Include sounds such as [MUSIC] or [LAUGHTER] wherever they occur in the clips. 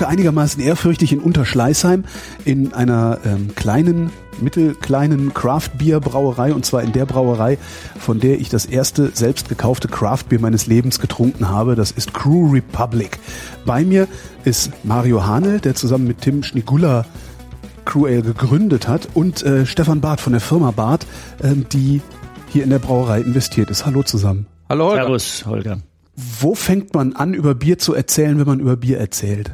hocke einigermaßen ehrfürchtig in Unterschleißheim in einer ähm, kleinen, mittelkleinen Craft-Bier-Brauerei und zwar in der Brauerei, von der ich das erste selbst gekaufte Craft-Bier meines Lebens getrunken habe. Das ist Crew Republic. Bei mir ist Mario Hanel, der zusammen mit Tim Schnigula Crew Ale gegründet hat und äh, Stefan Barth von der Firma Barth, äh, die hier in der Brauerei investiert ist. Hallo zusammen. Hallo Holger. Servus, Holger. Wo fängt man an, über Bier zu erzählen, wenn man über Bier erzählt?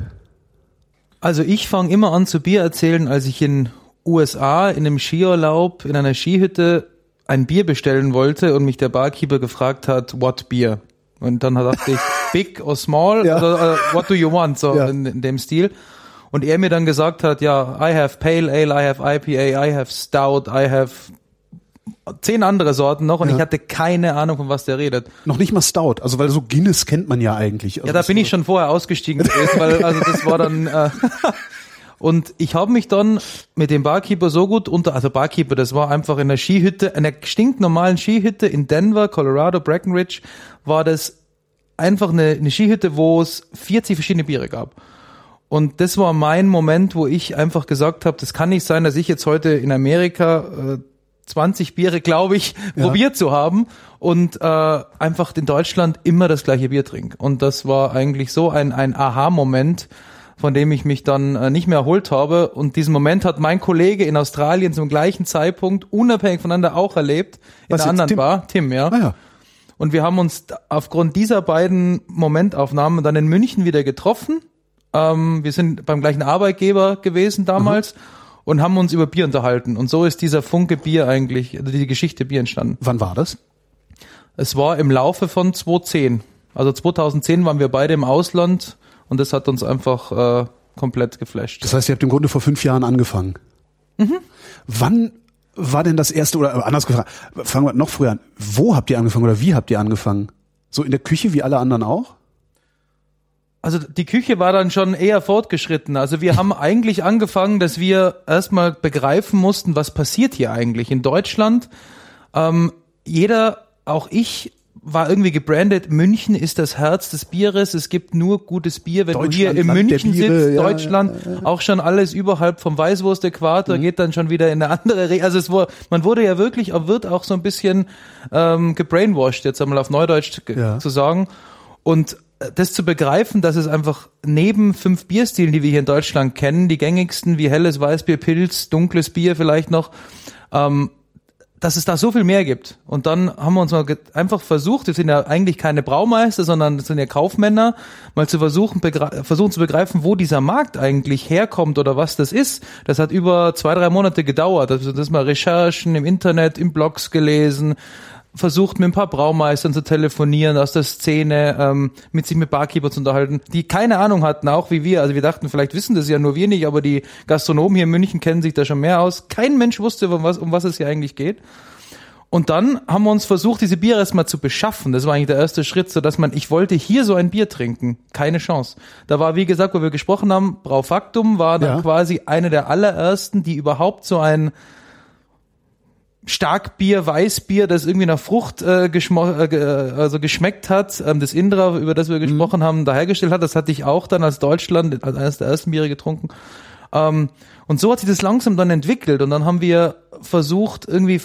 Also ich fange immer an zu Bier erzählen, als ich in USA in einem Skiurlaub in einer Skihütte ein Bier bestellen wollte und mich der Barkeeper gefragt hat, what beer? Und dann dachte [LAUGHS] ich, big or small ja. oder uh, what do you want? So ja. in, in, dem Stil. Und er mir dann gesagt hat, ja, I have Pale Ale, I have IPA, I have Stout, I have zehn andere Sorten noch und ja. ich hatte keine Ahnung, von was der redet. Noch nicht mal Stout, also weil so Guinness kennt man ja eigentlich. Also ja, da bin ich schon vorher ausgestiegen gewesen, weil also das war dann äh, [LAUGHS] und ich habe mich dann mit dem Barkeeper so gut unter, also Barkeeper, das war einfach in einer Skihütte, einer stinknormalen Skihütte in Denver, Colorado, Breckenridge, war das einfach eine, eine Skihütte, wo es 40 verschiedene Biere gab. Und das war mein Moment, wo ich einfach gesagt habe, das kann nicht sein, dass ich jetzt heute in Amerika äh, 20 Biere, glaube ich, ja. probiert zu haben und äh, einfach in Deutschland immer das gleiche Bier trinke. Und das war eigentlich so ein, ein Aha-Moment, von dem ich mich dann äh, nicht mehr erholt habe. Und diesen Moment hat mein Kollege in Australien zum gleichen Zeitpunkt unabhängig voneinander auch erlebt, in Was einer anderen Tim? Bar, Tim, ja. Ah, ja. Und wir haben uns aufgrund dieser beiden Momentaufnahmen dann in München wieder getroffen. Ähm, wir sind beim gleichen Arbeitgeber gewesen damals. Mhm und haben uns über Bier unterhalten. Und so ist dieser Funke Bier eigentlich, also die Geschichte Bier entstanden. Wann war das? Es war im Laufe von 2010. Also 2010 waren wir beide im Ausland und das hat uns einfach äh, komplett geflasht. Das heißt, ihr habt im Grunde vor fünf Jahren angefangen. Mhm. Wann war denn das erste, oder anders gefragt, fangen wir noch früher an. Wo habt ihr angefangen oder wie habt ihr angefangen? So in der Küche wie alle anderen auch? Also die Küche war dann schon eher fortgeschritten. Also wir haben eigentlich angefangen, dass wir erstmal begreifen mussten, was passiert hier eigentlich in Deutschland. Ähm, jeder, auch ich, war irgendwie gebrandet, München ist das Herz des Bieres, es gibt nur gutes Bier, wenn du hier in Land München sitzt, ja, Deutschland, ja, ja, auch schon alles überhalb vom Weißwurst-Äquator, mhm. geht dann schon wieder in eine andere, Re also es wurde, man wurde ja wirklich, wird auch so ein bisschen ähm, gebrainwashed, jetzt einmal auf Neudeutsch zu sagen und das zu begreifen, dass es einfach neben fünf Bierstilen, die wir hier in Deutschland kennen, die gängigsten wie helles Weißbier, Pilz, dunkles Bier vielleicht noch, ähm, dass es da so viel mehr gibt. Und dann haben wir uns mal einfach versucht, wir sind ja eigentlich keine Braumeister, sondern sind ja Kaufmänner, mal zu versuchen, versuchen zu begreifen, wo dieser Markt eigentlich herkommt oder was das ist. Das hat über zwei, drei Monate gedauert. Also das mal Recherchen im Internet, im Blogs gelesen, versucht, mit ein paar Braumeistern zu telefonieren aus der Szene, ähm, mit sich mit Barkeeper zu unterhalten, die keine Ahnung hatten, auch wie wir. Also wir dachten, vielleicht wissen das ja nur wir nicht, aber die Gastronomen hier in München kennen sich da schon mehr aus. Kein Mensch wusste, um was, um was es hier eigentlich geht. Und dann haben wir uns versucht, diese Biere erstmal zu beschaffen. Das war eigentlich der erste Schritt, so dass man, ich wollte hier so ein Bier trinken. Keine Chance. Da war, wie gesagt, wo wir gesprochen haben, Braufaktum war dann ja. quasi eine der allerersten, die überhaupt so ein Starkbier, Weißbier, das irgendwie nach Frucht äh, äh, also geschmeckt hat, ähm, das Indra, über das wir mhm. gesprochen mhm. haben, dahergestellt hat. Das hatte ich auch dann als Deutschland, als eines der ersten Biere getrunken. Ähm, und so hat sich das langsam dann entwickelt und dann haben wir versucht, irgendwie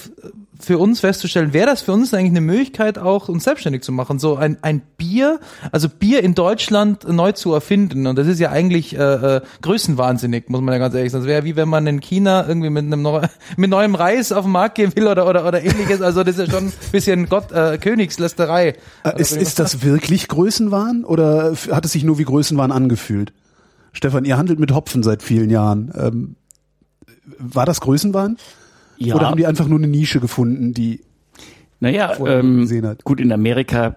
für uns festzustellen, wäre das für uns eigentlich eine Möglichkeit, auch uns selbstständig zu machen, so ein, ein Bier, also Bier in Deutschland neu zu erfinden. Und das ist ja eigentlich äh, äh, größenwahnsinnig, muss man ja ganz ehrlich sagen. Das wäre wie wenn man in China irgendwie mit einem neu, [LAUGHS] mit neuem Reis auf den Markt gehen will oder oder oder ähnliches. Also das ist ja schon ein bisschen Gott äh, Königslästerei. Äh, ist, ist das wirklich Größenwahn oder hat es sich nur wie Größenwahn angefühlt? Stefan, ihr handelt mit Hopfen seit vielen Jahren. Ähm, war das Größenwahn? Ja. Oder haben die einfach nur eine Nische gefunden, die naja, ähm, gesehen hat? Gut, in Amerika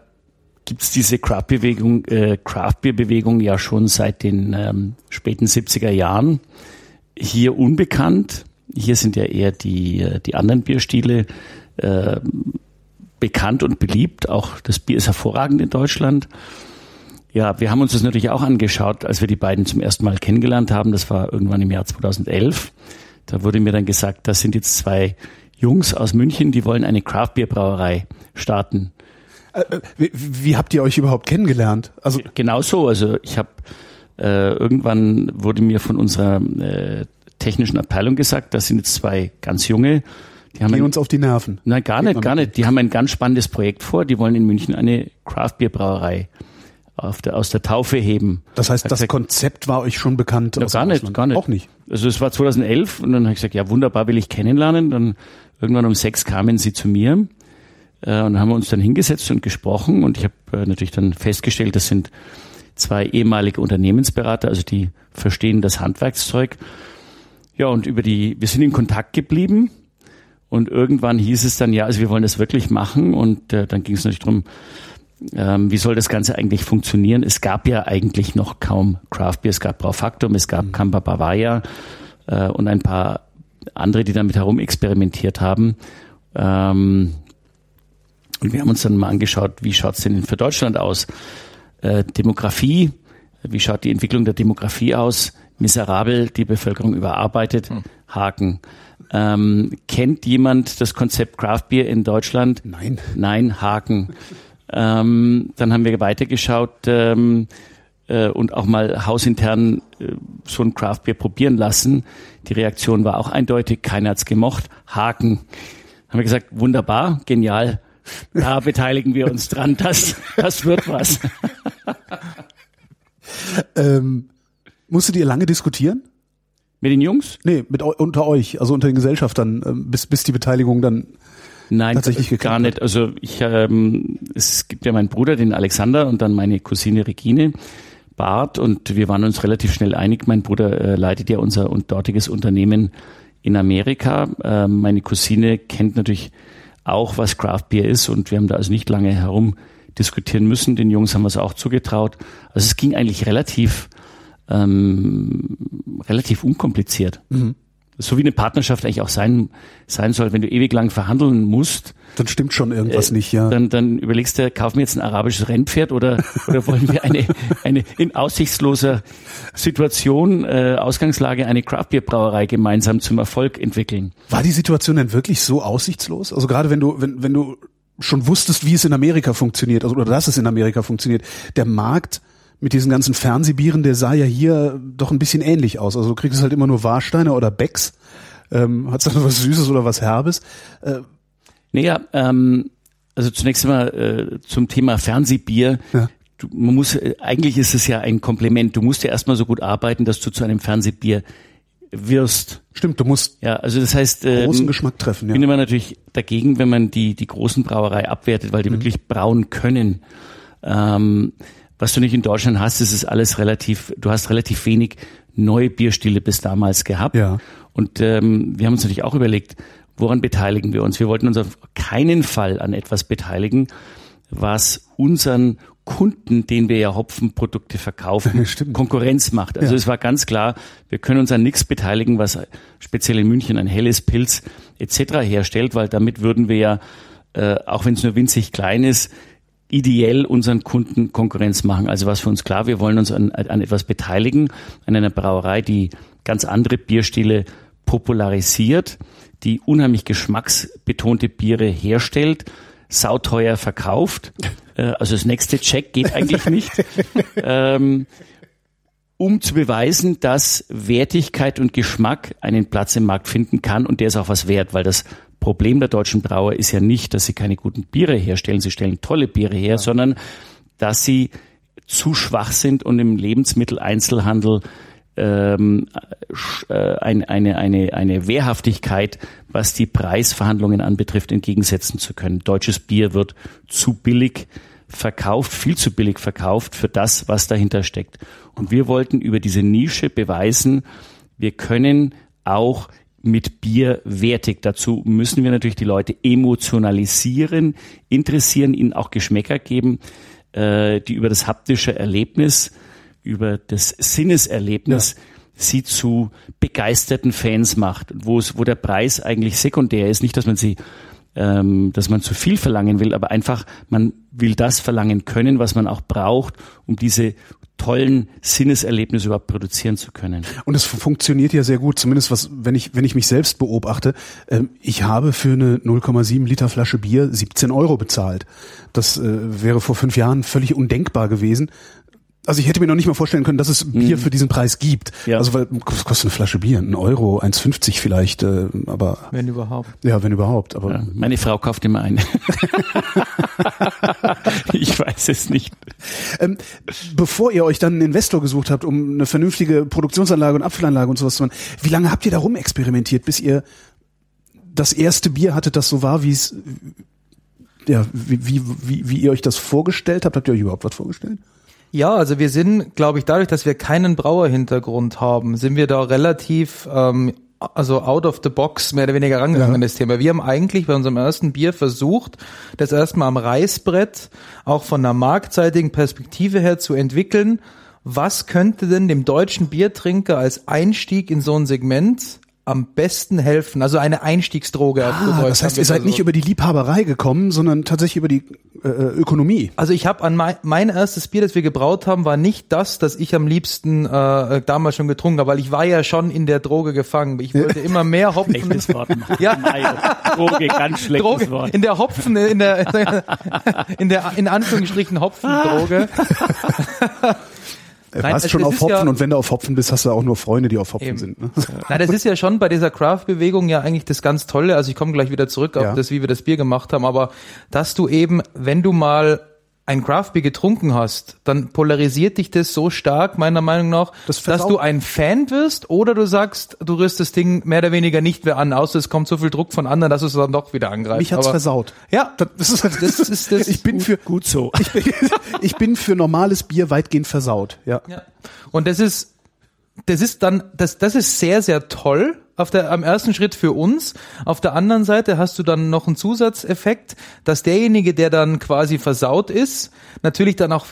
gibt's diese Craft-Bewegung, äh, Craft-Beer-Bewegung ja schon seit den ähm, späten 70er Jahren. Hier unbekannt. Hier sind ja eher die, äh, die anderen Bierstile äh, bekannt und beliebt. Auch das Bier ist hervorragend in Deutschland. Ja, wir haben uns das natürlich auch angeschaut, als wir die beiden zum ersten Mal kennengelernt haben. Das war irgendwann im Jahr 2011. Da wurde mir dann gesagt, das sind jetzt zwei Jungs aus München, die wollen eine Craftbeer-Brauerei starten. Äh, äh, wie, wie, habt ihr euch überhaupt kennengelernt? Also genau so. Also ich habe Äh, irgendwann wurde mir von unserer äh, technischen Abteilung gesagt, das sind jetzt zwei ganz junge, die haben Gehen ein, uns auf die Nerven. Nein, gar nicht, gar nicht. Die haben ein ganz spannendes Projekt vor. Die wollen in München eine Craft Beer Brauerei der, aus der Taufe heben. Das heißt, das Konzept war euch schon bekannt? Ja, gar nicht, gar nicht. Auch nicht. Also es war 2011 und dann habe ich gesagt, ja wunderbar, will ich kennenlernen. Dann irgendwann um sechs kamen sie zu mir äh, und haben uns dann hingesetzt und gesprochen und ich habe äh, natürlich dann festgestellt, das sind zwei ehemalige Unternehmensberater, also die verstehen das Handwerkszeug. Ja, und über die, wir sind in Kontakt geblieben und irgendwann hieß es dann, ja, also wir wollen das wirklich machen und äh, dann ging es natürlich darum, ähm, wie soll das Ganze eigentlich funktionieren? Es gab ja eigentlich noch kaum Craft Beer, es gab Braufaktum, es gab Campa mhm. Bavaria äh, und ein paar andere, die damit herum experimentiert haben. Ähm, und wir haben uns dann mal angeschaut, wie schaut es denn für Deutschland aus? Äh, Demografie, wie schaut die Entwicklung der Demografie aus? Miserabel, die Bevölkerung überarbeitet, hm. Haken. Ähm, kennt jemand das Konzept Craft Beer in Deutschland? Nein. Nein, Haken. Ähm, dann haben wir weitergeschaut ähm, äh, und auch mal hausintern äh, so ein Craft Beer probieren lassen. Die Reaktion war auch eindeutig, keiner hat's gemocht. Haken. Haben wir gesagt, wunderbar, genial. Da [LAUGHS] beteiligen wir uns dran. Das, das wird was. [LAUGHS] ähm, musstet ihr lange diskutieren? Mit den Jungs? Nee, mit unter euch, also unter den Gesellschaftern, ähm, bis, bis die Beteiligung dann Nein, tatsächlich gar nicht. Also ich, ähm, es gibt ja meinen Bruder, den Alexander, und dann meine Cousine Regine Barth, und wir waren uns relativ schnell einig. Mein Bruder äh, leitet ja unser und dortiges Unternehmen in Amerika. Äh, meine Cousine kennt natürlich auch, was Craft Beer ist, und wir haben da also nicht lange herum diskutieren müssen. Den Jungs haben wir es auch zugetraut. Also es ging eigentlich relativ ähm, relativ unkompliziert. Mhm so wie eine Partnerschaft eigentlich auch sein, sein soll, wenn du ewig lang verhandeln musst. Dann stimmt schon irgendwas äh, nicht, ja. Dann, dann überlegst du, kaufen wir jetzt ein arabisches Rennpferd oder, [LAUGHS] oder wollen wir eine, eine in aussichtsloser Situation, äh, Ausgangslage, eine Craftbeer-Brauerei gemeinsam zum Erfolg entwickeln? War die Situation denn wirklich so aussichtslos? Also gerade wenn du, wenn, wenn du schon wusstest, wie es in Amerika funktioniert, also, oder dass es in Amerika funktioniert, der Markt mit diesen ganzen Fernsehbieren, der sah ja hier doch ein bisschen ähnlich aus. Also du kriegst halt immer nur Warsteiner oder Becks. Ähm, Hat es dann [LAUGHS] was Süßes oder was Herbes? Äh, naja, ähm, also zunächst einmal äh, zum Thema Fernsehbier. Ja. Du, man muss, äh, eigentlich ist es ja ein Kompliment. Du musst ja erstmal so gut arbeiten, dass du zu einem Fernsehbier wirst. Stimmt, du musst ja, also das heißt ähm, großen Geschmack treffen. Ja. Bin immer natürlich dagegen, wenn man die die großen Brauerei abwertet, weil die mhm. wirklich brauen können. Ähm, was du nicht in Deutschland hast, ist es alles relativ, du hast relativ wenig neue Bierstile bis damals gehabt. Ja. Und ähm, wir haben uns natürlich auch überlegt, woran beteiligen wir uns? Wir wollten uns auf keinen Fall an etwas beteiligen, was unseren Kunden, denen wir ja Hopfenprodukte verkaufen, [LAUGHS] Konkurrenz macht. Also ja. es war ganz klar, wir können uns an nichts beteiligen, was speziell in München ein helles Pilz etc. herstellt, weil damit würden wir ja, äh, auch wenn es nur winzig klein ist, ideell unseren Kunden Konkurrenz machen. Also was für uns klar, wir wollen uns an, an etwas beteiligen, an einer Brauerei, die ganz andere Bierstile popularisiert, die unheimlich geschmacksbetonte Biere herstellt, sauteuer verkauft. [LAUGHS] Äh, also das nächste Check geht eigentlich nicht. [LAUGHS] ähm, um zu beweisen, dass Wertigkeit und Geschmack einen Platz im Markt finden kann und der ist auch was wert, weil das Problem der deutschen Brauer ist ja nicht, dass sie keine guten Biere herstellen, sie stellen tolle Biere her, ja. sondern dass sie zu schwach sind und im Lebensmitteleinzelhandel ähm, äh, eine, eine, eine, eine Wehrhaftigkeit, was die Preisverhandlungen anbetrifft, entgegensetzen zu können. Deutsches Bier wird zu billig verkauft, viel zu billig verkauft für das, was dahinter steckt. Und wir wollten über diese Nische beweisen, wir können auch mit Bier wertig. Dazu müssen wir natürlich die Leute emotionalisieren, interessieren, ihnen auch Geschmäcker geben, äh, die über das haptische Erlebnis, über das Sinneserlebnis ja. sie zu begeisterten Fans macht, wo es, wo der Preis eigentlich sekundär ist. Nicht, dass man sie ähm, dass man zu viel verlangen will, aber einfach, man will das verlangen können, was man auch braucht, um diese tollen Sinneserlebnis überhaupt produzieren zu können. Und es funktioniert ja sehr gut, zumindest was, wenn ich, wenn ich mich selbst beobachte. Ähm, ich habe für eine 0,7 Liter Flasche Bier 17 Euro bezahlt. Das äh, wäre vor fünf Jahren völlig undenkbar gewesen. Also ich hätte mir noch nicht mal vorstellen können, dass es Bier mhm. für diesen Preis gibt. Ja. Also weil was kostet eine Flasche Bier? Ein Euro, 1,50 vielleicht, äh, aber wenn überhaupt. Ja, wenn überhaupt. Aber ja, meine Frau kauft immer eine. [LAUGHS] ich weiß es nicht. Ähm, bevor ihr euch dann einen Investor gesucht habt, um eine vernünftige Produktionsanlage und Abfüllanlage und sowas zu machen, wie lange habt ihr da rumexperimentiert, bis ihr das erste Bier hattet, das so war, wie es ja, wie, wie, wie, wie ihr euch das vorgestellt habt? Habt ihr euch überhaupt was vorgestellt? Ja, also wir sind, glaube ich, dadurch, dass wir keinen Brauerhintergrund haben, sind wir da relativ ähm, also out of the box mehr oder weniger rangegangen ja. an das Thema. Wir haben eigentlich bei unserem ersten Bier versucht, das erstmal am Reißbrett auch von einer marktseitigen Perspektive her zu entwickeln. Was könnte denn dem deutschen Biertrinker als Einstieg in so ein Segment am besten helfen? Also eine Einstiegsdroge. Ah, das heißt, ihr seid also. nicht über die Liebhaberei gekommen, sondern tatsächlich über die äh, Ökonomie. Also ich habe an mein, mein erstes Bier, das wir gebraut haben, war nicht das, das ich am liebsten äh, damals schon getrunken habe, weil ich war ja schon in der Droge gefangen. Ich wollte [LAUGHS] immer mehr Hopfen. Schlechtes Wort. ja. Droge, ganz schlechtes Droge, Wort. In der Hopfen, in der [LAUGHS] in der in Anführungsstrichen Hopfendroge. [LAUGHS] Du warst schon auf Hopfen ja, und wenn du auf Hopfen bist, hast du auch nur Freunde, die auf Hopfen eben. sind. Ne? [LAUGHS] Nein, das ist ja schon bei dieser Craft-Bewegung ja eigentlich das ganz Tolle. Also ich komme gleich wieder zurück auf ja. das, wie wir das Bier gemacht haben, aber dass du eben, wenn du mal ein Craftbeer getrunken hast, dann polarisiert dich das so stark, meiner Meinung nach, das dass du ein Fan wirst oder du sagst, du rührst das Ding mehr oder weniger nicht mehr an, außer es kommt so viel Druck von anderen, dass du es dann doch wieder angreifst. Mich hat's Aber, versaut. Ja, das ist, [LAUGHS] das ist das ich bin für gut so. [LAUGHS] Ich bin, ich bin für normales Bier weitgehend versaut. Ja. ja. Und das ist, das ist dann, das, das ist sehr, sehr toll auf der, am ersten Schritt für uns. Auf der anderen Seite hast du dann noch einen Zusatzeffekt, dass derjenige, der dann quasi versaut ist, natürlich dann auch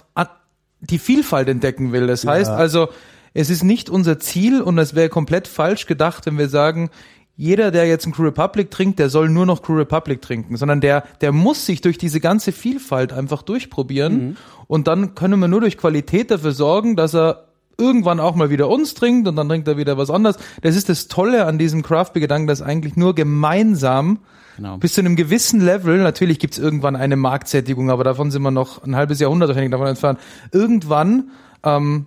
die Vielfalt entdecken will. Das heißt also, es ist nicht unser Ziel und es wäre komplett falsch gedacht, wenn wir sagen, jeder, der jetzt ein Crew Republic trinkt, der soll nur noch Crew Republic trinken, sondern der, der muss sich durch diese ganze Vielfalt einfach durchprobieren mhm. und dann können wir nur durch Qualität dafür sorgen, dass er irgendwann auch mal wieder uns trinkt und dann trinkt er wieder was anderes. Das ist das Tolle an diesem Craft Beer Gedanken, dass eigentlich nur gemeinsam genau. bis zu einem gewissen Level, natürlich gibt es irgendwann eine Marktsättigung, aber davon sind wir noch ein halbes Jahrhundert wahrscheinlich davon entfernt. Irgendwann ähm,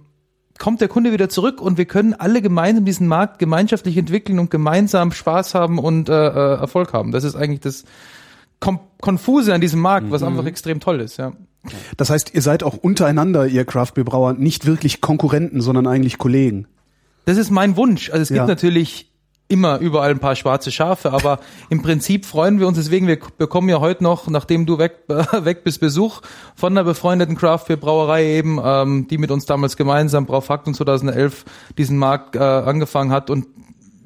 kommt der Kunde wieder zurück und wir können alle gemeinsam diesen Markt gemeinschaftlich entwickeln und gemeinsam Spaß haben und äh, äh Erfolg haben. Das ist eigentlich das Konfuse an diesem Markt, was mhm. einfach extrem toll ist, ja. Das heißt, ihr seid auch untereinander, ihr Craftbeer-Brauer, nicht wirklich Konkurrenten, sondern eigentlich Kollegen. Das ist mein Wunsch. Also es gibt ja. natürlich immer überall ein paar schwarze Schafe, aber im Prinzip freuen wir uns deswegen, wir bekommen ja heute noch, nachdem du weg, [LAUGHS] weg bist, Besuch von einer befreundeten Craft Beer Brauerei eben, ähm, die mit uns damals gemeinsam Braufaktum 2011 diesen Markt äh, angefangen hat und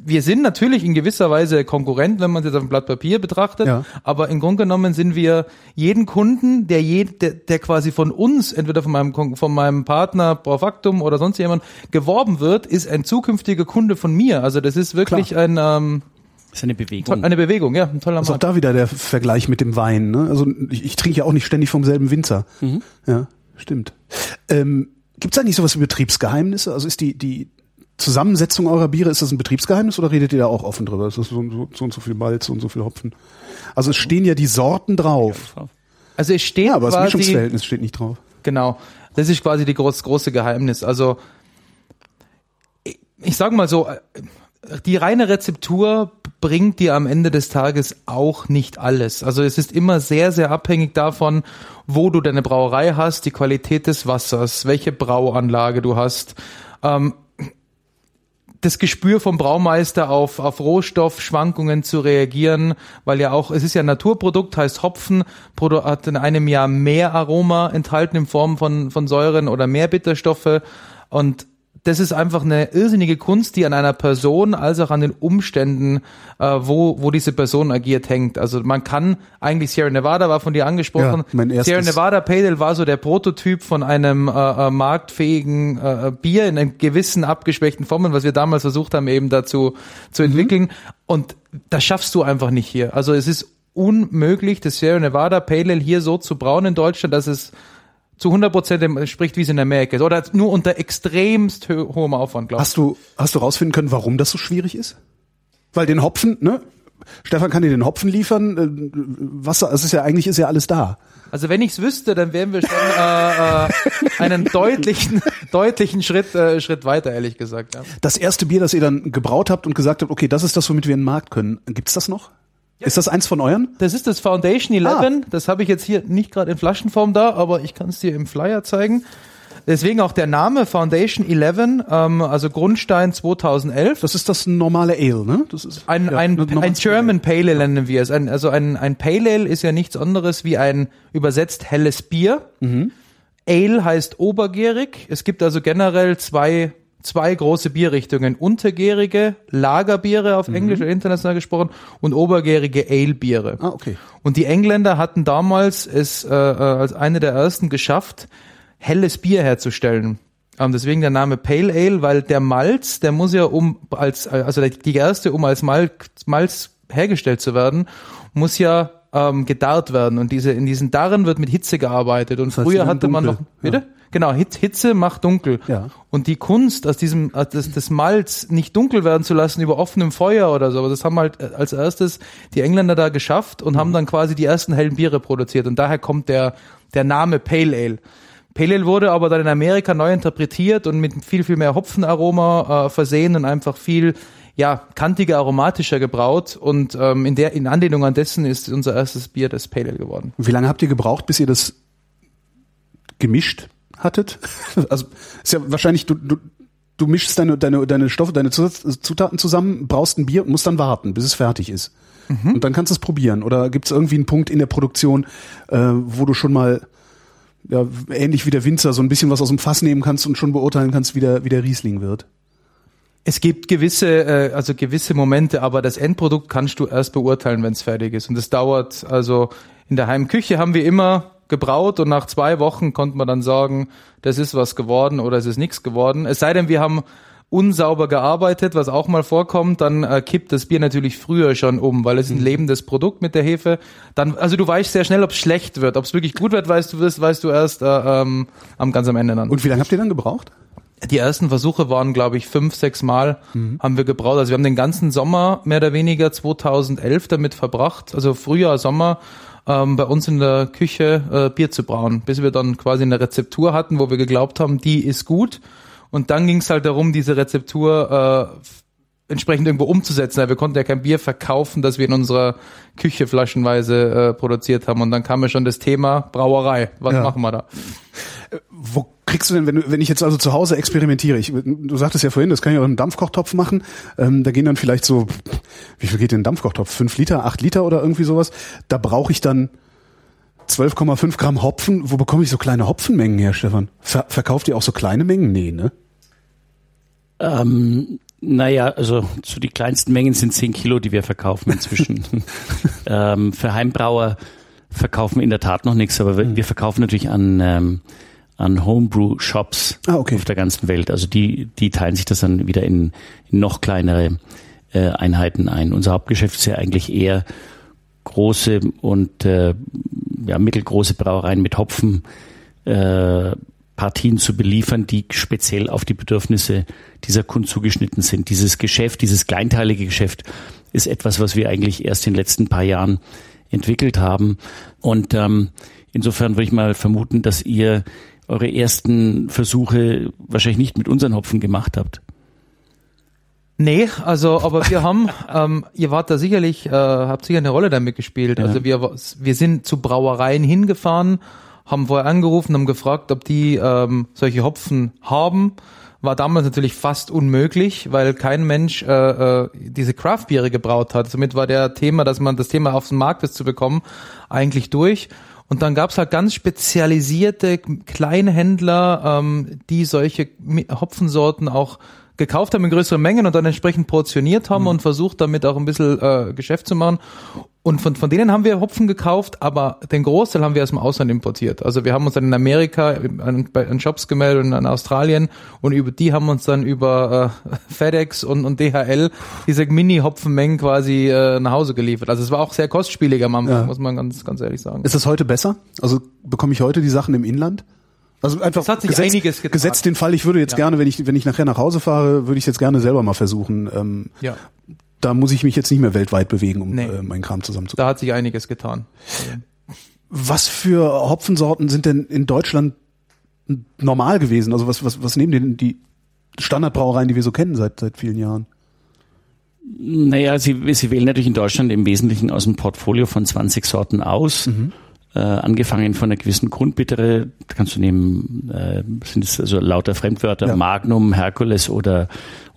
wir sind natürlich in gewisser Weise Konkurrent, wenn man es jetzt auf dem Blatt Papier betrachtet, ja. aber im Grunde genommen sind wir jeden Kunden, der, je, der, der quasi von uns, entweder von meinem, von meinem Partner Profaktum oder sonst jemand geworben wird, ist ein zukünftiger Kunde von mir. Also das ist wirklich Klar. ein ähm, das ist eine Bewegung. Eine Bewegung, ja, ein toller Ist auch da wieder der Vergleich mit dem Wein. Ne? Also ich, ich trinke ja auch nicht ständig vom selben Winzer. Mhm. Ja, stimmt. Ähm, Gibt es eigentlich sowas wie Betriebsgeheimnisse? Also ist die, die, Zusammensetzung eurer Biere, ist das ein Betriebsgeheimnis oder redet ihr da auch offen drüber? Ist das so, so, so und so viel Malz und so viel Hopfen? Also es stehen ja die Sorten drauf. Also es steht ja, aber das Mischungsverhältnis steht nicht drauf. Genau. Das ist quasi die groß, große Geheimnis. Also ich, ich sage mal so, die reine Rezeptur bringt dir am Ende des Tages auch nicht alles. Also es ist immer sehr, sehr abhängig davon, wo du deine Brauerei hast, die Qualität des Wassers, welche Brauanlage du hast. Ähm, das Gespür vom Braumeister auf, auf Rohstoffschwankungen zu reagieren, weil ja auch, es ist ja ein Naturprodukt, heißt Hopfen, hat in einem Jahr mehr Aroma enthalten in Form von, von Säuren oder mehr Bitterstoffe. Und das ist einfach eine irrsinnige Kunst, die an einer Person als auch an den Umständen, äh, wo, wo diese Person agiert, hängt. Also man kann eigentlich Sierra Nevada war von dir angesprochen. Ja, Sierra Nevada Pale Ale war so der Prototyp von einem äh, äh, marktfähigen äh, Bier in einem gewissen abgeschwächten Formen, was wir damals versucht haben, eben dazu zu mhm. entwickeln. Mhm. Und das schaffst du einfach nicht hier. Also es ist unmöglich, das Sierra Nevada Pale Ale hier so zu brauen in Deutschland, dass es zu 100 Prozent entspricht, wie es in Amerika ist. Oder nur unter extremst ho hohem Aufwand, glaube ich. Hast du, hast du rausfinden können, warum das so schwierig ist? Weil den Hopfen, ne? Stefan kann dir den Hopfen liefern, äh, Wasser, es ist ja eigentlich ist ja alles da. Also wenn ich's wüsste, dann wären wir schon äh, äh, einen deutlichen, [LAUGHS] deutlichen Schritt, äh, Schritt weiter, ehrlich gesagt. Ja. Das erste Bier, das ihr dann gebraut habt und gesagt habt, okay, das ist das, womit wir in den Markt können. Gibt's das noch? Ja. Ist das eins von euren? Das ist das Foundation 11. Ah. Das habe ich jetzt hier nicht gerade in Flaschenform da, aber ich kann es dir im Flyer zeigen. Deswegen auch der Name Foundation 11, ähm, also Grundstein 2011. Das ist das normale Ale, ne? Das ist ein, ja, ein, ein German Pale Ale nennen wir es. Ein, also ein, ein Pale Ale ist ja nichts anderes wie ein übersetzt helles Bier. Mhm. Ale heißt obergärig. Es gibt also generell zwei zwei große Bierrichtungen. Untergärige Lagerbiere auf mhm. Englisch oder international gesprochen und obergärige Ale-Biere. Ah, okay. Und die Engländer hatten damals es äh, äh als eine der ersten geschafft, helles Bier herzustellen. Ähm, deswegen der Name Pale Ale, weil der Malz, der muss ja um als also die Gerste, um als Malz, Malz hergestellt zu werden, muss ja ähm, gedarrt werden. Und diese in diesen Darren wird mit Hitze gearbeitet. Und das heißt, früher hatte man noch bitte? Ja. genau Hitze macht dunkel. Ja. und die Kunst aus diesem aus das, das Malz nicht dunkel werden zu lassen über offenem Feuer oder so aber das haben halt äh, als erstes die Engländer da geschafft und mhm. haben dann quasi die ersten hellen Biere produziert. Und daher kommt der der Name Pale Ale. Pale Ale wurde aber dann in Amerika neu interpretiert und mit viel, viel mehr Hopfenaroma äh, versehen und einfach viel ja, kantiger, aromatischer gebraut und ähm, in der in Anlehnung an dessen ist unser erstes Bier das Pale Ale geworden. Wie lange habt ihr gebraucht, bis ihr das gemischt hattet? [LAUGHS] Also ist ja wahrscheinlich du, du du mischst deine deine deine Stoffe, deine Zutaten zusammen, brauchst ein Bier und musst dann warten, bis es fertig ist. Mhm. Und dann kannst du es probieren. Oder gibt es irgendwie einen Punkt in der Produktion, äh, wo du schon mal ja, ähnlich wie der Winzer, so ein bisschen was aus dem Fass nehmen kannst und schon beurteilen kannst, wie der, wie der Riesling wird. Es gibt gewisse, äh, also gewisse Momente, aber das Endprodukt kannst du erst beurteilen, wenn es fertig ist. Und das dauert, also in der Heimküche haben wir immer gebraut und nach zwei Wochen konnte man dann sagen, das ist was geworden oder es ist nichts geworden. Es sei denn, wir haben unsauber gearbeitet, was auch mal vorkommt, dann äh, kippt das Bier natürlich früher schon um, weil es ein mhm. lebendes Produkt mit der Hefe. Dann, also du weißt sehr schnell, ob es schlecht wird, ob es wirklich gut wird, weißt du, weißt, weißt du erst äh, ähm, am ganz am Ende dann. Und wie lange habt ihr dann gebraucht? Die ersten Versuche waren, glaube ich, fünf, sechs Mal mhm. haben wir gebraucht. Also wir haben den ganzen Sommer mehr oder weniger 2011 damit verbracht, also Frühjahr, Sommer, ähm, bei uns in der Küche äh, Bier zu brauen, bis wir dann quasi eine Rezeptur hatten, wo wir geglaubt haben, die ist gut und dann ging es halt darum, diese Rezeptur äh, entsprechend irgendwo umzusetzen. Wir konnten ja kein Bier verkaufen, das wir in unserer Küche flaschenweise äh, produziert haben. Und dann kam ja schon das Thema Brauerei. Was ja. machen wir da? Äh, wo kriegst du denn, wenn, du, wenn ich jetzt also zu Hause experimentiere, ich, du sagtest ja vorhin, das kann ich auch im Dampfkochtopf machen, ähm, da gehen dann vielleicht so, wie viel geht in den Dampfkochtopf? Fünf Liter, acht Liter oder irgendwie sowas. Da brauche ich dann 12,5 Gramm Hopfen. Wo bekomme ich so kleine Hopfenmengen her, Stefan? Ver verkauft ihr auch so kleine Mengen? Nee, ne? Ähm, naja, also so die kleinsten Mengen sind 10 Kilo, die wir verkaufen inzwischen. [LAUGHS] ähm, für Heimbrauer verkaufen wir in der Tat noch nichts, aber wir, mhm. wir verkaufen natürlich an, ähm, an Homebrew-Shops ah, okay. auf der ganzen Welt. Also die, die teilen sich das dann wieder in, in noch kleinere äh, Einheiten ein. Unser Hauptgeschäft ist ja eigentlich eher große und äh, ja, mittelgroße Brauereien mit Hopfen äh, Partien zu beliefern, die speziell auf die Bedürfnisse dieser Kunden zugeschnitten sind. Dieses Geschäft, dieses kleinteilige Geschäft ist etwas, was wir eigentlich erst in den letzten paar Jahren entwickelt haben. Und ähm, insofern würde ich mal vermuten, dass ihr eure ersten Versuche wahrscheinlich nicht mit unseren Hopfen gemacht habt. Nee, also aber wir haben, [LAUGHS] ähm, ihr wart da sicherlich, äh, habt sicher eine Rolle damit gespielt. Ja. Also wir, wir sind zu Brauereien hingefahren, haben vorher angerufen, haben gefragt, ob die ähm, solche Hopfen haben. War damals natürlich fast unmöglich, weil kein Mensch äh, äh, diese Craftbiere gebraut hat. Somit war der Thema, dass man das Thema auf den Markt ist zu bekommen, eigentlich durch. Und dann gab's halt ganz spezialisierte Kleinhändler, ähm, die solche Hopfensorten auch gekauft haben in größeren Mengen und dann entsprechend portioniert haben mhm. und versucht damit auch ein bisschen äh, Geschäft zu machen. Und von, von denen haben wir Hopfen gekauft, aber den Großteil haben wir aus dem Ausland importiert. Also wir haben uns dann in Amerika an, an Shops gemeldet und in Australien und über die haben uns dann über äh, [LAUGHS] FedEx und, und DHL diese Mini-Hopfenmengen quasi äh, nach Hause geliefert. Also es war auch sehr kostspielig am Anfang, ja. muss man ganz, ganz ehrlich sagen. Ist das heute besser? Also bekomme ich heute die Sachen im Inland? Also einfach das hat sich gesetzt, einiges getan. gesetzt den Fall, ich würde jetzt ja. gerne, wenn ich, wenn ich nachher nach Hause fahre, würde ich jetzt gerne selber mal versuchen. Ähm, ja. Da muss ich mich jetzt nicht mehr weltweit bewegen, um nee. äh, meinen Kram zusammenzukriegen. Da hat sich einiges getan. Was für Hopfensorten sind denn in Deutschland normal gewesen? Also was, was, was nehmen denn die Standardbrauereien, die wir so kennen seit, seit vielen Jahren? Naja, sie, sie wählen natürlich in Deutschland im Wesentlichen aus dem Portfolio von 20 Sorten aus. Mhm. Äh, angefangen von einer gewissen Grundbittere, kannst du nehmen, äh, sind es also lauter Fremdwörter, ja. Magnum, Herkules oder,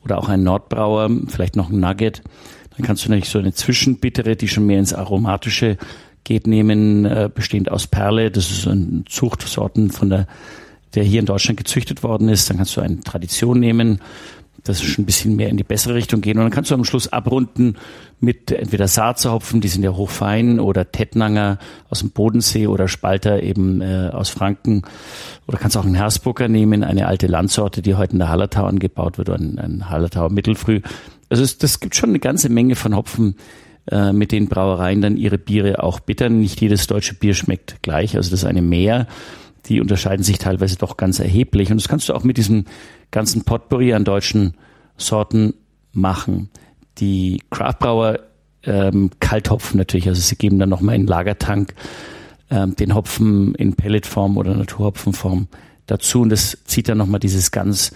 oder auch ein Nordbrauer, vielleicht noch ein Nugget. Dann kannst du natürlich so eine Zwischenbittere, die schon mehr ins Aromatische geht, nehmen, äh, bestehend aus Perle. Das ist ein Zuchtsorten von der, der hier in Deutschland gezüchtet worden ist. Dann kannst du eine Tradition nehmen, das ist schon ein bisschen mehr in die bessere Richtung gehen. Und dann kannst du am Schluss abrunden mit entweder Saarzerhopfen, die sind ja hochfein, oder Tettnanger aus dem Bodensee oder Spalter eben äh, aus Franken. Oder kannst auch einen Hersbrucker nehmen, eine alte Landsorte, die heute in der Hallertau angebaut wird, oder ein, Hallertauer Mittelfrüh. Also es, das gibt schon eine ganze Menge von Hopfen, äh, mit den Brauereien dann ihre Biere auch bittern. Nicht jedes deutsche Bier schmeckt gleich, also das ist eine Mehr. Die unterscheiden sich teilweise doch ganz erheblich. Und das kannst du auch mit diesem ganzen Potpourri an deutschen Sorten machen. Die Craftbrauer ähm, Kalthopfen natürlich, also sie geben dann nochmal in Lagertank ähm, den Hopfen in Pelletform oder Naturhopfenform dazu und das zieht dann nochmal dieses ganz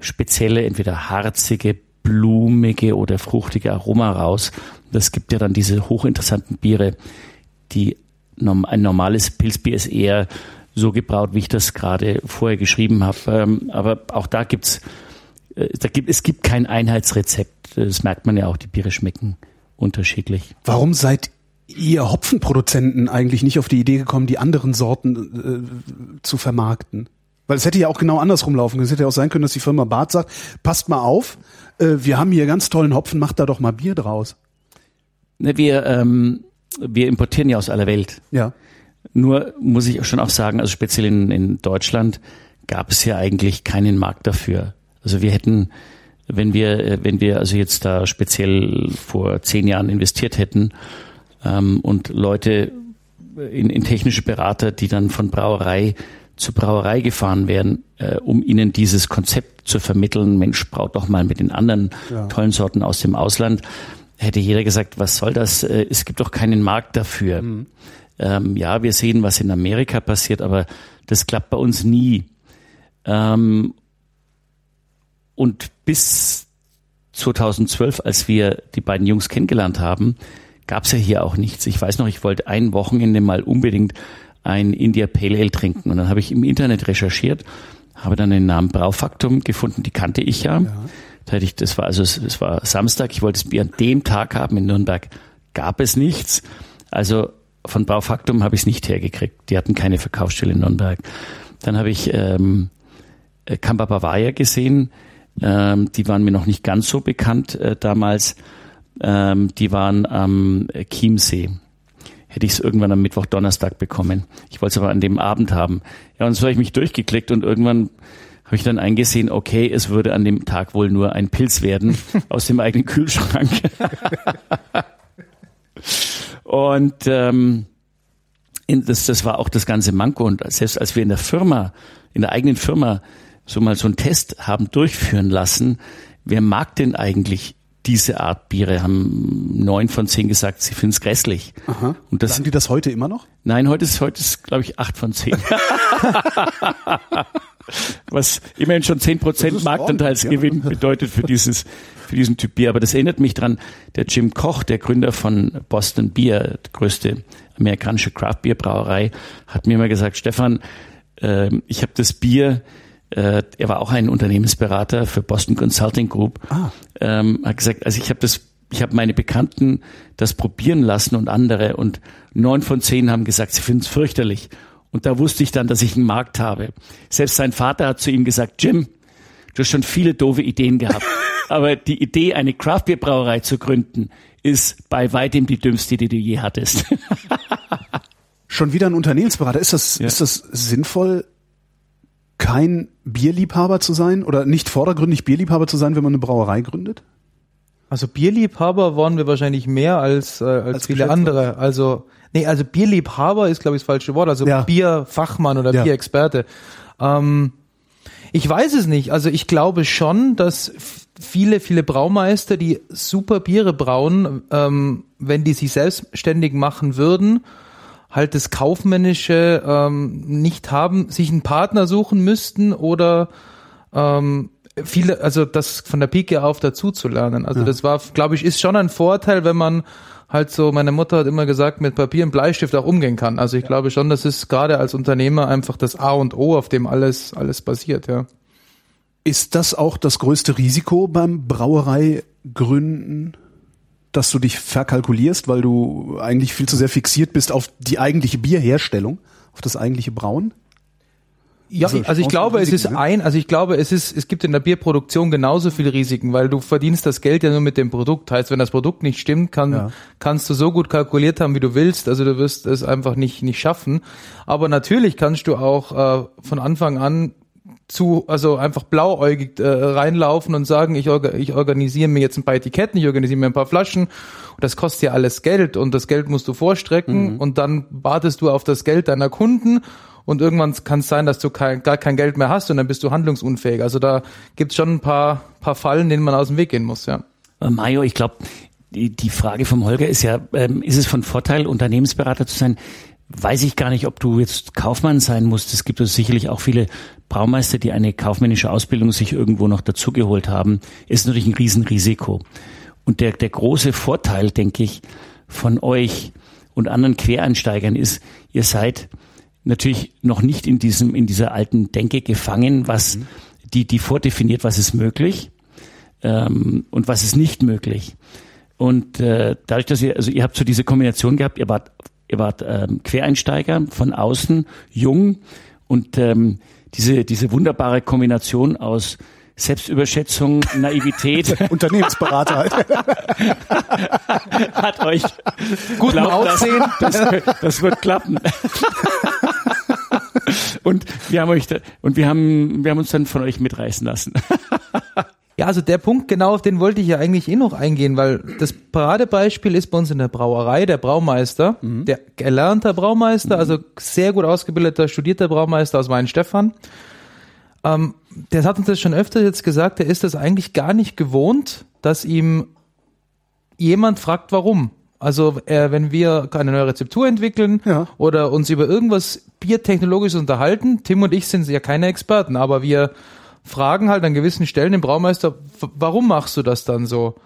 spezielle, entweder harzige, blumige oder fruchtige Aroma raus. Das gibt ja dann diese hochinteressanten Biere, die ein normales Pilzbier ist eher so gebraut, wie ich das gerade vorher geschrieben habe. Ähm, aber auch da gibt's, äh, da gibt, es gibt kein Einheitsrezept. Das merkt man ja auch, die Biere schmecken unterschiedlich. Warum seid ihr Hopfenproduzenten eigentlich nicht auf die Idee gekommen, die anderen Sorten äh, zu vermarkten? Weil es hätte ja auch genau andersrum laufen können. Es hätte ja auch sein können, dass die Firma Barth sagt, passt mal auf, äh, wir haben hier ganz tollen Hopfen, macht da doch mal Bier draus. Ne, wir, ähm, wir importieren ja aus aller Welt. Ja. Nur muss ich schon auch sagen, also speziell in, in Deutschland gab es ja eigentlich keinen Markt dafür. Also wir hätten, wenn wir, wenn wir also jetzt da speziell vor zehn Jahren investiert hätten ähm, und Leute in, in technische Berater, die dann von Brauerei zu Brauerei gefahren wären, äh, um ihnen dieses Konzept zu vermitteln, Mensch, braut doch mal mit den anderen ja. tollen Sorten aus dem Ausland, hätte jeder gesagt, was soll das? Äh, es gibt doch keinen Markt dafür. Mhm ähm, ja, wir sehen, was in Amerika passiert, aber das klappt bei uns nie. Ähm, und bis 2012, als wir die beiden Jungs kennengelernt haben, gab es ja hier auch nichts. Ich weiß noch, ich wollte ein Wochenende mal unbedingt ein India Pale Ale trinken. Und dann habe ich im Internet recherchiert, habe dann den Namen Braufaktum gefunden, die kannte ich ja. ja. Da hätte ich, das war also es war Samstag, ich wollte das Bier an dem Tag haben in Nürnberg, gab es nichts. Also von Baufaktum habe ich es nicht hergekriegt. Die hatten keine Verkaufsstelle in Nürnberg. Dann habe ich ähm, Kampa Bavaria gesehen. Ähm, die waren mir noch nicht ganz so bekannt äh, damals. Ähm, die waren am Chiemsee. Hätte ich es irgendwann am Mittwoch, Donnerstag bekommen. Ich wollte es aber an dem Abend haben. Ja, und so habe ich mich durchgeklickt und irgendwann habe ich dann eingesehen, okay, es würde an dem Tag wohl nur ein Pilz werden [LAUGHS] aus dem eigenen Kühlschrank. [LAUGHS] Und ähm, in, das, das war auch das ganze Manko. Und selbst als wir in der Firma, in der eigenen Firma, so mal so einen Test haben durchführen lassen, wer mag denn eigentlich diese Art Biere? Haben neun von zehn gesagt, sie finden es grässlich. Aha. Und das, Sagen die das heute immer noch? Nein, heute ist heute ist glaube ich acht von zehn. [LAUGHS] Was immerhin schon zehn Prozent Marktanteilsgewinn ja. bedeutet für dieses für diesen Typ Bier. Aber das erinnert mich dran, der Jim Koch, der Gründer von Boston Beer, die größte amerikanische Craft Beer Brauerei, hat mir immer gesagt, Stefan, äh, ich habe das Bier äh, er war auch ein Unternehmensberater für Boston Consulting Group, ah. ähm, hat gesagt, also ich habe das, ich habe meine Bekannten das probieren lassen und andere und neun von zehn haben gesagt, sie finden es fürchterlich. Und da wusste ich dann, dass ich einen Markt habe. Selbst sein Vater hat zu ihm gesagt, Jim, du hast schon viele doofe Ideen gehabt. [LAUGHS] Aber die Idee, eine Craftbeer-Brauerei zu gründen, ist bei weitem die dümmste, die du je hattest. [LAUGHS] schon wieder ein Unternehmensberater. Ist das, ja. ist das sinnvoll, kein Bierliebhaber zu sein oder nicht vordergründig Bierliebhaber zu sein, wenn man eine Brauerei gründet? Also Bierliebhaber waren wir wahrscheinlich mehr als, äh, als, als viele andere. Also nee, also Bierliebhaber ist glaube ich das falsche Wort. Also ja. Bierfachmann oder ja. Bierexperte. Ähm, ich weiß es nicht. Also ich glaube schon, dass viele, viele Braumeister, die super Biere brauen, ähm, wenn die sich selbstständig machen würden, halt das Kaufmännische ähm, nicht haben, sich einen Partner suchen müssten oder ähm, viele, also das von der Pike auf dazu zu lernen. Also ja. das war, glaube ich, ist schon ein Vorteil, wenn man halt so, meine Mutter hat immer gesagt, mit Papier und Bleistift auch umgehen kann. Also ich ja. glaube schon, das ist gerade als Unternehmer einfach das A und O, auf dem alles, alles basiert, ja. Ist das auch das größte Risiko beim Brauereigründen? dass du dich verkalkulierst, weil du eigentlich viel zu sehr fixiert bist auf die eigentliche Bierherstellung, auf das eigentliche Brauen? Ja, also, also ich glaube, es ist ein, also ich glaube, es ist, es gibt in der Bierproduktion genauso viele Risiken, weil du verdienst das Geld ja nur mit dem Produkt. Heißt, wenn das Produkt nicht stimmt, kann, ja. kannst du so gut kalkuliert haben, wie du willst. Also du wirst es einfach nicht, nicht schaffen. Aber natürlich kannst du auch äh, von Anfang an zu, also einfach blauäugig äh, reinlaufen und sagen, ich, orga, ich organisiere mir jetzt ein paar Etiketten, ich organisiere mir ein paar Flaschen und das kostet ja alles Geld und das Geld musst du vorstrecken mhm. und dann wartest du auf das Geld deiner Kunden und irgendwann kann es sein, dass du kein, gar kein Geld mehr hast und dann bist du handlungsunfähig. Also da gibt's schon ein paar, paar Fallen, denen man aus dem Weg gehen muss, ja. Äh, Mario, ich glaube, die, die Frage vom Holger ist ja, ähm, ist es von Vorteil, Unternehmensberater zu sein? Weiß ich gar nicht, ob du jetzt Kaufmann sein musst. Es gibt also sicherlich auch viele Braumeister, die eine kaufmännische Ausbildung sich irgendwo noch dazugeholt haben. Ist natürlich ein Riesenrisiko. Und der, der große Vorteil, denke ich, von euch und anderen Quereinsteigern ist, ihr seid natürlich noch nicht in diesem, in dieser alten Denke gefangen, was mhm. die, die vordefiniert, was ist möglich ähm, und was ist nicht möglich. Und äh, dadurch, dass ihr, also ihr habt so diese Kombination gehabt, ihr wart, ihr wart ähm, Quereinsteiger von außen, jung und ähm, diese, diese wunderbare Kombination aus Selbstüberschätzung, [LAUGHS] Naivität. [LAUGHS] Unternehmensberater halt. [LAUGHS] Hat euch guten Aussehen. Das, das, das wird klappen. [LAUGHS] und wir haben euch da, und wir haben wir haben uns dann von euch mitreißen lassen. [LAUGHS] Ja, also der Punkt genau, auf den wollte ich ja eigentlich eh noch eingehen, weil das Paradebeispiel ist bei uns in der Brauerei der Braumeister, mhm. der gelernter Braumeister, mhm. also sehr gut ausgebildeter, studierter Braumeister aus Weinstefan. Ähm, der hat uns das schon öfter jetzt gesagt, der ist das eigentlich gar nicht gewohnt, dass ihm jemand fragt, warum. Also äh, wenn wir eine neue Rezeptur entwickeln ja. oder uns über irgendwas Biertechnologisches unterhalten, Tim und ich sind ja keine Experten, aber wir fragen halt an gewissen Stellen den Braumeister, warum machst du das dann so?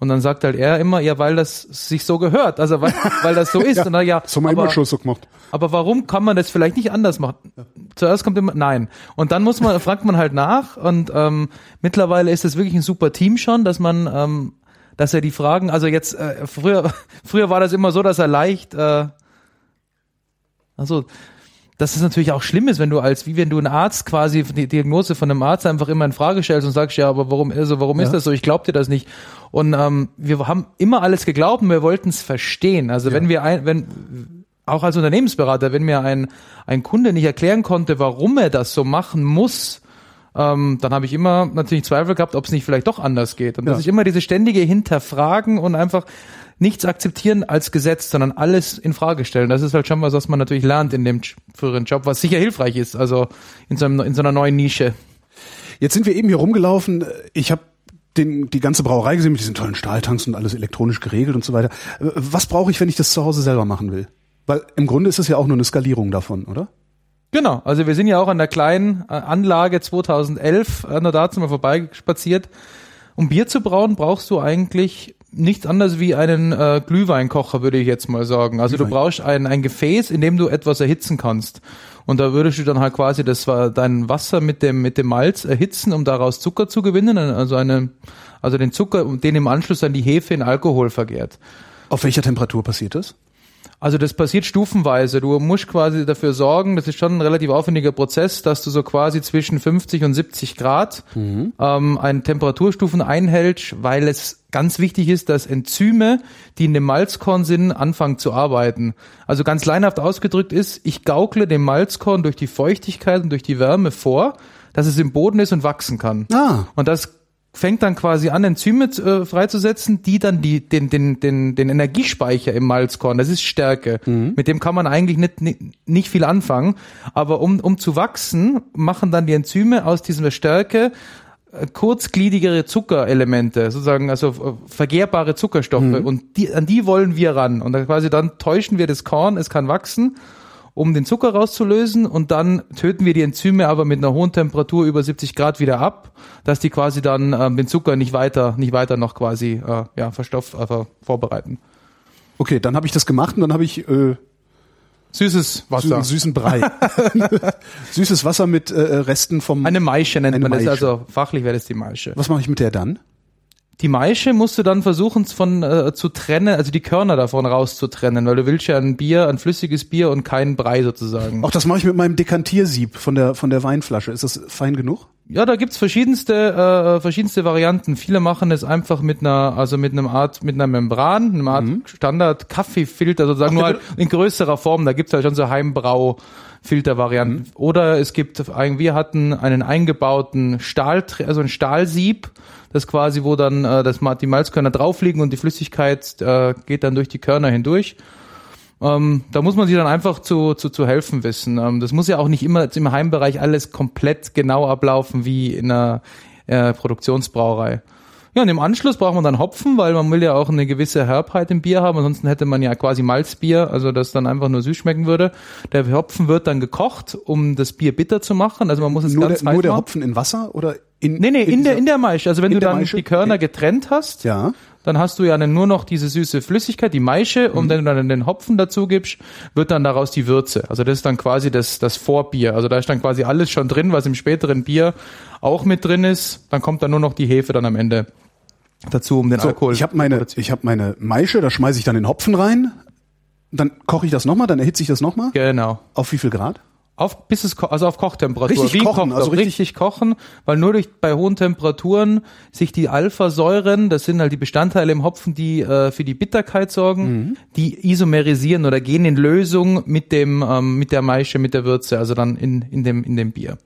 Und dann sagt halt er immer, ja, weil das sich so gehört, also weil, [LAUGHS] weil das so ist. ja, und dann, ja, so haben wir aber, immer schon so gemacht. Aber warum kann man das vielleicht nicht anders machen? Ja. Zuerst kommt immer, nein. Und dann muss man, fragt man halt nach und ähm, mittlerweile ist es wirklich ein super Team schon, dass man ähm, dass er die Fragen, also jetzt äh, früher [LAUGHS] früher war das immer so, dass er leicht äh, also dass es natürlich auch schlimm ist, wenn du als, wie wenn du einen Arzt quasi, die Diagnose von einem Arzt einfach immer in Frage stellst und sagst, ja, aber warum, also warum ja. ist das so? Ich glaub dir das nicht. Und ähm, wir haben immer alles geglaubt und wir wollten es verstehen. Also ja. wenn wir ein, wenn auch als Unternehmensberater, wenn mir ein, ein Kunde nicht erklären konnte, warum er das so machen muss, ähm, dann habe ich immer natürlich Zweifel gehabt, ob es nicht vielleicht doch anders geht. Und ja. dass ich immer diese ständige Hinterfragen und einfach nichts akzeptieren als Gesetz, sondern alles in Frage stellen. Das ist halt schon was, was man natürlich lernt in dem früheren Job, was sicher hilfreich ist, also in so, einem, in so einer neuen Nische. Jetzt sind wir eben hier rumgelaufen. Ich habe den, die ganze Brauerei gesehen mit diesen tollen Stahltanks und alles elektronisch geregelt und so weiter. Was brauche ich, wenn ich das zu Hause selber machen will? Weil im Grunde ist es ja auch nur eine Skalierung davon, oder? Genau, also wir sind ja auch an der kleinen äh, Anlage 2011 an der dazu mal vorbeispaziert. Um Bier zu brauen, brauchst du eigentlich nichts anderes wie einen äh, Glühweinkocher, würde ich jetzt mal sagen. Also Glühwein. du brauchst ein, ein Gefäß, in dem du etwas erhitzen kannst. Und da würdest du dann halt quasi das war dein Wasser mit dem mit dem Malz erhitzen, um daraus Zucker zu gewinnen, also eine also den Zucker, den im Anschluss an die Hefe in Alkohol vergärt. Auf welcher Temperatur passiert das? Also das passiert stufenweise. Du musst quasi dafür sorgen, das ist schon ein relativ aufwendiger Prozess, dass du so quasi zwischen 50 und 70 Grad mhm. ähm, einen Temperaturstufen einhältst, weil es ganz wichtig ist, dass Enzyme, die in dem Malzkorn sind, anfangen zu arbeiten. Also ganz leinhaft ausgedrückt ist, ich gaukle dem Malzkorn durch die Feuchtigkeit und durch die Wärme vor, dass es im Boden ist und wachsen kann. Ah. Und das fängt dann quasi an, Enzyme äh, freizusetzen, die dann die, den, den, den, den Energiespeicher im Malzkorn, das ist Stärke. Mhm. Mit dem kann man eigentlich nicht, nicht, nicht viel anfangen. Aber um, um zu wachsen, machen dann die Enzyme aus dieser Stärke kurzgliedrigere Zuckerelemente, sozusagen also äh, vergehrbare Zuckerstoffe mhm. und die, an die wollen wir ran und dann quasi dann täuschen wir das Korn, es kann wachsen, um den Zucker rauszulösen und dann töten wir die Enzyme aber mit einer hohen Temperatur über 70 Grad wieder ab, dass die quasi dann ähm, den Zucker nicht weiter nicht weiter noch quasi äh, ja verstoff äh, vorbereiten. Okay, dann habe ich das gemacht und dann habe ich äh, Süßes Wasser. Sü süßen Brei. [LAUGHS] Süßes Wasser mit äh, Resten vom. Eine Maische nennt man Maische. das, also fachlich wäre das die Maische. Was mache ich mit der dann? Die Maische musst du dann versuchen von äh, zu trennen, also die Körner davon rauszutrennen, weil du willst ja ein Bier, ein flüssiges Bier und keinen Brei sozusagen. Auch das mache ich mit meinem Dekantiersieb von der von der Weinflasche. Ist das fein genug? Ja, da gibt's verschiedenste äh, verschiedenste Varianten. Viele machen es einfach mit einer also mit einem Art mit einer Membran, einem Art mhm. Standard Kaffeefilter sozusagen Ach, nur halt in größerer Form. Da gibt's halt schon so Heimbrau Filtervarianten. Mhm. Oder es gibt, wir hatten einen eingebauten Stahl, also ein Stahlsieb, das quasi, wo dann äh, das, die Malzkörner drauf liegen und die Flüssigkeit äh, geht dann durch die Körner hindurch. Ähm, da muss man sich dann einfach zu, zu, zu helfen wissen. Ähm, das muss ja auch nicht immer im Heimbereich alles komplett genau ablaufen wie in einer äh, Produktionsbrauerei. Ja, und im Anschluss braucht man dann Hopfen, weil man will ja auch eine gewisse Herbheit im Bier haben. Ansonsten hätte man ja quasi Malzbier, also das dann einfach nur süß schmecken würde. Der Hopfen wird dann gekocht, um das Bier bitter zu machen. Also man muss es nur ganz der, Nur der Hopfen in Wasser oder in Nee, nee, in, in der in der Maische. Also wenn du dann Maische? die Körner getrennt hast, ja. dann hast du ja dann nur noch diese süße Flüssigkeit, die Maische, und mhm. wenn du dann den Hopfen dazu gibst, wird dann daraus die Würze. Also das ist dann quasi das das Vorbier. Also da ist dann quasi alles schon drin, was im späteren Bier auch mit drin ist. Dann kommt dann nur noch die Hefe dann am Ende dazu, um den so, Alkohol. Ich habe meine, ich habe meine Maische, da schmeiße ich dann den Hopfen rein. Dann koche ich das nochmal, dann erhitze ich das nochmal. Genau. Auf wie viel Grad? Auf bis es also auf Kochtemperatur. Richtig Wie kochen, also richtig, richtig, kochen, weil nur durch bei hohen Temperaturen sich die Alphasäuren, das sind halt die Bestandteile im Hopfen, die äh, für die Bitterkeit sorgen, mhm. die isomerisieren oder gehen in Lösung mit dem ähm, mit der Maische, mit der Würze, also dann in in dem in dem Bier.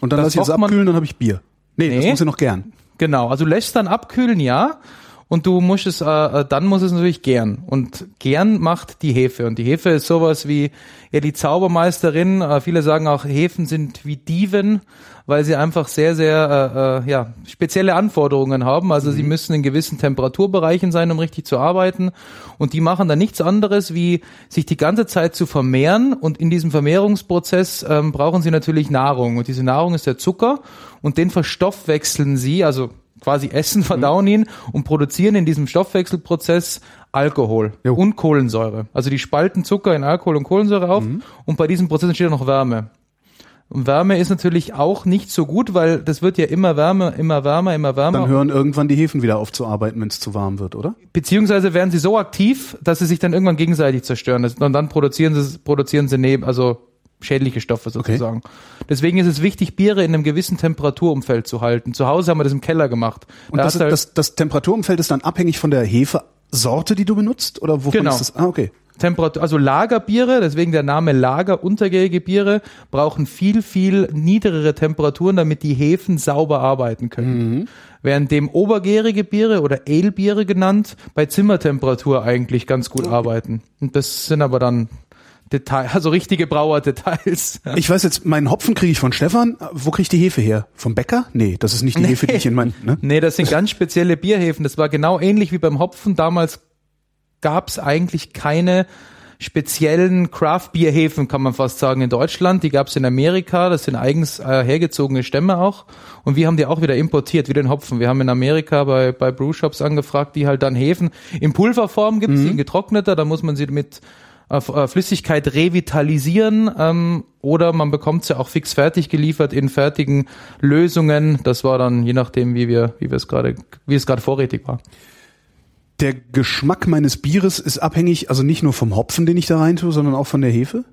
Und dann lasse ich es abkühlen, dann habe ich Bier. Nee, nee, das muss ja noch gern. Genau, also lässt dann abkühlen, ja. Und du musst es, äh, äh, dann muss es natürlich gern. Und gern macht die Hefe. Und die Hefe ist sowas wie, ja, die Zaubermeisterin. Äh, viele sagen auch, Hefen sind wie Diven, weil sie einfach sehr, sehr, äh, äh, ja, spezielle Anforderungen haben. Also mhm. sie müssen in gewissen Temperaturbereichen sein, um richtig zu arbeiten. Und die machen dann nichts anderes, wie sich die ganze Zeit zu vermehren. Und in diesem Vermehrungsprozess ähm, brauchen sie natürlich Nahrung. Und diese Nahrung ist der Zucker. Und den verstoffwechseln sie, also quasi essen, verdauen ihn und produzieren in diesem Stoffwechselprozess Alkohol jo. und Kohlensäure. Also die spalten Zucker in Alkohol und Kohlensäure auf mhm. und bei diesem Prozess entsteht auch noch Wärme. Und Wärme ist natürlich auch nicht so gut, weil das wird ja immer wärmer, immer wärmer, immer wärmer. Dann hören irgendwann die Hefen wieder auf zu arbeiten, wenn es zu warm wird, oder? Beziehungsweise werden sie so aktiv, dass sie sich dann irgendwann gegenseitig zerstören. Und dann produzieren sie, produzieren sie neben, also schädliche Stoffe sozusagen. Okay. Deswegen ist es wichtig, Biere in einem gewissen Temperaturumfeld zu halten. Zu Hause haben wir das im Keller gemacht. Und da das, halt das, das Temperaturumfeld ist dann abhängig von der Hefesorte, die du benutzt? Oder wovon genau. ist das? Ah, okay. Temperatur, also Lagerbiere, deswegen der Name Lager, untergärige Biere, brauchen viel, viel niedrigere Temperaturen, damit die Hefen sauber arbeiten können. Mhm. Während dem obergärige Biere oder Ale-Biere genannt, bei Zimmertemperatur eigentlich ganz gut okay. arbeiten. Und das sind aber dann Detail, also richtige Brauerdetails. [LAUGHS] Ich weiß jetzt, meinen Hopfen kriege ich von Stefan. Wo kriege ich die Hefe her? Vom Bäcker? Nee, das ist nicht die nee. Hefe, die ich in mein. Ne? Nee, das sind ganz spezielle Bierhefen. Das war genau ähnlich wie beim Hopfen. Damals gab es eigentlich keine speziellen Craft-Bierhefen, kann man fast sagen, in Deutschland. Die gab es in Amerika, das sind eigens äh, hergezogene Stämme auch. Und wir haben die auch wieder importiert, wie den Hopfen. Wir haben in Amerika bei, bei Brewshops angefragt, die halt dann Hefen in Pulverform gibt, mhm. in getrockneter, da muss man sie mit Flüssigkeit revitalisieren ähm, oder man bekommt sie auch fix fertig geliefert in fertigen Lösungen. Das war dann je nachdem, wie wir, wie wir es gerade, wie es gerade vorrätig war. Der Geschmack meines Bieres ist abhängig, also nicht nur vom Hopfen, den ich da rein tue, sondern auch von der Hefe?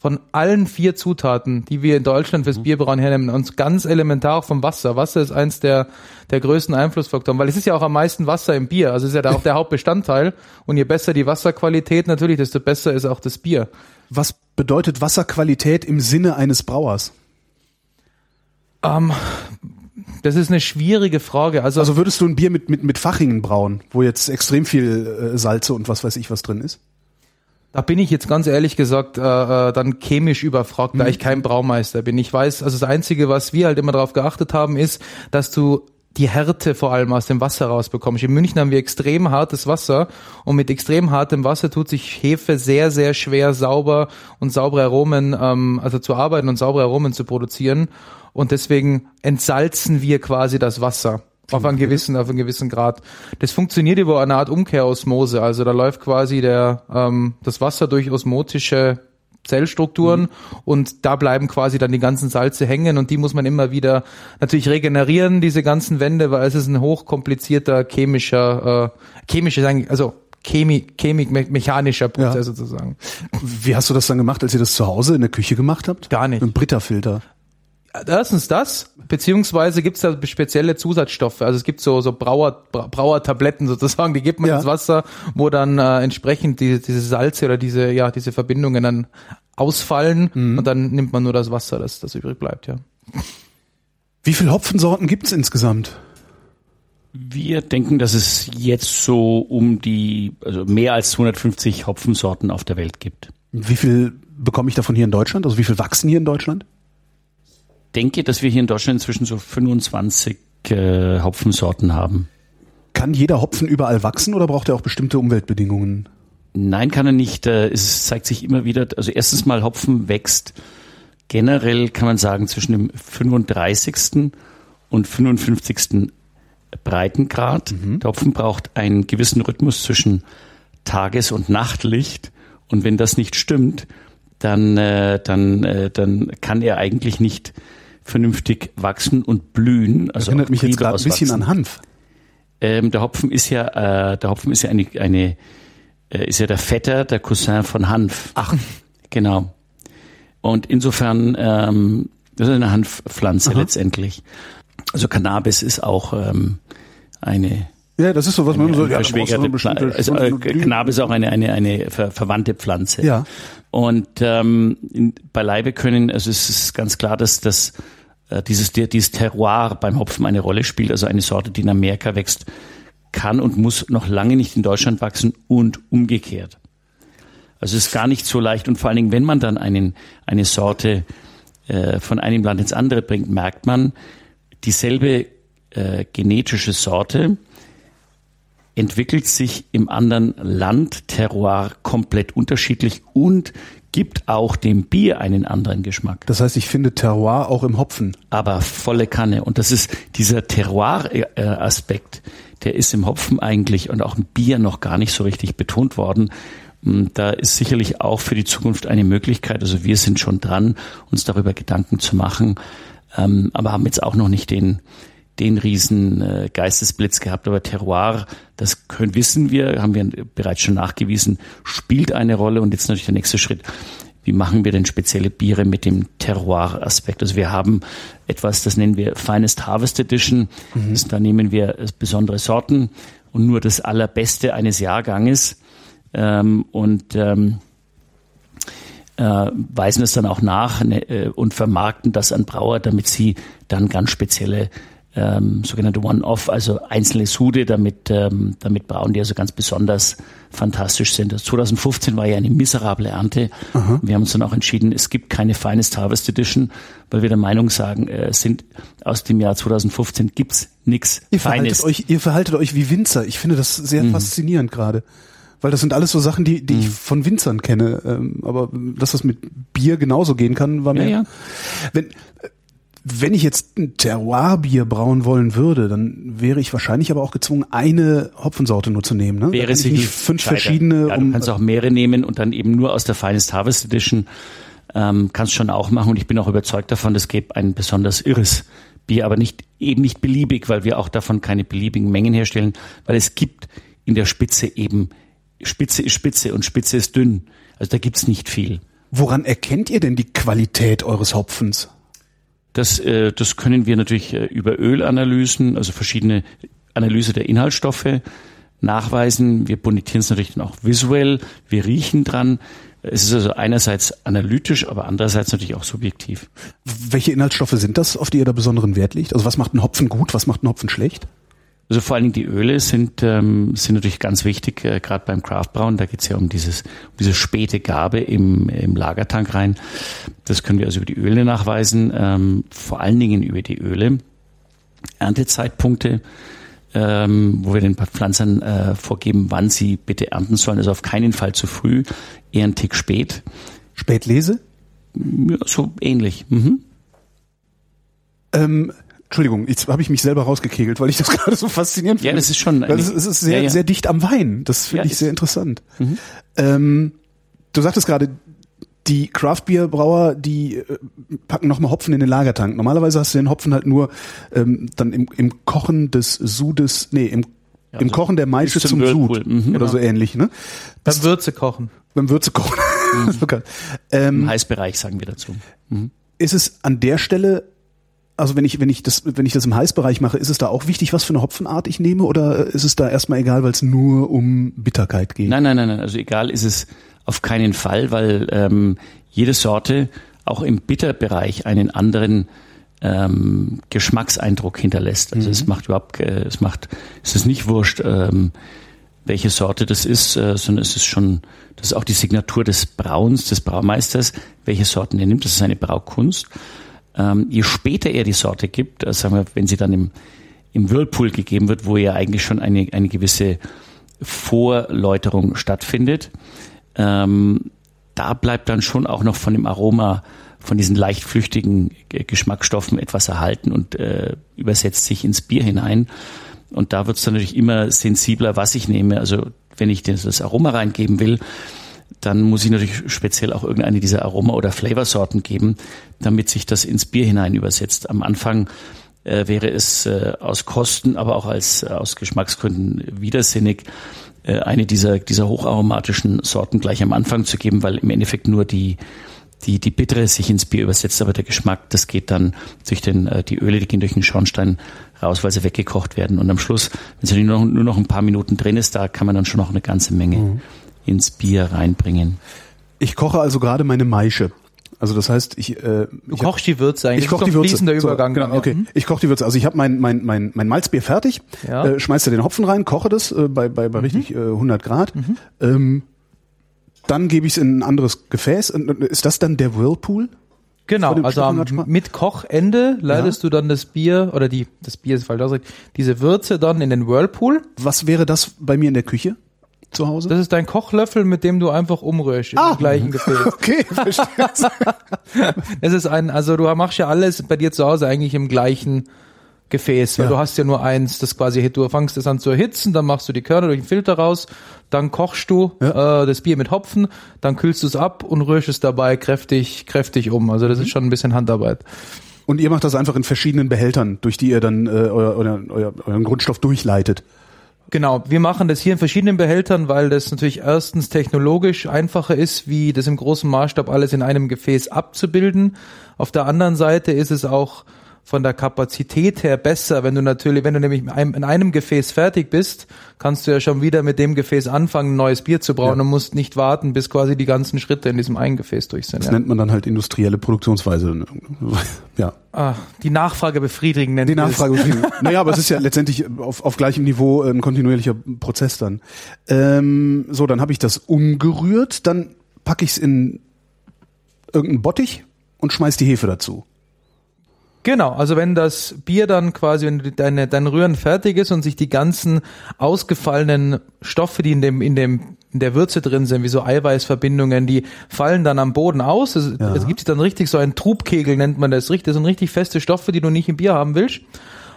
Von allen vier Zutaten, die wir in Deutschland fürs mhm. Bierbrauen hernehmen, uns ganz elementar auch vom Wasser. Wasser ist eins der, der größten Einflussfaktoren, weil es ist ja auch am meisten Wasser im Bier. Also ist ja da auch der [LAUGHS] Hauptbestandteil. Und je besser die Wasserqualität natürlich, desto besser ist auch das Bier. Was bedeutet Wasserqualität im Sinne eines Brauers? Ähm, das ist eine schwierige Frage. Also, also würdest du ein Bier mit, mit, mit Fachingen brauen, wo jetzt extrem viel äh, Salze und was weiß ich was drin ist? Da bin ich jetzt ganz ehrlich gesagt äh, äh dann chemisch überfragt, da mhm. ich kein Braumeister bin. Ich weiß, also das Einzige, was wir halt immer darauf geachtet haben, ist, dass du die Härte vor allem aus dem Wasser rausbekommst. In München haben wir extrem hartes Wasser und mit extrem hartem Wasser tut sich Hefe sehr, sehr schwer sauber und saubere Aromen, ähm, also zu arbeiten und saubere Aromen zu produzieren. Und deswegen entsalzen wir quasi das Wasser. Auf einen gewissen, auf einen gewissen Grad. Das funktioniert über eine Art Umkehrosmose. Also da läuft quasi der, ähm, das Wasser durch osmotische Zellstrukturen mhm. und da bleiben quasi dann die ganzen Salze hängen und die muss man immer wieder natürlich regenerieren, diese ganzen Wände, weil es ist ein hochkomplizierter chemischer, äh, chemisches, also Chemik, Chemik, mechanischer Prozess ja. sozusagen. Wie hast du das dann gemacht, als ihr das zu Hause in der Küche gemacht habt? Gar nicht. Ein Britta-Filter. Erstens das, beziehungsweise gibt es da spezielle Zusatzstoffe. Also es gibt so, so Brauer, Brauertabletten sozusagen, die gibt man ja. ins Wasser, wo dann äh, entsprechend die, diese Salze oder diese, ja, diese Verbindungen dann ausfallen mhm. und dann nimmt man nur das Wasser, das, das übrig bleibt, ja. Wie viele Hopfensorten gibt es insgesamt? Wir denken, dass es jetzt so um die, also mehr als 250 Hopfensorten auf der Welt gibt. Wie viel bekomme ich davon hier in Deutschland? Also wie viel wachsen hier in Deutschland? Denke, dass wir hier in Deutschland inzwischen so 25 äh, Hopfensorten haben. Kann jeder Hopfen überall wachsen oder braucht er auch bestimmte Umweltbedingungen? Nein, kann er nicht. Äh, es zeigt sich immer wieder, also erstens mal Hopfen wächst generell, kann man sagen, zwischen dem 35. und 55. Breitengrad. Mhm. Der Hopfen braucht einen gewissen Rhythmus zwischen Tages- und Nachtlicht. Und wenn das nicht stimmt, dann, äh, dann, äh, dann kann er eigentlich nicht vernünftig wachsen und blühen. Also erinnert mich jetzt gerade ein bisschen an Hanf. Ähm, der Hopfen ist ja, äh, der Hopfen ist ja eine, eine äh, ist ja der Vetter, der Cousin von Hanf. Ach, genau. Und insofern, ähm, das ist eine Hanfpflanze Aha. letztendlich. Also Cannabis ist auch ähm, eine ja, das ist so, was man so, ja, so also, äh, Cannabis ist auch eine, eine, eine ver verwandte Pflanze. Ja. Und ähm, in, beileibe können, also es ist ganz klar, dass das dieses, dieses Terroir beim Hopfen eine Rolle spielt, also eine Sorte, die in Amerika wächst, kann und muss noch lange nicht in Deutschland wachsen und umgekehrt. Also es ist gar nicht so leicht und vor allen Dingen, wenn man dann einen, eine Sorte äh, von einem Land ins andere bringt, merkt man, dieselbe äh, genetische Sorte entwickelt sich im anderen Land Terroir komplett unterschiedlich und gibt auch dem Bier einen anderen Geschmack. Das heißt, ich finde Terroir auch im Hopfen. Aber volle Kanne. Und das ist dieser Terroir-Aspekt, der ist im Hopfen eigentlich und auch im Bier noch gar nicht so richtig betont worden. Hm, da ist sicherlich auch für die Zukunft eine Möglichkeit. Also wir sind schon dran, uns darüber Gedanken zu machen, ähm, aber haben jetzt auch noch nicht den, den riesen äh, Geistesblitz gehabt. Aber Terroir, das können, wissen wir, haben wir bereits schon nachgewiesen, spielt eine Rolle. Und jetzt natürlich der nächste Schritt. Wie machen wir denn spezielle Biere mit dem Terroir-Aspekt? Also wir haben etwas, das nennen wir Finest Harvest Edition. Mhm. Da nehmen wir äh, besondere Sorten und nur das Allerbeste eines Jahrganges. Ähm, und ähm, äh, weisen es dann auch nach ne, äh, und vermarkten das an Brauer, damit sie dann ganz spezielle ähm, sogenannte One-Off, also einzelne Sude damit, ähm, damit brauen, die also ganz besonders fantastisch sind. 2015 war ja eine miserable Ernte. Aha. Wir haben uns dann auch entschieden, es gibt keine Finest Harvest Edition, weil wir der Meinung sagen, äh, sind aus dem Jahr 2015 gibt's nichts ihr Feines. Euch, ihr verhaltet euch wie Winzer. Ich finde das sehr mhm. faszinierend gerade. Weil das sind alles so Sachen, die, die mhm. ich von Winzern kenne. Ähm, aber dass das mit Bier genauso gehen kann, war mir. Ja, ja. Wenn, wenn ich jetzt ein Terroir-Bier brauen wollen würde, dann wäre ich wahrscheinlich aber auch gezwungen, eine Hopfensorte nur zu nehmen. Ne? Wäre es nicht fünf verschiedene. Ja, du um, kannst auch mehrere nehmen und dann eben nur aus der Finest Harvest Edition ähm, kannst schon auch machen. Und ich bin auch überzeugt davon, das gibt ein besonders irres Bier, aber nicht eben nicht beliebig, weil wir auch davon keine beliebigen Mengen herstellen, weil es gibt in der Spitze eben Spitze ist Spitze und Spitze ist dünn. Also da gibt's nicht viel. Woran erkennt ihr denn die Qualität eures Hopfens? Das, äh, das können wir natürlich äh, über Ölanalysen, also verschiedene Analyse der Inhaltsstoffe nachweisen. Wir bonitieren es natürlich dann auch visuell. Wir riechen dran. Es ist also einerseits analytisch, aber andererseits natürlich auch subjektiv. Welche Inhaltsstoffe sind das, auf die ihr da besonderen Wert legt? Also was macht ein Hopfen gut, was macht ein Hopfen schlecht? Also vor allen Dingen die Öle sind, ähm, sind natürlich ganz wichtig, äh, gerade beim Craftbrauen. Da geht es ja um dieses, um diese späte Gabe im, im Lagertank rein. Das können wir also über die Öle nachweisen, ähm, vor allen Dingen über die Öle. Erntezeitpunkte, ähm, wo wir den Pflanzern äh, vorgeben, wann sie bitte ernten sollen. Also auf keinen Fall zu früh, eher ein Tick spät. Spätlese? Ja, so ähnlich. Mhm. Ähm, Entschuldigung, jetzt habe ich mich selber rausgekegelt, weil ich das [LAUGHS] gerade so faszinierend finde. Ja, das ist schon. Das ist, es ist sehr, ja, ja. sehr dicht am Wein. Das finde ja, ich sehr interessant. Mhm. Ähm, du sagtest gerade, die Craft Beer Brauer, die äh, packen nochmal Hopfen in den Lagertank. Normalerweise hast du den Hopfen halt nur ähm, dann im, im Kochen des Sudes, nee, im, ja, im so Kochen der Maische zum, zum Sud mhm, oder so ähnlich, ne? Beim Würze kochen. Beim Würze kochen. [LAUGHS] Mhm. ähm, Im Heißbereich sagen wir dazu. Mhm. Ist es an der Stelle also wenn ich, wenn ich das, wenn ich das im Heißbereich mache, ist es da auch wichtig, was für eine Hopfenart ich nehme oder ist es da erstmal egal, weil es nur um Bitterkeit geht? Nein, nein, nein, nein. Also egal ist es auf keinen Fall, weil ähm, jede Sorte auch im Bitterbereich einen anderen ähm, Geschmackseindruck hinterlässt. Also mhm. es macht überhaupt, äh, es macht, es ist nicht wurscht, ähm, welche Sorte das ist, äh, sondern es ist schon, das ist auch die Signatur des Brauens, des Braumeisters, welche Sorten er nimmt. Das ist eine Braukunst. Ähm, je später er die Sorte gibt, also sagen wir, wenn sie dann im, im Whirlpool gegeben wird, wo ja eigentlich schon eine, eine gewisse Vorläuterung stattfindet, ähm, da bleibt dann schon auch noch von dem Aroma, von diesen leicht flüchtigen Geschmacksstoffen etwas erhalten und äh, übersetzt sich ins Bier hinein. Und da wird es dann natürlich immer sensibler, was ich nehme. Also wenn ich das Aroma reingeben will, dann muss ich natürlich speziell auch irgendeine dieser Aroma- oder Flavorsorten geben, damit sich das ins Bier hinein übersetzt. Am Anfang äh, wäre es äh, aus Kosten, aber auch als, äh, aus Geschmacksgründen widersinnig, äh, eine dieser, dieser hocharomatischen Sorten gleich am Anfang zu geben, weil im Endeffekt nur die, die, die Bittere sich ins Bier übersetzt, aber der Geschmack, das geht dann durch den, äh, die Öle, die gehen durch den Schornstein raus, weil sie weggekocht werden. Und am Schluss, wenn es nur noch, nur noch ein paar Minuten drin ist, da kann man dann schon noch eine ganze Menge mhm ins Bier reinbringen. Ich koche also gerade meine Maische. Also das heißt, ich äh, du ich kochst hab, die Würze eigentlich. Ich koche die Würze. Fließender Übergang. So, genau, okay. Mhm. Ich koche die Würze. Also ich habe mein mein mein mein Malzbier fertig. Ja. Äh, schmeiß da den Hopfen rein, koche das äh, bei bei, bei mhm. richtig äh, 100 Grad. Mhm. Ähm, dann gebe ich es in ein anderes Gefäß. Und, ist das dann der Whirlpool? Genau, also am, mit Kochende leitest ja. du dann das Bier oder die das Bier ist falsch ausgedrückt, diese Würze dann in den Whirlpool. Was wäre das bei mir in der Küche? Zu Hause? Das ist dein Kochlöffel, mit dem du einfach umrührst ah, im gleichen Gefäß. [LAUGHS] Okay, verstehe. [LAUGHS] es ist ein, also du machst ja alles bei dir zu Hause eigentlich im gleichen Gefäß, weil ja. du hast ja nur eins, das quasi, du fangst es an zu erhitzen, dann machst du die Körner durch den Filter raus, dann kochst du ja. äh, das Bier mit Hopfen, dann kühlst du es ab und rührst es dabei kräftig, kräftig um. Also das mhm. ist schon ein bisschen Handarbeit. Und ihr macht das einfach in verschiedenen Behältern, durch die ihr dann äh, euer, euer, euer, euren Grundstoff durchleitet. Genau, wir machen das hier in verschiedenen Behältern, weil das natürlich erstens technologisch einfacher ist, wie das im großen Maßstab alles in einem Gefäß abzubilden. Auf der anderen Seite ist es auch von der Kapazität her besser, wenn du natürlich, wenn du nämlich in einem Gefäß fertig bist, kannst du ja schon wieder mit dem Gefäß anfangen, ein neues Bier zu brauen ja. und musst nicht warten, bis quasi die ganzen Schritte in diesem einen Gefäß durch sind. Das ja. nennt man dann halt industrielle Produktionsweise. ja. Ah, die Nachfrage befriedigen nennt Die Nachfrage befriedigen. [LAUGHS] naja, aber es ist ja letztendlich auf, auf gleichem Niveau ein kontinuierlicher Prozess dann. Ähm, so, dann habe ich das umgerührt, dann packe ich es in irgendeinen Bottich und schmeiß die Hefe dazu. Genau, also wenn das Bier dann quasi, wenn deine, dein Rühren fertig ist und sich die ganzen ausgefallenen Stoffe, die in dem, in dem, in der Würze drin sind, wie so Eiweißverbindungen, die fallen dann am Boden aus. Es, ja. es gibt dann richtig so einen Trubkegel, nennt man das richtig. Das sind richtig feste Stoffe, die du nicht im Bier haben willst.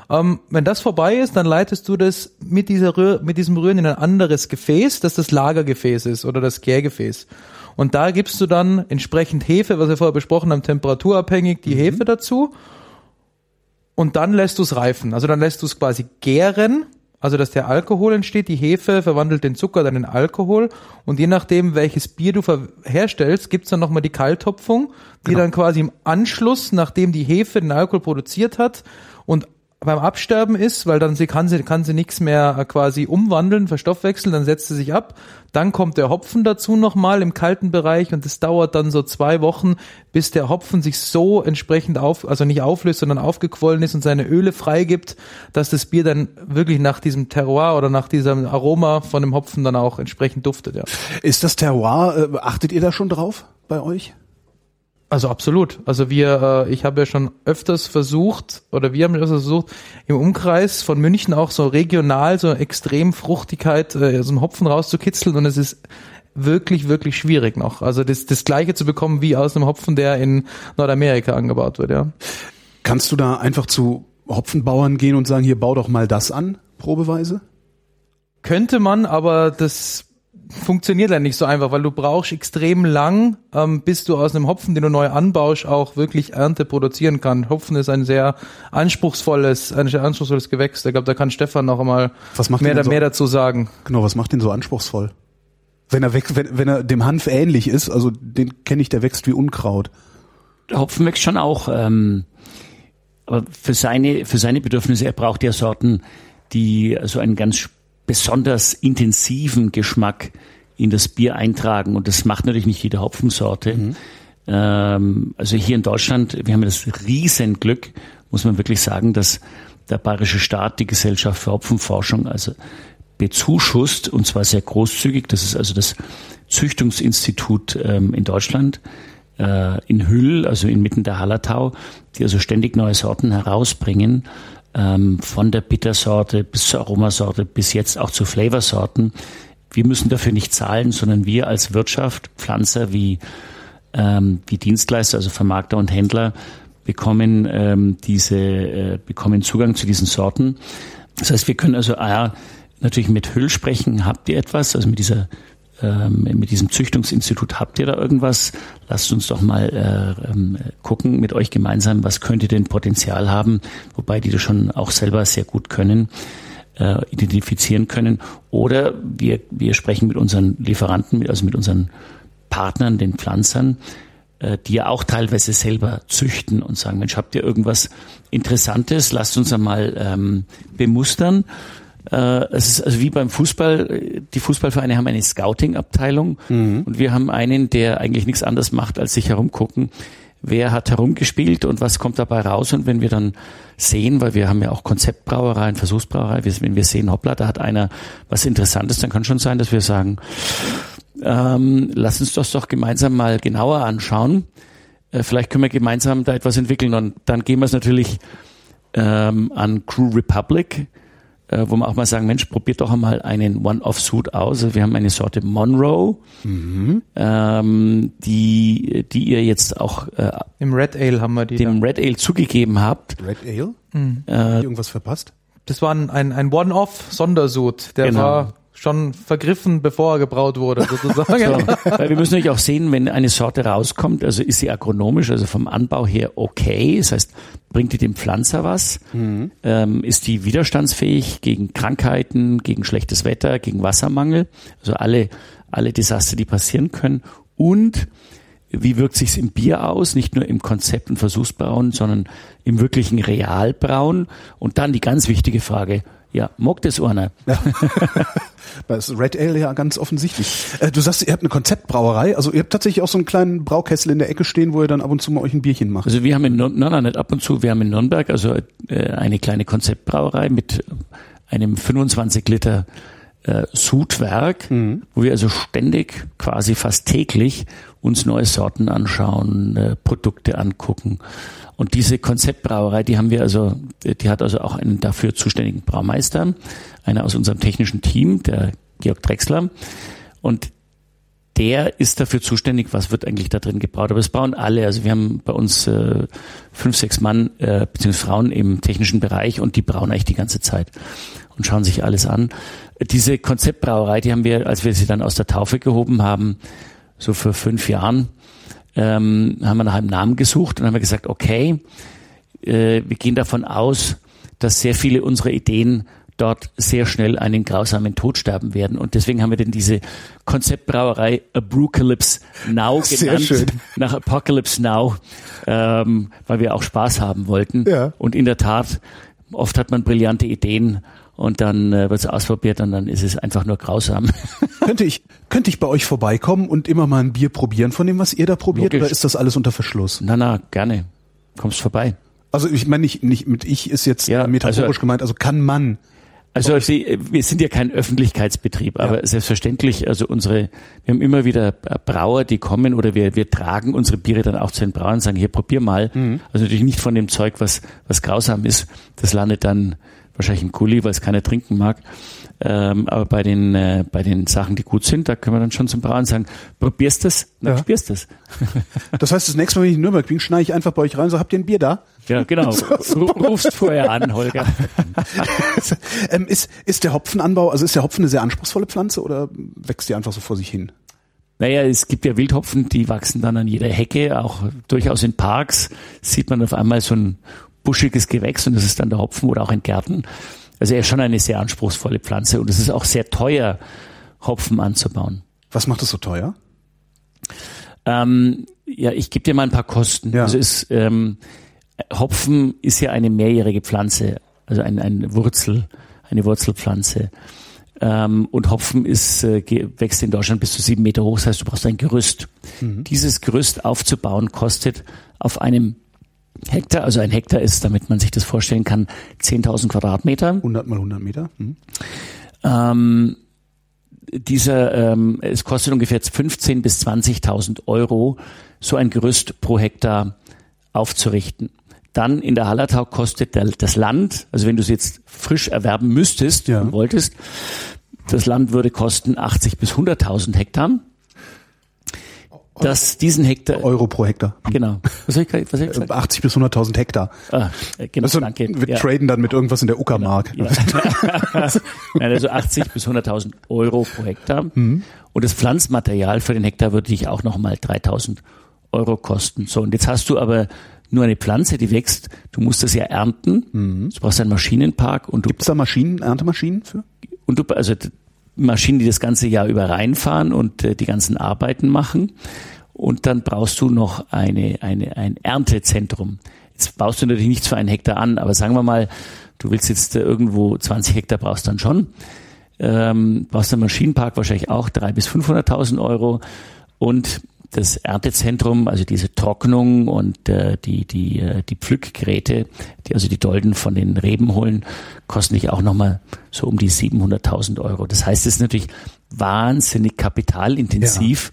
Ähm, wenn das vorbei ist, dann leitest du das mit dieser Rühr, mit diesem Rühren in ein anderes Gefäß, das das Lagergefäß ist oder das Gärgefäß. Und da gibst du dann entsprechend Hefe, was wir vorher besprochen haben, temperaturabhängig die mhm. Hefe dazu und dann lässt du es reifen. Also dann lässt du es quasi gären, also dass der Alkohol entsteht. Die Hefe verwandelt den Zucker dann in Alkohol und je nachdem, welches Bier du herstellst, gibt's dann nochmal die Kalttopfung, die genau. dann quasi im Anschluss, nachdem die Hefe den Alkohol produziert hat beim Absterben ist, weil dann sie kann sie kann sie nichts mehr äh, quasi umwandeln, verstoffwechseln, dann setzt sie sich ab. Dann kommt der Hopfen dazu nochmal im kalten Bereich und es dauert dann so zwei Wochen, bis der Hopfen sich so entsprechend auf, also nicht auflöst, sondern aufgequollen ist und seine Öle freigibt, dass das Bier dann wirklich nach diesem Terroir oder nach diesem Aroma von dem Hopfen dann auch entsprechend duftet. Ja. Ist das Terroir? Äh, achtet ihr da schon drauf bei euch? Also absolut. Also wir, äh, ich habe ja schon öfters versucht, oder wir haben öfters versucht, im Umkreis von München auch so regional so extrem Fruchtigkeit, äh, so einen Hopfen rauszukitzeln und es ist wirklich, wirklich schwierig noch. Also das, das gleiche zu bekommen wie aus einem Hopfen, der in Nordamerika angebaut wird, ja. Kannst du da einfach zu Hopfenbauern gehen und sagen, hier bau doch mal das an, probeweise? Könnte man, aber das funktioniert ja nicht so einfach, weil du brauchst extrem lang, ähm, bis du aus einem Hopfen, den du neu anbaust, auch wirklich Ernte produzieren kann. Hopfen ist ein sehr anspruchsvolles, ein sehr anspruchsvolles Gewächs. Ich glaube, da kann Stefan noch einmal mehr, so, mehr dazu sagen. Genau, was macht den so anspruchsvoll? Wenn er wächst, wenn, wenn er dem Hanf ähnlich ist, also den kenne ich, der wächst wie Unkraut. Der Hopfen wächst schon auch, ähm, aber für seine, für seine Bedürfnisse, er braucht ja Sorten, die so einen ganz besonders intensiven Geschmack in das Bier eintragen. Und das macht natürlich nicht jede Hopfensorte. Mhm. Ähm, also hier in Deutschland, wir haben das Riesenglück, muss man wirklich sagen, dass der bayerische Staat die Gesellschaft für Hopfenforschung also bezuschusst und zwar sehr großzügig. Das ist also das Züchtungsinstitut ähm, in Deutschland äh, in Hüll, also inmitten der Hallertau, die also ständig neue Sorten herausbringen ähm, von der Bittersorte bis zur Aromasorte bis jetzt auch zu Flavorsorten. Wir müssen dafür nicht zahlen, sondern wir als Wirtschaft, Pflanzer wie, ähm, wie Dienstleister, also Vermarkter und Händler, bekommen ähm, diese, äh, bekommen Zugang zu diesen Sorten. Das heißt, wir können also ah, natürlich mit Hüll sprechen. Habt ihr etwas? Also mit dieser ähm, mit diesem Züchtungsinstitut habt ihr da irgendwas? Lasst uns doch mal äh, ähm, gucken mit euch gemeinsam, was könnte denn Potenzial haben, wobei die das schon auch selber sehr gut können, äh, identifizieren können. Oder wir, wir sprechen mit unseren Lieferanten, also mit unseren Partnern, den Pflanzern, äh, die ja auch teilweise selber züchten und sagen, Mensch, habt ihr irgendwas Interessantes? Lasst uns einmal ähm, bemustern. Äh, es ist also wie beim Fußball, die Fußballvereine haben eine Scouting-Abteilung mhm. und wir haben einen, der eigentlich nichts anderes macht, als sich herumgucken, wer hat herumgespielt und was kommt dabei raus. Und wenn wir dann sehen, weil wir haben ja auch Konzeptbrauereien, Versuchsbrauereien, wenn wir sehen, hoppla, da hat einer was Interessantes, dann kann schon sein, dass wir sagen, ähm, lass uns das doch gemeinsam mal genauer anschauen. Äh, vielleicht können wir gemeinsam da etwas entwickeln und dann gehen wir es natürlich ähm, an Crew Republic wo man auch mal sagen, Mensch, probiert doch einmal einen One-Off-Suit aus. Also wir haben eine Sorte Monroe, mhm. ähm, die, die ihr jetzt auch äh, im Red Ale haben wir die dem da. Red Ale zugegeben habt. Red Ale? Mhm. Äh, irgendwas verpasst? Das war ein, ein, ein One-Off-Sondersud. Der genau. war schon vergriffen, bevor er gebraut wurde, [LAUGHS] sozusagen. so, weil wir müssen natürlich auch sehen, wenn eine Sorte rauskommt, also ist sie agronomisch, also vom Anbau her okay, das heißt, bringt die dem Pflanzer was, mhm. ähm, ist die widerstandsfähig gegen Krankheiten, gegen schlechtes Wetter, gegen Wassermangel, also alle, alle Desaster, die passieren können. Und wie wirkt sich's im Bier aus, nicht nur im Konzept und Versuchsbrauen, sondern im wirklichen Realbrauen. Und dann die ganz wichtige Frage, ja, mag das einer. Ja. [LAUGHS] Das Red Ale ja ganz offensichtlich. Äh, du sagst, ihr habt eine Konzeptbrauerei, also ihr habt tatsächlich auch so einen kleinen Braukessel in der Ecke stehen, wo ihr dann ab und zu mal euch ein Bierchen macht. Also wir haben in Nürnberg, nein, nein, nicht ab und zu, wir haben in Nürnberg also äh, eine kleine Konzeptbrauerei mit einem 25 Liter äh, Sudwerk, mhm. wo wir also ständig, quasi fast täglich uns neue Sorten anschauen, äh, Produkte angucken. Und diese Konzeptbrauerei, die haben wir also, die hat also auch einen dafür zuständigen Braumeister, einer aus unserem technischen Team, der Georg Drexler. Und der ist dafür zuständig, was wird eigentlich da drin gebraut. Aber es brauen alle. Also wir haben bei uns äh, fünf, sechs Mann äh, bzw. Frauen im technischen Bereich und die brauen eigentlich die ganze Zeit und schauen sich alles an. Diese Konzeptbrauerei, die haben wir, als wir sie dann aus der Taufe gehoben haben, so vor fünf Jahren, ähm, haben wir nach einem Namen gesucht und haben gesagt, okay, äh, wir gehen davon aus, dass sehr viele unserer Ideen dort sehr schnell einen grausamen Tod sterben werden. Und deswegen haben wir denn diese Konzeptbrauerei Apocalypse Now genannt, nach Apocalypse Now, ähm, weil wir auch Spaß haben wollten. Ja. Und in der Tat oft hat man brillante Ideen und dann äh, wird es ausprobiert und dann ist es einfach nur grausam. [LAUGHS] könnte ich könnte ich bei euch vorbeikommen und immer mal ein Bier probieren von dem, was ihr da probiert, Logisch. oder ist das alles unter Verschluss? Na na, gerne. Kommst vorbei. Also ich meine nicht, nicht mit ich ist jetzt ja, metaphorisch also, gemeint, also kann man also Sie, wir sind ja kein Öffentlichkeitsbetrieb, aber ja. selbstverständlich, also unsere, wir haben immer wieder Brauer, die kommen oder wir, wir tragen unsere Biere dann auch zu den Brauern und sagen, hier probier mal. Mhm. Also natürlich nicht von dem Zeug, was, was grausam ist. Das landet dann wahrscheinlich im Kuli, weil es keiner trinken mag. Ähm, aber bei den, äh, bei den Sachen, die gut sind, da können wir dann schon zum Brauen sagen, probierst das, dann ja. probierst das. [LAUGHS] Das heißt, das nächste Mal, wenn ich in Nürnberg bin, schneide ich einfach bei euch rein und so, habt ihr ein Bier da? Ja, genau. [LAUGHS] Rufst vorher an, Holger. [LAUGHS] ähm, ist, ist der Hopfenanbau, also ist der Hopfen eine sehr anspruchsvolle Pflanze oder wächst die einfach so vor sich hin? Naja, es gibt ja Wildhopfen, die wachsen dann an jeder Hecke, auch durchaus in Parks sieht man auf einmal so ein buschiges Gewächs und das ist dann der Hopfen oder auch in Gärten. Also er ist schon eine sehr anspruchsvolle Pflanze und es ist auch sehr teuer, Hopfen anzubauen. Was macht es so teuer? Ähm, ja, ich gebe dir mal ein paar Kosten. Ja. Also ist, ähm, Hopfen ist ja eine mehrjährige Pflanze, also ein, ein Wurzel, eine Wurzelpflanze. Ähm, und Hopfen ist, äh, wächst in Deutschland bis zu sieben Meter hoch, das heißt, du brauchst ein Gerüst. Mhm. Dieses Gerüst aufzubauen kostet auf einem Hektar, also ein Hektar ist, damit man sich das vorstellen kann, 10.000 Quadratmeter. 100 mal 100 Meter. Mhm. Ähm, dieser, ähm, es kostet ungefähr 15.000 bis 20.000 Euro, so ein Gerüst pro Hektar aufzurichten. Dann in der Hallertau kostet der, das Land, also wenn du es jetzt frisch erwerben müsstest, ja. wolltest, das Land würde kosten 80 bis 100.000 Hektar dass diesen Hektar Euro pro Hektar. Genau. Was habe ich, was hab ich gesagt? 80 bis 100.000 Hektar. Ah, äh, genau, also, danke. Wir ja. traden dann mit irgendwas in der Uckermark. Genau, ja. [LAUGHS] also 80 bis 100.000 Euro pro Hektar. Mhm. Und das Pflanzmaterial für den Hektar würde dich auch nochmal 3.000 Euro kosten. So, und jetzt hast du aber nur eine Pflanze, die wächst. Du musst das ja ernten. Mhm. Du brauchst einen Maschinenpark. und Gibt es da Maschinen, Erntemaschinen für? Und du, also Maschinen, die das ganze Jahr über reinfahren und äh, die ganzen Arbeiten machen. Und dann brauchst du noch eine, eine, ein Erntezentrum. Jetzt baust du natürlich nichts für einen Hektar an, aber sagen wir mal, du willst jetzt äh, irgendwo 20 Hektar brauchst dann schon. Ähm, brauchst einen Maschinenpark wahrscheinlich auch drei bis 500.000 Euro und das Erntezentrum, also diese Trocknung und äh, die, die, äh, die Pflückgeräte, die also die Dolden von den Reben holen, kosten dich auch nochmal so um die 700.000 Euro. Das heißt, es ist natürlich wahnsinnig kapitalintensiv,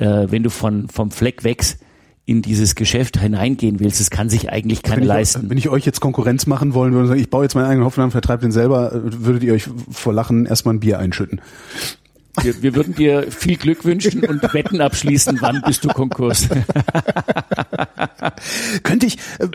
ja. äh, wenn du von, vom Fleck wächst in dieses Geschäft hineingehen willst. Das kann sich eigentlich keiner wenn leisten. Ich, wenn ich euch jetzt Konkurrenz machen wollen würde und sagen, ich baue jetzt meinen eigenen Hopfen an, vertreibe den selber, würdet ihr euch vor Lachen erstmal ein Bier einschütten. Wir, wir würden dir viel Glück wünschen und [LAUGHS] Wetten abschließen, wann bist du Konkurs. [LAUGHS] könnte ich, äh,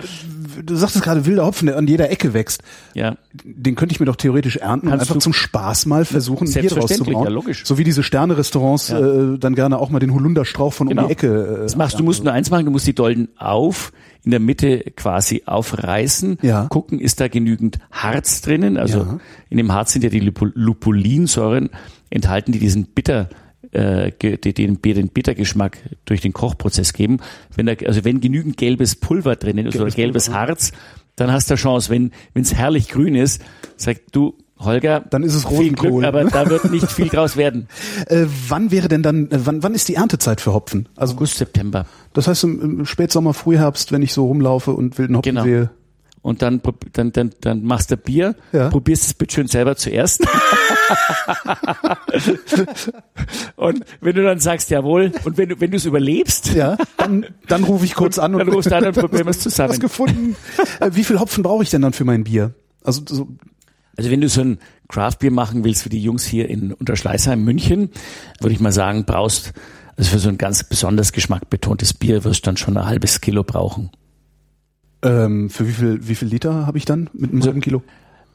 du sagtest gerade wilder Hopfen, der an jeder Ecke wächst. Ja. Den könnte ich mir doch theoretisch ernten Kannst und einfach zum Spaß mal versuchen, Bier draus zu brauen. Ja, logisch. So wie diese Sterne-Restaurants ja. äh, dann gerne auch mal den Holunderstrauch von genau. um die Ecke. Äh, das machst, du musst nur eins machen, du musst die Dolden auf in der Mitte quasi aufreißen, ja. gucken, ist da genügend Harz drinnen. Also ja. in dem Harz sind ja die Lupulinsäuren enthalten, die diesen bitter äh, die, den, den Bittergeschmack durch den Kochprozess geben. Wenn da, also wenn genügend gelbes Pulver drinnen ist oder gelbes Harz, dann hast du eine Chance. Wenn es herrlich grün ist, sagt du, Holger, dann ist es Rosenkohl. Glück, aber da wird nicht viel draus werden. [LAUGHS] Äh, wann wäre denn dann, äh, wann, wann ist die Erntezeit für Hopfen? Also August, September. Das heißt im, im Spätsommer, Frühherbst, wenn ich so rumlaufe und wilden Hopfen genau. sehe und dann, dann, dann, dann machst du Bier, ja. probierst es bitte schön selber zuerst. [LAUGHS] und wenn du dann sagst, jawohl, und wenn du, wenn du es überlebst, ja, dann, dann rufe ich kurz an [LAUGHS] und dann rufst du an und probieren wir es [LAUGHS] zusammen. Was gefunden. Äh, wie viel Hopfen brauche ich denn dann für mein Bier? Also, so. also wenn du so ein Craftbier machen willst für die Jungs hier in Unterschleißheim, München, würde ich mal sagen, brauchst, also für so ein ganz besonders geschmackbetontes Bier wirst du dann schon ein halbes Kilo brauchen. Ähm, für wie viel, wie viel Liter habe ich dann mit einem halben Kilo?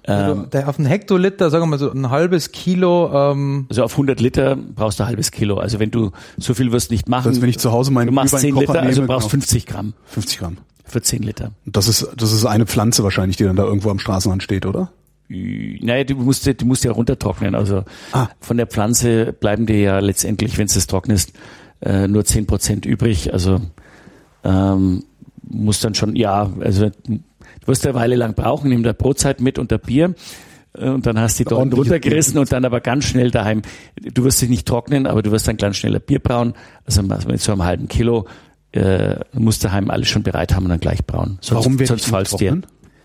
Also der auf einen Hektoliter, sagen wir mal so ein halbes Kilo. Ähm also auf 100 Liter brauchst du ein halbes Kilo. Also wenn du so viel wirst nicht machen. Das wenn ich zu Hause meine Du machst 10 Liter, also brauchst genau. 50 Gramm. 50 Gramm. Für 10 Liter. Das ist, das ist eine Pflanze wahrscheinlich, die dann da irgendwo am Straßenrand steht, oder? Naja, du musst, du musst ja runtertrocknen. Also ah. von der Pflanze bleiben dir ja letztendlich, wenn es trocknest, äh, nur 10 Prozent übrig. Also ähm, muss dann schon, ja, also Du wirst eine Weile lang brauchen, nimm der Brotzeit mit und der Bier äh, und dann hast du die dort runtergerissen und dann aber ganz schnell daheim. Du wirst dich nicht trocknen, aber du wirst dann ganz schneller Bier brauen. Also mit so einem halben Kilo äh, musst du daheim alles schon bereit haben und dann gleich brauen. Sonst, Warum wird sonst fallst dir.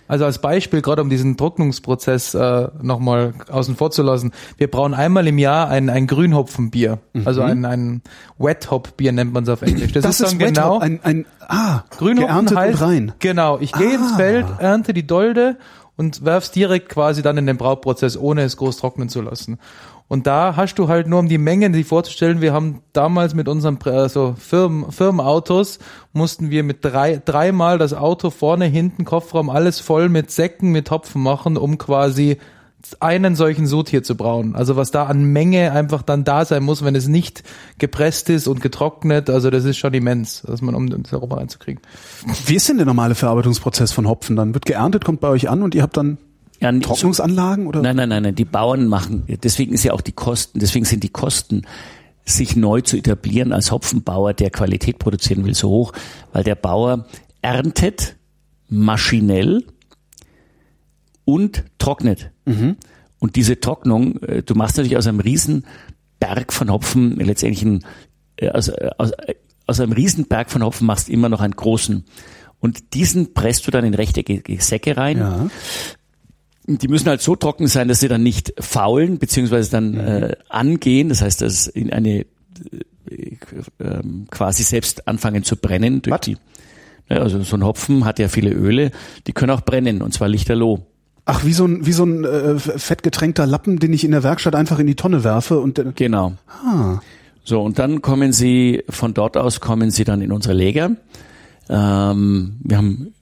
Also als Beispiel, gerade um diesen Trocknungsprozess äh, nochmal außen vor zu lassen, wir brauchen einmal im Jahr ein, ein Grünhopfenbier. Mhm. Also ein, ein Wet Hop Bier nennt man es auf Englisch. Das, das ist, ist dann genau ein, ein ah, Grünhopfen heißt, rein. Genau, ich gehe ah. ins Feld, ernte die Dolde und werf's direkt quasi dann in den Brauprozess, ohne es groß trocknen zu lassen. Und da hast du halt nur um die Mengen, die vorzustellen, wir haben damals mit unseren also Firmen, Firmenautos, mussten wir mit drei, dreimal das Auto vorne, hinten, Kofferraum, alles voll mit Säcken, mit Hopfen machen, um quasi einen solchen Sud hier zu brauen. Also was da an Menge einfach dann da sein muss, wenn es nicht gepresst ist und getrocknet, also das ist schon immens, dass man um das Europa reinzukriegen. Wie ist denn der normale Verarbeitungsprozess von Hopfen dann? Wird geerntet, kommt bei euch an und ihr habt dann ja, Trocknungsanlagen oder? Nein, nein, nein, nein, die Bauern machen, deswegen ist ja auch die Kosten, deswegen sind die Kosten, sich neu zu etablieren als Hopfenbauer, der Qualität produzieren will, so hoch, weil der Bauer erntet maschinell und trocknet. Mhm. Und diese Trocknung, äh, du machst natürlich aus einem riesen Berg von Hopfen letztendlich ein, äh, aus, äh, aus, aus einem riesen Berg von Hopfen machst immer noch einen großen. Und diesen presst du dann in rechteckige Säcke rein. Ja die müssen halt so trocken sein, dass sie dann nicht faulen, beziehungsweise dann mhm. äh, angehen. Das heißt, dass in eine äh, äh, quasi selbst anfangen zu brennen durch Was? die. Ja, also so ein Hopfen hat ja viele Öle, die können auch brennen, und zwar lichterloh. Ach, wie so ein, wie so ein äh, fettgetränkter Lappen, den ich in der Werkstatt einfach in die Tonne werfe und äh, Genau. Ah. So, und dann kommen sie, von dort aus kommen sie dann in unsere Läger. Ähm, wir haben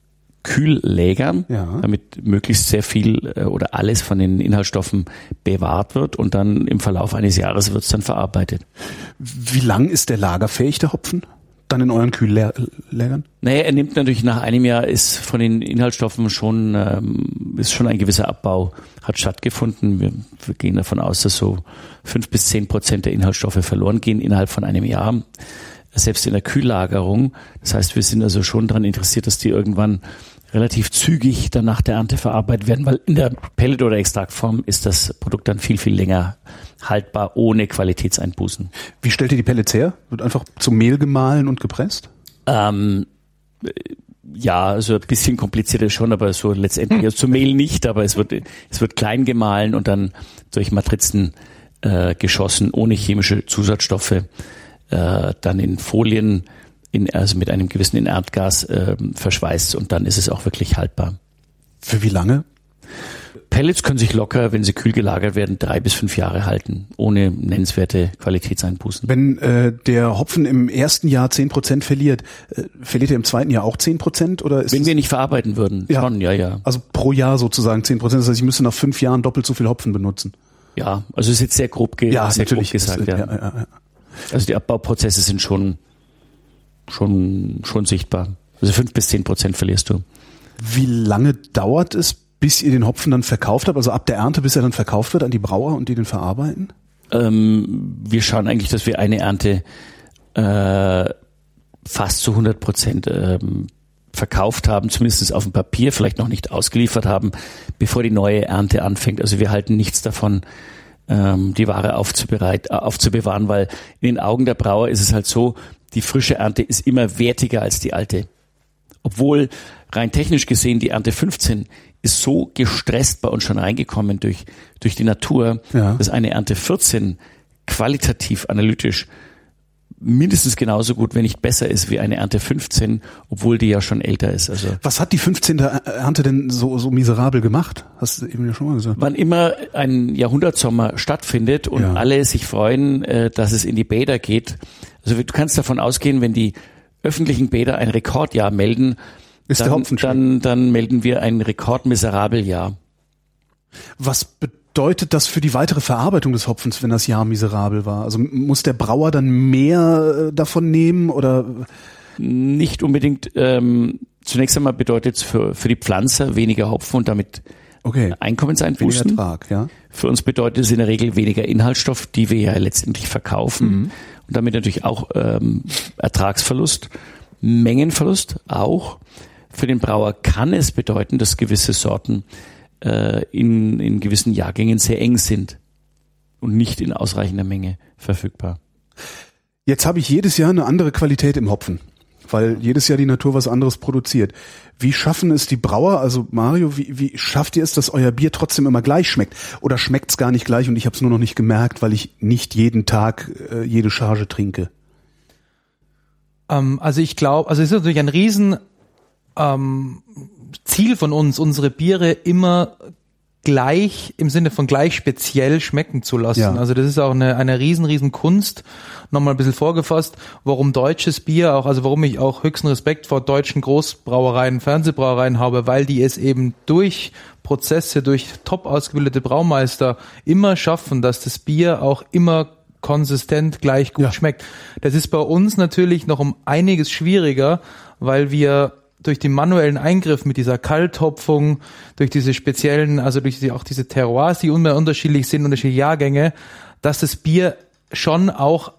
Kühllägern, ja. damit möglichst sehr viel äh, oder alles von den Inhaltsstoffen bewahrt wird und dann im Verlauf eines Jahres wird es dann verarbeitet. Wie lang ist der lagerfähig, der Hopfen? Dann in euren Kühllägern? Naja, er nimmt natürlich nach einem Jahr ist von den Inhaltsstoffen schon, ähm, ist schon ein gewisser Abbau hat stattgefunden. Wir, wir gehen davon aus, dass so fünf bis zehn Prozent der Inhaltsstoffe verloren gehen innerhalb von einem Jahr selbst in der Kühllagerung. Das heißt, wir sind also schon daran interessiert, dass die irgendwann relativ zügig dann nach der Ernte verarbeitet werden, weil in der Pellet- oder Extraktform ist das Produkt dann viel, viel länger haltbar, ohne Qualitätseinbußen. Wie stellt ihr die Pellets her? Wird einfach zum Mehl gemahlen und gepresst? Ähm, ja, also ein bisschen komplizierter schon, aber so letztendlich, also zum Mehl nicht, aber es wird, es wird klein gemahlen und dann durch Matrizen äh, geschossen, ohne chemische Zusatzstoffe, äh, dann in Folien in, also mit einem gewissen Inertgas äh, verschweißt und dann ist es auch wirklich haltbar. Für wie lange? Pellets können sich locker, wenn sie kühl gelagert werden, drei bis fünf Jahre halten, ohne nennenswerte Qualitätseinbußen. Wenn äh, der Hopfen im ersten Jahr zehn Prozent verliert, äh, verliert er im zweiten Jahr auch zehn Prozent oder ist Wenn wir nicht verarbeiten würden, ja. schon, ja, ja. Also pro Jahr sozusagen zehn Prozent. Das heißt, ich müsste nach fünf Jahren doppelt so viel Hopfen benutzen. Ja, also ist jetzt sehr grob, ge ja, sehr natürlich grob gesagt. Ist, ja. Ja, ja, ja. Also die Abbauprozesse sind schon schon, schon sichtbar. Also fünf bis zehn Prozent verlierst du. Wie lange dauert es, bis ihr den Hopfen dann verkauft habt? Also ab der Ernte, bis er dann verkauft wird an die Brauer und die den verarbeiten? Ähm, wir schauen eigentlich, dass wir eine Ernte äh, fast zu 100 Prozent ähm, verkauft haben, zumindest auf dem Papier, vielleicht noch nicht ausgeliefert haben, bevor die neue Ernte anfängt. Also wir halten nichts davon, ähm, die Ware aufzubereit, aufzubewahren, weil in den Augen der Brauer ist es halt so, die frische Ernte ist immer wertiger als die alte. Obwohl rein technisch gesehen die Ernte 15 ist so gestresst bei uns schon reingekommen durch, durch die Natur, ja. dass eine Ernte 14 qualitativ analytisch mindestens genauso gut, wenn nicht besser ist wie eine Ernte 15, obwohl die ja schon älter ist. Also Was hat die 15. Ernte denn so, so miserabel gemacht? Hast du eben ja schon mal gesagt. Wann immer ein Jahrhundertsommer stattfindet und ja. alle sich freuen, äh, dass es in die Bäder geht, also du kannst davon ausgehen, wenn die öffentlichen Bäder ein Rekordjahr melden, ist dann, dann, dann melden wir ein rekordmiserabel Jahr. Was bedeutet das für die weitere Verarbeitung des Hopfens, wenn das Jahr miserabel war? Also muss der Brauer dann mehr äh, davon nehmen oder? Nicht unbedingt. Ähm, zunächst einmal bedeutet es für, für die Pflanzer weniger Hopfen und damit okay. Einkommenseinbußen. Ertrag, ja. Für uns bedeutet es in der Regel weniger Inhaltsstoff, die wir ja letztendlich verkaufen. Mhm. Und damit natürlich auch ähm, Ertragsverlust, Mengenverlust auch. Für den Brauer kann es bedeuten, dass gewisse Sorten äh, in, in gewissen Jahrgängen sehr eng sind und nicht in ausreichender Menge verfügbar. Jetzt habe ich jedes Jahr eine andere Qualität im Hopfen, weil jedes Jahr die Natur was anderes produziert. Wie schaffen es die Brauer, also Mario, wie, wie schafft ihr es, dass euer Bier trotzdem immer gleich schmeckt? Oder schmeckt es gar nicht gleich und ich habe es nur noch nicht gemerkt, weil ich nicht jeden Tag äh, jede Charge trinke? Ähm, also ich glaube, also es ist natürlich ein riesen ähm, Ziel von uns, unsere Biere immer gleich im Sinne von gleich speziell schmecken zu lassen. Ja. Also das ist auch eine, eine riesen, riesen Kunst. Nochmal ein bisschen vorgefasst, warum deutsches Bier auch, also warum ich auch höchsten Respekt vor deutschen Großbrauereien, Fernsehbrauereien habe, weil die es eben durch Prozesse, durch top ausgebildete Braumeister immer schaffen, dass das Bier auch immer konsistent gleich gut ja. schmeckt. Das ist bei uns natürlich noch um einiges schwieriger, weil wir durch den manuellen Eingriff mit dieser Kalthopfung, durch diese speziellen, also durch die, auch diese Terroirs, die unterschiedlich sind, unterschiedliche Jahrgänge, dass das Bier schon auch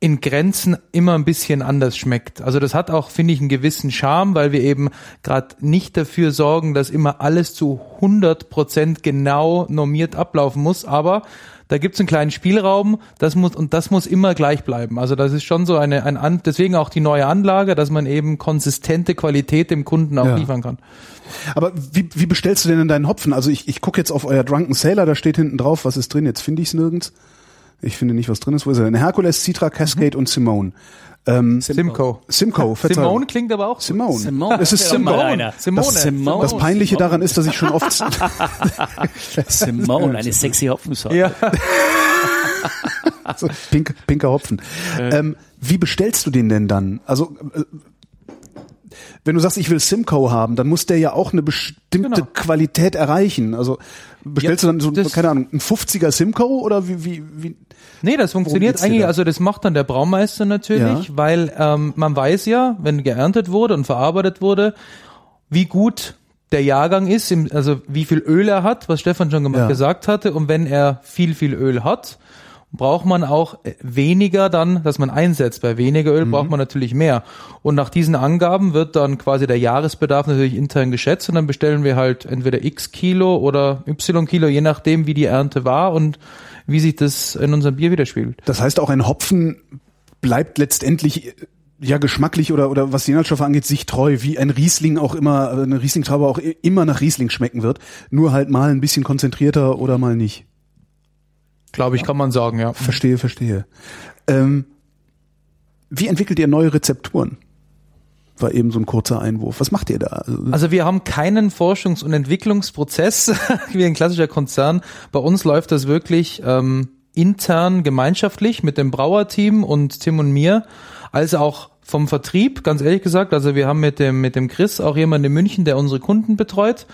in Grenzen immer ein bisschen anders schmeckt. Also das hat auch, finde ich, einen gewissen Charme, weil wir eben gerade nicht dafür sorgen, dass immer alles zu 100 Prozent genau normiert ablaufen muss, aber da gibt es einen kleinen Spielraum, das muss und das muss immer gleich bleiben. Also das ist schon so eine, ein deswegen auch die neue Anlage, dass man eben konsistente Qualität dem Kunden auch ja. liefern kann. Aber wie, wie bestellst du denn deinen Hopfen? Also ich, ich gucke jetzt auf euer Drunken Sailor, da steht hinten drauf, was ist drin. Jetzt finde ich es nirgends. Ich finde nicht, was drin ist. Wo ist er denn? Hercules, Citra, Cascade mhm. und Simone. Ähm, Simcoe. Simcoe, Verzeihung. Simone klingt aber auch Simone. Simone. Es ist Simone. Simone. Das, Simone. das Peinliche daran ist, dass ich schon oft [LAUGHS] Simone, eine sexy Hopfensorte. Ja. [LAUGHS] so, pink, pinker Hopfen. Äh. Ähm, wie bestellst du den denn dann? Also äh, wenn du sagst, ich will Simcoe haben, dann muss der ja auch eine bestimmte genau. Qualität erreichen. Also bestellst ja, du dann so, keine Ahnung, ein 50er Simcoe oder wie, wie, wie? Nee, das funktioniert eigentlich, also das macht dann der Braumeister natürlich, ja. weil ähm, man weiß ja, wenn geerntet wurde und verarbeitet wurde, wie gut der Jahrgang ist, also wie viel Öl er hat, was Stefan schon ja. gesagt hatte. Und wenn er viel, viel Öl hat, braucht man auch weniger dann, dass man einsetzt. Bei weniger Öl mhm. braucht man natürlich mehr. Und nach diesen Angaben wird dann quasi der Jahresbedarf natürlich intern geschätzt und dann bestellen wir halt entweder x Kilo oder y Kilo, je nachdem, wie die Ernte war und wie sich das in unserem Bier widerspiegelt. Das heißt, auch ein Hopfen bleibt letztendlich ja geschmacklich oder oder was die Inhaltsstoffe angeht sich treu, wie ein Riesling auch immer eine Rieslingtraube auch immer nach Riesling schmecken wird, nur halt mal ein bisschen konzentrierter oder mal nicht. Glaube ich, kann man sagen, ja. Verstehe, verstehe. Ähm, wie entwickelt ihr neue Rezepturen? War eben so ein kurzer Einwurf. Was macht ihr da? Also wir haben keinen Forschungs- und Entwicklungsprozess [LAUGHS] wie ein klassischer Konzern. Bei uns läuft das wirklich ähm, intern gemeinschaftlich mit dem Brauerteam und Tim und mir, als auch vom Vertrieb, ganz ehrlich gesagt. Also wir haben mit dem, mit dem Chris auch jemanden in München, der unsere Kunden betreut.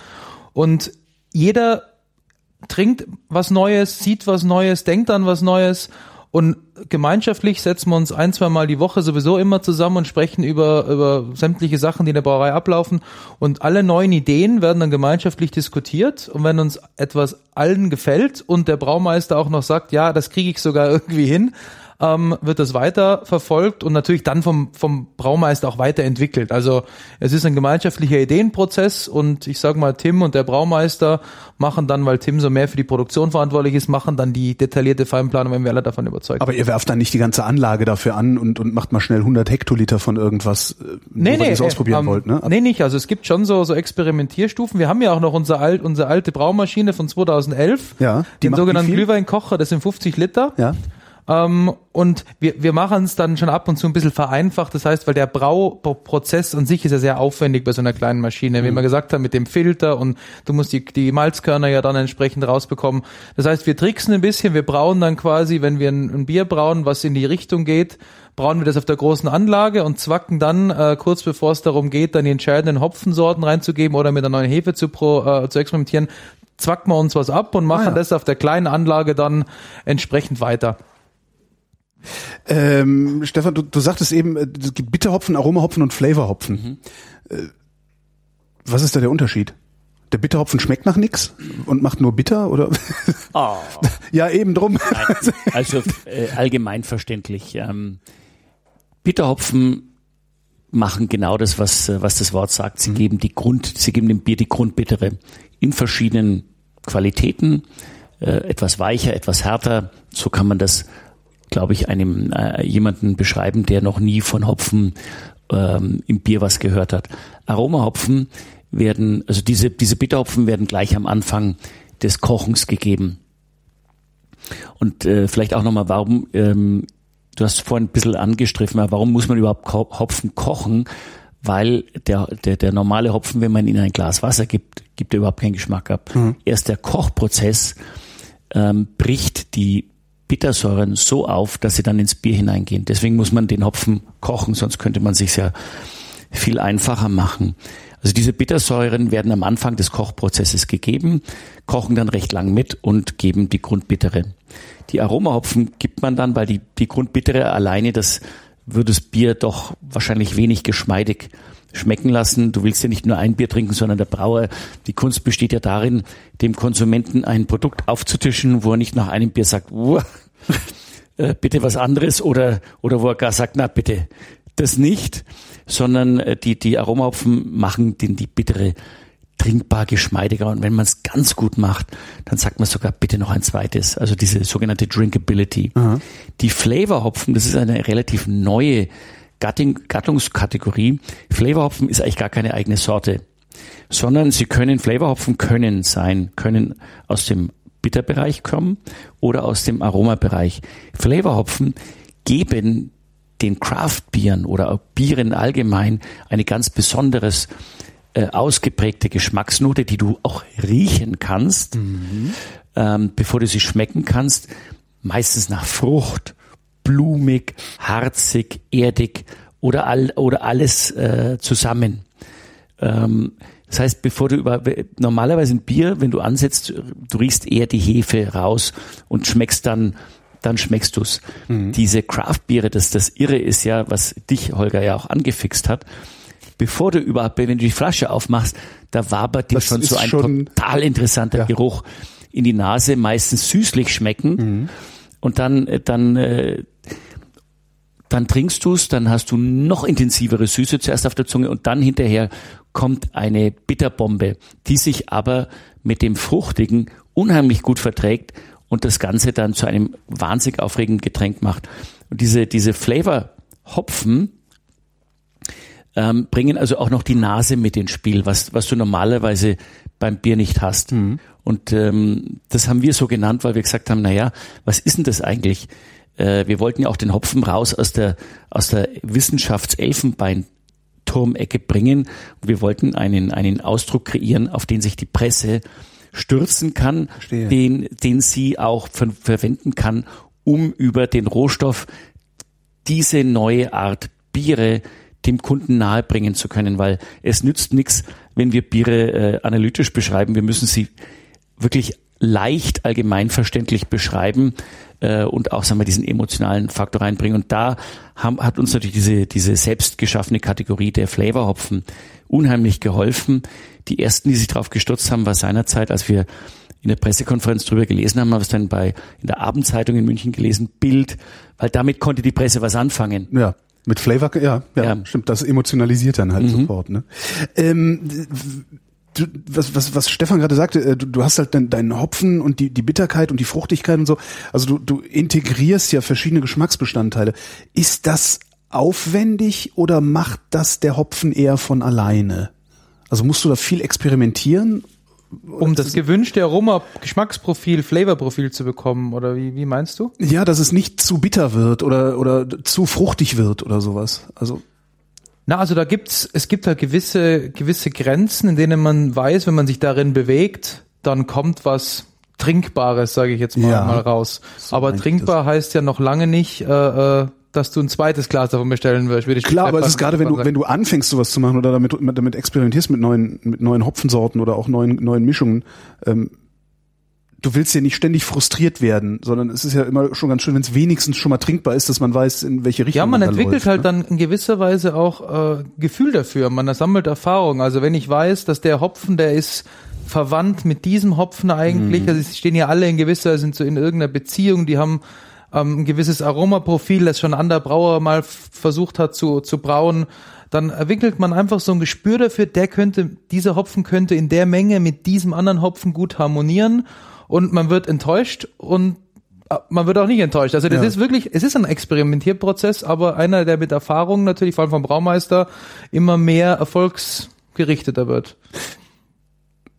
Und jeder trinkt was Neues, sieht was Neues, denkt an was Neues und gemeinschaftlich setzen wir uns ein, zwei Mal die Woche sowieso immer zusammen und sprechen über, über sämtliche Sachen, die in der Brauerei ablaufen. Und alle neuen Ideen werden dann gemeinschaftlich diskutiert. Und wenn uns etwas allen gefällt und der Braumeister auch noch sagt, ja, das kriege ich sogar [LAUGHS] irgendwie hin, ähm, wird das weiter verfolgt und natürlich dann vom, vom Braumeister auch weiterentwickelt. Also es ist ein gemeinschaftlicher Ideenprozess und ich sage mal, Tim und der Braumeister machen dann, weil Tim so mehr für die Produktion verantwortlich ist, machen dann die detaillierte Feinplanung, wenn wir alle davon überzeugt Aber ihr werft dann nicht die ganze Anlage dafür an und, und macht mal schnell 100 Hektoliter von irgendwas, äh, nee, nee, ihr es ausprobieren ähm, wollt, ne? Nee, nicht. Also es gibt schon so, so Experimentierstufen. Wir haben ja auch noch unser alt, unsere alte Braumaschine von 2011, ja, den sogenannten Glühweinkocher, das sind 50 Liter. Ja. Ähm, und wir, wir machen es dann schon ab und zu ein bisschen vereinfacht. Das heißt, weil der Brauprozess an sich ist ja sehr aufwendig bei so einer kleinen Maschine. Wie mhm. wir gesagt haben, mit dem Filter und du musst die, die Malzkörner ja dann entsprechend rausbekommen. Das heißt, wir tricksen ein bisschen. Wir brauen dann quasi, wenn wir ein, ein Bier brauen, was in die Richtung geht, brauen wir das auf der großen Anlage und zwacken dann, äh, kurz bevor es darum geht, dann die entscheidenden Hopfensorten reinzugeben oder mit einer neuen Hefe zu, pro, äh, zu experimentieren, zwacken wir uns was ab und machen ah, ja. das auf der kleinen Anlage dann entsprechend weiter. Ähm, Stefan, du, du sagtest eben, äh, es gibt Bitterhopfen, Aromahopfen und Flavorhopfen. Mhm. Äh, was ist da der Unterschied? Der Bitterhopfen schmeckt nach nix und macht nur bitter oder? Oh. [LAUGHS] ja, eben drum. Nein, also äh, allgemein verständlich. Ähm, Bitterhopfen machen genau das, was, was das Wort sagt. Sie mhm. geben die Grund, sie geben dem Bier die Grundbittere in verschiedenen Qualitäten, äh, etwas weicher, etwas härter. So kann man das, glaube ich, einem äh, jemanden beschreiben, der noch nie von Hopfen ähm, im Bier was gehört hat. Aromahopfen werden, also diese, diese Bitterhopfen werden gleich am Anfang des Kochens gegeben. Und äh, vielleicht auch nochmal, warum, ähm, du hast vorhin ein bisschen angestriffen, warum muss man überhaupt Hopfen kochen? Weil der, der, der normale Hopfen, wenn man ihn in ein Glas Wasser gibt, gibt er überhaupt keinen Geschmack ab. Mhm. Erst der Kochprozess ähm, bricht die Bittersäuren so auf, dass sie dann ins Bier hineingehen. Deswegen muss man den Hopfen kochen, sonst könnte man sich ja viel einfacher machen. Also diese Bittersäuren werden am Anfang des Kochprozesses gegeben, kochen dann recht lang mit und geben die Grundbittere. Die Aromahopfen gibt man dann, weil die, die Grundbittere alleine, das würde das Bier doch wahrscheinlich wenig geschmeidig schmecken lassen. Du willst ja nicht nur ein Bier trinken, sondern der Brauer, die Kunst besteht ja darin, dem Konsumenten ein Produkt aufzutischen, wo er nicht nach einem Bier sagt, [LAUGHS] äh, bitte was anderes oder, oder wo er gar sagt, na bitte, das nicht, sondern äh, die, die Aromahopfen machen den, die bittere trinkbar geschmeidiger und wenn man es ganz gut macht, dann sagt man sogar bitte noch ein zweites, also diese sogenannte Drinkability. Aha. Die Flavorhopfen, das ist eine relativ neue Gattung, Gattungskategorie. Flavorhopfen ist eigentlich gar keine eigene Sorte, sondern sie können, Flavorhopfen können sein, können aus dem Bitterbereich kommen oder aus dem Aromabereich. Flavorhopfen geben den Craft-Bieren oder Bieren allgemein eine ganz besonderes äh, ausgeprägte Geschmacksnote, die du auch riechen kannst, mhm. ähm, bevor du sie schmecken kannst. Meistens nach Frucht, blumig, harzig, erdig oder, all, oder alles äh, zusammen. Ähm, das heißt, bevor du über normalerweise ein Bier, wenn du ansetzt, du riechst eher die Hefe raus und schmeckst dann, dann schmeckst du's. Mhm. Diese Craft-Biere, das das Irre ist ja, was dich Holger ja auch angefixt hat. Bevor du überhaupt, wenn du die Flasche aufmachst, da wabert dir schon so ein total interessanter ja. Geruch in die Nase, meistens süßlich schmecken. Mhm. Und dann, dann äh, dann trinkst du es, dann hast du noch intensivere Süße zuerst auf der Zunge und dann hinterher kommt eine Bitterbombe, die sich aber mit dem Fruchtigen unheimlich gut verträgt und das Ganze dann zu einem wahnsinnig aufregenden Getränk macht. Und diese, diese Flavor-Hopfen ähm, bringen also auch noch die Nase mit ins Spiel, was, was du normalerweise beim Bier nicht hast. Mhm. Und ähm, das haben wir so genannt, weil wir gesagt haben, naja, was ist denn das eigentlich? Äh, wir wollten ja auch den Hopfen raus aus der, aus der Wissenschaftselfenbeinturmecke bringen. Wir wollten einen, einen Ausdruck kreieren, auf den sich die Presse stürzen kann, den, den sie auch ver verwenden kann, um über den Rohstoff diese neue Art Biere dem Kunden nahebringen zu können, weil es nützt nichts, wenn wir Biere äh, analytisch beschreiben. Wir müssen sie wirklich leicht allgemeinverständlich beschreiben äh, und auch sagen wir diesen emotionalen Faktor reinbringen. Und da haben, hat uns natürlich diese diese selbst geschaffene Kategorie der Flavorhopfen unheimlich geholfen. Die ersten, die sich darauf gestürzt haben, war seinerzeit, als wir in der Pressekonferenz drüber gelesen haben, haben wir es dann bei in der Abendzeitung in München gelesen, Bild, weil damit konnte die Presse was anfangen. Ja. Mit Flavor, ja, ja, ja, stimmt, das emotionalisiert dann halt mhm. sofort. Ne? Ähm, du, was, was, was Stefan gerade sagte, äh, du, du hast halt deinen dein Hopfen und die, die Bitterkeit und die Fruchtigkeit und so. Also du, du integrierst ja verschiedene Geschmacksbestandteile. Ist das aufwendig oder macht das der Hopfen eher von alleine? Also musst du da viel experimentieren? Um das gewünschte Aroma, Geschmacksprofil, Flavorprofil zu bekommen, oder wie, wie meinst du? Ja, dass es nicht zu bitter wird oder, oder zu fruchtig wird oder sowas. Also na, also da gibt's, es gibt halt gewisse, gewisse Grenzen, in denen man weiß, wenn man sich darin bewegt, dann kommt was Trinkbares, sage ich jetzt mal, ja, mal raus. So aber trinkbar heißt ja noch lange nicht, äh, äh, dass du ein zweites Glas davon bestellen wirst. Klar, aber es ist gerade, wenn du, wenn du anfängst, sowas zu machen oder damit, damit experimentierst mit neuen, mit neuen Hopfensorten oder auch neuen, neuen Mischungen, ähm, du willst ja nicht ständig frustriert werden, sondern es ist ja immer schon ganz schön, wenn es wenigstens schon mal trinkbar ist, dass man weiß, in welche Richtung man Ja, man, man entwickelt läuft, halt ne? dann in gewisser Weise auch äh, Gefühl dafür. Man sammelt Erfahrung. Also wenn ich weiß, dass der Hopfen, der ist verwandt mit diesem Hopfen eigentlich, mhm. also sie stehen ja alle in gewisser, sind so in irgendeiner Beziehung, die haben ähm, ein gewisses Aromaprofil, das schon ein anderer Brauer mal versucht hat zu, zu brauen, dann entwickelt man einfach so ein Gespür dafür, der könnte, dieser Hopfen könnte in der Menge mit diesem anderen Hopfen gut harmonieren und man wird enttäuscht und äh, man wird auch nicht enttäuscht. Also das ja. ist wirklich, es ist ein Experimentierprozess, aber einer, der mit Erfahrung natürlich, vor allem vom Braumeister, immer mehr erfolgsgerichteter wird.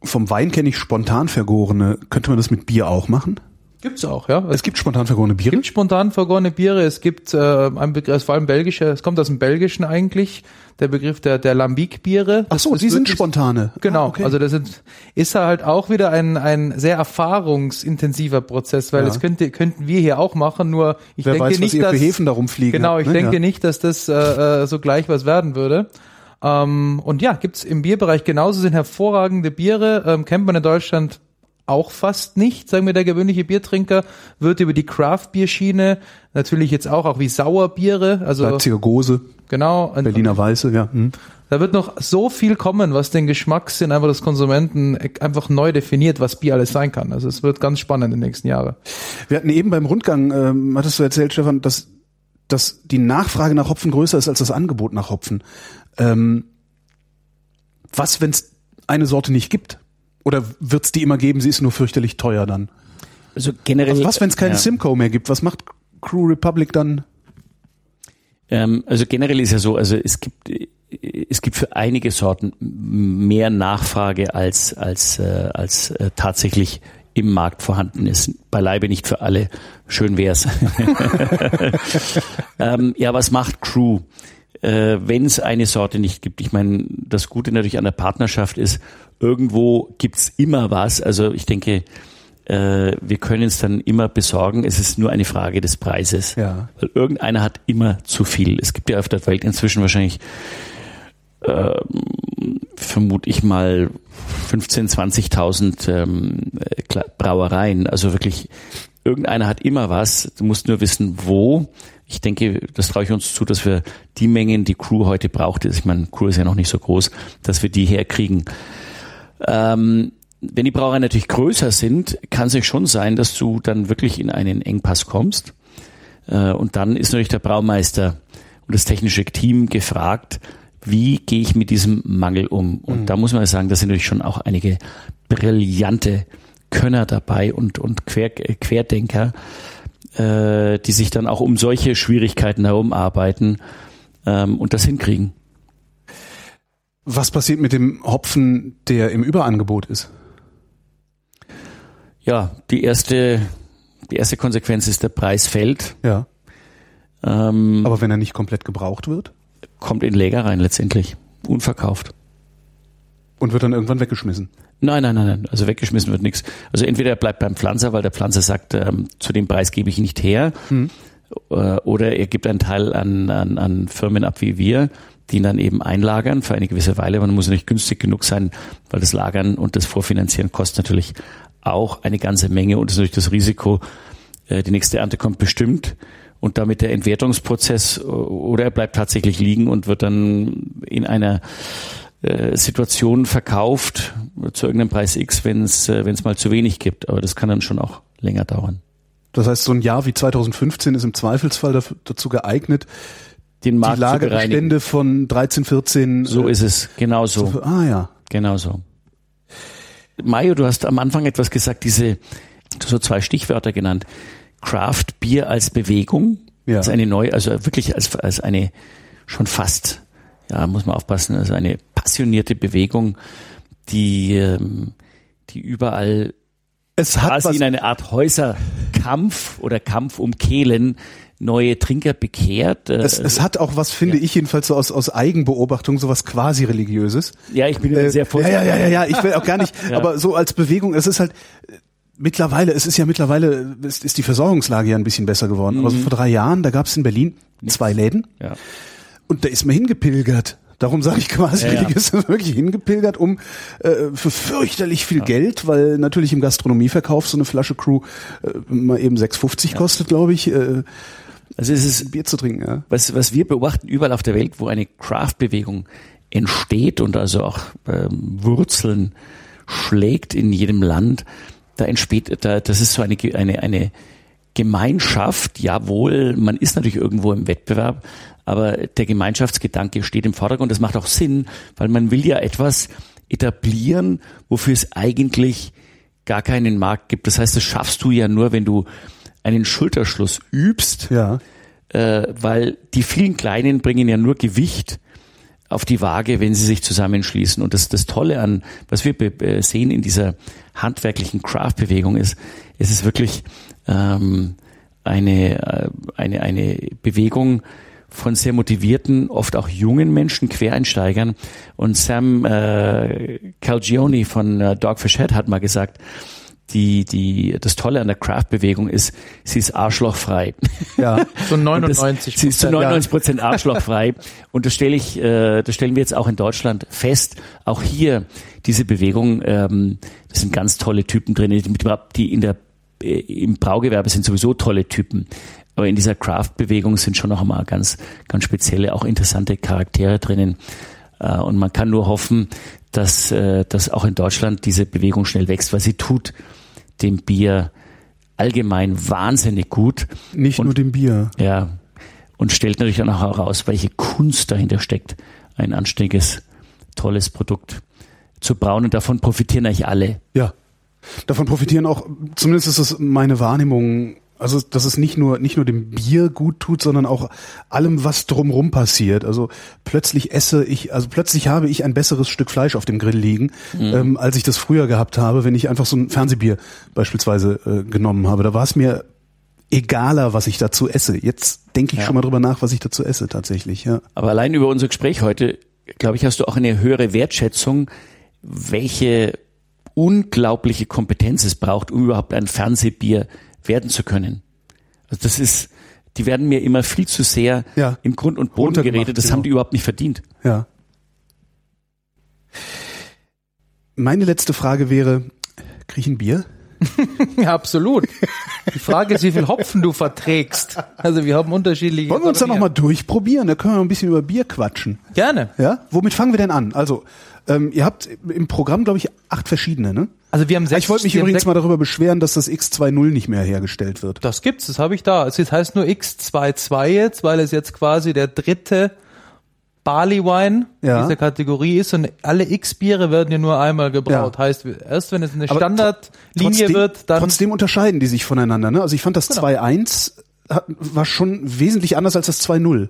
Vom Wein kenne ich spontan vergorene. Könnte man das mit Bier auch machen? Gibt's auch, ja. Es gibt spontan vergorene Biere? Es gibt spontan vergorene Biere. Es gibt äh, ein Begriff, vor allem belgische, es kommt aus dem Belgischen eigentlich, der Begriff der, der Lambic-Biere. Ach so, die sind spontane. Genau, ah, okay. also das sind, ist halt auch wieder ein, ein sehr erfahrungsintensiver Prozess, weil ja. das könnte, könnten wir hier auch machen, nur ich Wer denke weiß, nicht, dass... Häfen darum fliegen genau, ich ne? denke ja. nicht, dass das äh, äh, so gleich was werden würde. Ähm, und ja, gibt's im Bierbereich genauso, sind hervorragende Biere, ähm, kennt man in Deutschland auch fast nicht, sagen wir der gewöhnliche Biertrinker, wird über die Craft-Bierschiene natürlich jetzt auch, auch wie Sauerbiere, also Leipziger Gose, genau, Berliner Weiße, ja. Hm. Da wird noch so viel kommen, was den Geschmackssinn einfach des Konsumenten einfach neu definiert, was Bier alles sein kann. Also es wird ganz spannend in den nächsten Jahren. Wir hatten eben beim Rundgang, ähm, hattest du erzählt, Stefan, dass, dass die Nachfrage nach Hopfen größer ist als das Angebot nach Hopfen. Ähm, was, wenn es eine Sorte nicht gibt? Oder wird es die immer geben, sie ist nur fürchterlich teuer dann? Also generell. Also was, wenn es keine ja. Simcoe mehr gibt? Was macht Crew Republic dann? Ähm, also generell ist ja so, also es gibt es gibt für einige Sorten mehr Nachfrage als als äh, als äh, tatsächlich im Markt vorhanden ist. Beileibe nicht für alle. Schön wär's. [LAUGHS] ähm, ja, was macht Crew? Äh, Wenn es eine Sorte nicht gibt, ich meine, das Gute natürlich an der Partnerschaft ist, irgendwo gibt's immer was. Also ich denke, äh, wir können es dann immer besorgen. Es ist nur eine Frage des Preises. Ja. Weil irgendeiner hat immer zu viel. Es gibt ja auf der Welt inzwischen wahrscheinlich, äh, vermute ich mal, 15.000, 20.000 ähm, Brauereien. Also wirklich, irgendeiner hat immer was. Du musst nur wissen, wo. Ich denke, das traue ich uns zu, dass wir die Mengen, die Crew heute braucht, ich meine, Crew ist ja noch nicht so groß, dass wir die herkriegen. Ähm, wenn die Brauereien natürlich größer sind, kann es ja schon sein, dass du dann wirklich in einen Engpass kommst. Äh, und dann ist natürlich der Braumeister und das technische Team gefragt, wie gehe ich mit diesem Mangel um? Und mhm. da muss man sagen, da sind natürlich schon auch einige brillante Könner dabei und, und Quer, Querdenker, äh, die sich dann auch um solche Schwierigkeiten herumarbeiten ähm, und das hinkriegen. Was passiert mit dem Hopfen, der im Überangebot ist? Ja, die erste, die erste Konsequenz ist, der Preis fällt. Ja. Ähm, Aber wenn er nicht komplett gebraucht wird? Kommt in Läger rein letztendlich. Unverkauft. Und wird dann irgendwann weggeschmissen? Nein, nein, nein, nein. Also weggeschmissen wird nichts. Also entweder er bleibt beim Pflanzer, weil der Pflanzer sagt, ähm, zu dem Preis gebe ich nicht her. Hm. Äh, oder er gibt einen Teil an, an, an Firmen ab wie wir, die ihn dann eben einlagern für eine gewisse Weile. Man muss nicht günstig genug sein, weil das Lagern und das Vorfinanzieren kostet natürlich auch eine ganze Menge und ist natürlich das Risiko, äh, die nächste Ernte kommt bestimmt und damit der Entwertungsprozess oder er bleibt tatsächlich liegen und wird dann in einer äh, Situation verkauft zu irgendeinem Preis X, wenn es wenn es mal zu wenig gibt. Aber das kann dann schon auch länger dauern. Das heißt, so ein Jahr wie 2015 ist im Zweifelsfall dazu geeignet, den Markt die Lagerbestände von 13, 14. So äh, ist es, genau so. so. Ah ja. Genau so. Mario, du hast am Anfang etwas gesagt, diese, so zwei Stichwörter genannt. Craft Bier als Bewegung. Ja. Als eine neue, also wirklich als, als eine schon fast, ja, muss man aufpassen, also eine passionierte Bewegung, die, ähm, die überall es hat quasi in eine Art Häuserkampf oder Kampf um Kehlen neue Trinker bekehrt. Äh, es, es hat auch was, finde ja. ich jedenfalls so aus, aus Eigenbeobachtung, so was quasi religiöses. Ja, ich bin äh, sehr vorsichtig. Ja, ja, ja, ja, ich will auch gar nicht, [LAUGHS] ja. aber so als Bewegung, es ist halt, mittlerweile, es ist ja mittlerweile, ist, ist die Versorgungslage ja ein bisschen besser geworden. Mhm. Aber so vor drei Jahren, da gab es in Berlin zwei Läden. Ja. Und da ist man hingepilgert. Darum sage ich quasi, ja, ja. ist wirklich hingepilgert, um äh, für fürchterlich viel ja. Geld, weil natürlich im Gastronomieverkauf so eine Flasche Crew äh, mal eben 6,50 ja. kostet, glaube ich. Äh, also es ist Bier zu trinken, ja. Was, was wir beobachten überall auf der Welt, wo eine Craft-Bewegung entsteht und also auch ähm, Wurzeln schlägt in jedem Land, da entsteht, da, das ist so eine, eine, eine Gemeinschaft, jawohl, man ist natürlich irgendwo im Wettbewerb, aber der Gemeinschaftsgedanke steht im Vordergrund. Das macht auch Sinn, weil man will ja etwas etablieren, wofür es eigentlich gar keinen Markt gibt. Das heißt, das schaffst du ja nur, wenn du einen Schulterschluss übst, ja. äh, weil die vielen Kleinen bringen ja nur Gewicht auf die Waage, wenn sie sich zusammenschließen. Und das, das Tolle an, was wir sehen in dieser handwerklichen Craft-Bewegung ist, es ist wirklich ähm, eine, äh, eine, eine Bewegung von sehr motivierten, oft auch jungen Menschen, Quereinsteigern. Und Sam äh, Calgione von äh, Dogfish Head hat mal gesagt, die, die, das Tolle an der Craft-Bewegung ist, sie ist arschlochfrei. Ja, [LAUGHS] so 99 das, Sie ist zu 99 Prozent arschlochfrei. [LAUGHS] Und das stelle ich, äh, das stellen wir jetzt auch in Deutschland fest. Auch hier, diese Bewegung, ähm, das sind ganz tolle Typen drin, die in der, äh, im Braugewerbe sind sowieso tolle Typen. Aber in dieser Craft-Bewegung sind schon noch einmal ganz, ganz spezielle, auch interessante Charaktere drinnen. Äh, und man kann nur hoffen, dass, äh, dass auch in Deutschland diese Bewegung schnell wächst, weil sie tut dem Bier allgemein wahnsinnig gut. Nicht und, nur dem Bier. Ja. Und stellt natürlich auch heraus, welche Kunst dahinter steckt, ein anständiges, tolles Produkt zu brauen. Und davon profitieren eigentlich alle. Ja. Davon profitieren auch, zumindest ist es meine Wahrnehmung, also, dass es nicht nur, nicht nur dem Bier gut tut, sondern auch allem, was drumrum passiert. Also, plötzlich esse ich, also plötzlich habe ich ein besseres Stück Fleisch auf dem Grill liegen, mhm. ähm, als ich das früher gehabt habe, wenn ich einfach so ein Fernsehbier beispielsweise äh, genommen habe. Da war es mir egaler, was ich dazu esse. Jetzt denke ich ja. schon mal drüber nach, was ich dazu esse tatsächlich, ja. Aber allein über unser Gespräch heute, glaube ich, hast du auch eine höhere Wertschätzung, welche unglaubliche Kompetenz es braucht, um überhaupt ein Fernsehbier werden zu können. Also das ist, die werden mir immer viel zu sehr ja. im Grund und Boden geredet. Das genau. haben die überhaupt nicht verdient. Ja. Meine letzte Frage wäre, krieg ich ein Bier? [LAUGHS] ja, absolut. Die Frage ist, wie viel Hopfen du verträgst. Also wir haben unterschiedliche. Wollen wir uns da nochmal durchprobieren? Da können wir ein bisschen über Bier quatschen. Gerne. Ja? Womit fangen wir denn an? Also, ähm, ihr habt im Programm, glaube ich, acht verschiedene, ne? Also wir haben sechs. Ich wollte mich übrigens mal darüber beschweren, dass das X20 nicht mehr hergestellt wird. Das gibt's, das habe ich da. Es heißt nur X22 jetzt, weil es jetzt quasi der dritte Barley Wine ja. dieser Kategorie ist und alle X-Biere werden ja nur einmal gebraut. Ja. Heißt, erst wenn es eine Standardlinie wird, dann. Trotzdem unterscheiden die sich voneinander, ne? Also ich fand das genau. 2.1 war schon wesentlich anders als das 2.0.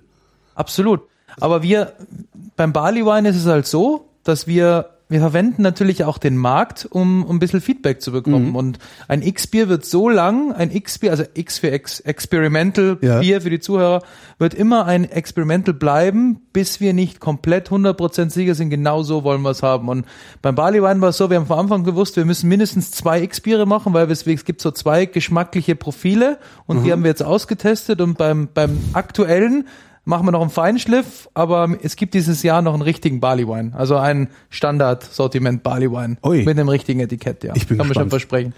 Absolut. Aber wir, beim Barley Wine ist es halt so, dass wir wir verwenden natürlich auch den Markt, um, um ein bisschen Feedback zu bekommen. Mhm. Und ein X-Bier wird so lang, ein X-Bier, also X für Ex Experimental ja. Bier für die Zuhörer, wird immer ein Experimental bleiben, bis wir nicht komplett 100% sicher sind, genau so wollen wir es haben. Und beim Barley Wine war es so, wir haben von Anfang gewusst, wir müssen mindestens zwei X-Biere machen, weil es, es gibt so zwei geschmackliche Profile und mhm. die haben wir jetzt ausgetestet und beim, beim aktuellen machen wir noch einen Feinschliff, aber es gibt dieses Jahr noch einen richtigen Barley Wine, also ein Standard-Sortiment Barley Wine Ui. mit einem richtigen Etikett, ja. Ich bin Kann gespannt. man schon versprechen.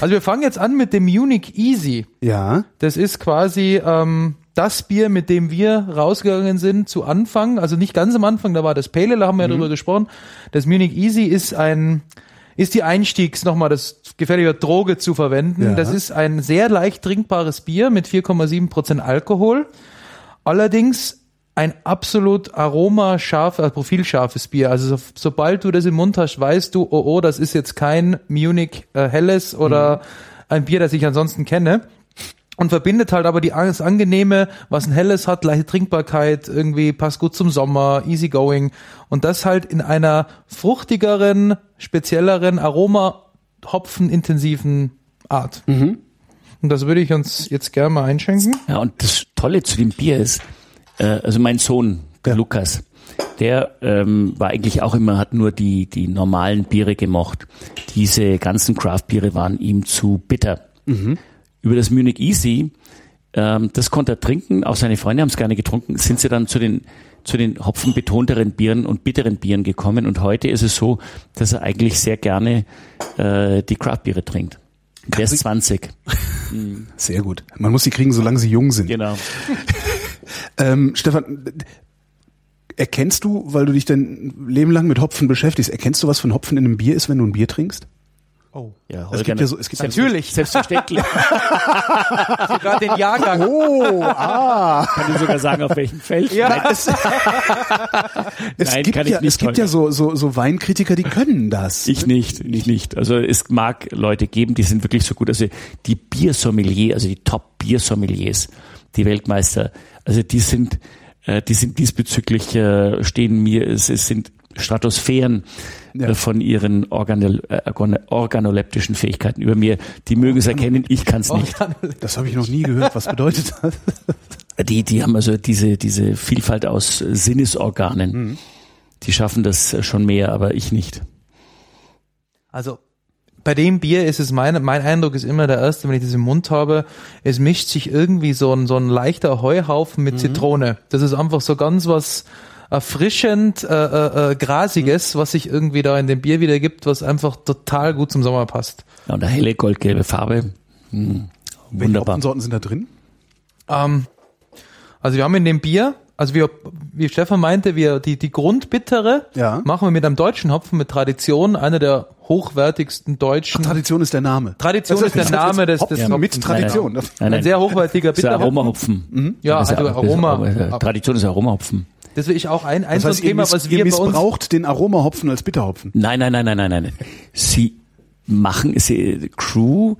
Also wir fangen jetzt an mit dem Munich Easy. Ja. Das ist quasi ähm, das Bier, mit dem wir rausgegangen sind zu Anfang, also nicht ganz am Anfang, da war das Pale, da haben wir mhm. ja drüber gesprochen. Das Munich Easy ist ein ist die Einstiegs nochmal das gefährliche Droge zu verwenden. Ja. Das ist ein sehr leicht trinkbares Bier mit 4,7 Prozent Alkohol. Allerdings ein absolut aromascharf, äh, profilscharfes Bier. Also so, sobald du das im Mund hast, weißt du, oh oh, das ist jetzt kein Munich äh, Helles oder mhm. ein Bier, das ich ansonsten kenne. Und verbindet halt aber die das Angenehme, was ein Helles hat, leichte Trinkbarkeit, irgendwie passt gut zum Sommer, easy going. Und das halt in einer fruchtigeren, spezielleren, Aroma, Hopfen-intensiven Art. Mhm. Und das würde ich uns jetzt gerne mal einschenken. Ja, und das Tolle zu dem Bier ist, äh, also mein Sohn, der ja. Lukas, der ähm, war eigentlich auch immer, hat nur die, die normalen Biere gemocht. Diese ganzen Craft-Biere waren ihm zu bitter. Mhm. Über das Munich Easy, ähm, das konnte er trinken, auch seine Freunde haben es gerne getrunken, sind sie dann zu den zu den hopfenbetonteren Bieren und bitteren Bieren gekommen und heute ist es so, dass er eigentlich sehr gerne äh, die Craft-Biere trinkt. Der ist 20. Sehr gut. Man muss sie kriegen, solange sie jung sind. Genau. [LAUGHS] ähm, Stefan, erkennst du, weil du dich dein Leben lang mit Hopfen beschäftigst, erkennst du, was von Hopfen in einem Bier ist, wenn du ein Bier trinkst? Oh. Ja, es gibt ja so, es gibt Natürlich. Selbstverständlich. sogar [LAUGHS] den Jahrgang. Oh, ah. Kann ich sogar sagen, auf welchem Feld. Ja. Nein, Es, [LAUGHS] es Nein, gibt, kann ich ja, nicht, es gibt ja so, so, so Weinkritiker, die können das. Ich nicht, ich nicht. Also es mag Leute geben, die sind wirklich so gut. Also die Biersommelier, also die Top-Biersommeliers, die Weltmeister, also die sind, äh, die sind diesbezüglich, äh, stehen mir, es, es sind Stratosphären Ja. von ihren Organol äh, organ- organoleptischen Fähigkeiten über mir. Die mögen es erkennen, ich kann es nicht. Das habe ich noch nie gehört. Was bedeutet das? [LAUGHS] Die, die haben also diese, diese Vielfalt aus Sinnesorganen. Mhm. Die schaffen das schon mehr, aber ich nicht. Also bei dem Bier ist es mein, mein Eindruck ist immer der erste, wenn ich das im Mund habe, es mischt sich irgendwie so ein, so ein leichter Heuhaufen Mhm. mit Zitrone. Das ist einfach so ganz was erfrischend, äh, äh, äh, grasiges, was sich irgendwie da in dem Bier wieder gibt, was einfach total gut zum Sommer passt. Ja, und eine helle goldgelbe Farbe. Hm, Welche wunderbar. Hopfensorten sind da drin? Ähm, also wir haben in dem Bier, also wir, wie Stefan meinte, wir die die Grundbittere Ja. machen wir mit einem deutschen Hopfen mit Tradition, einer der hochwertigsten deutschen. Tradition ist der Name. Tradition Das ist der Name des, des Hopfen mit. Tradition. Nein, Ein nein. sehr hochwertiger ein Bitterhopfen. Aromahopfen. Ja, Das ist also ein- Aroma. ein- Tradition ist Aromahopfen. Das will ich auch ein, ein Das so ein heißt, ihr, Thema, was ihr wir bei uns. missbraucht den Aromahopfen als Bitterhopfen. Nein, nein, nein, nein, nein, nein. Sie machen, sie, Crew,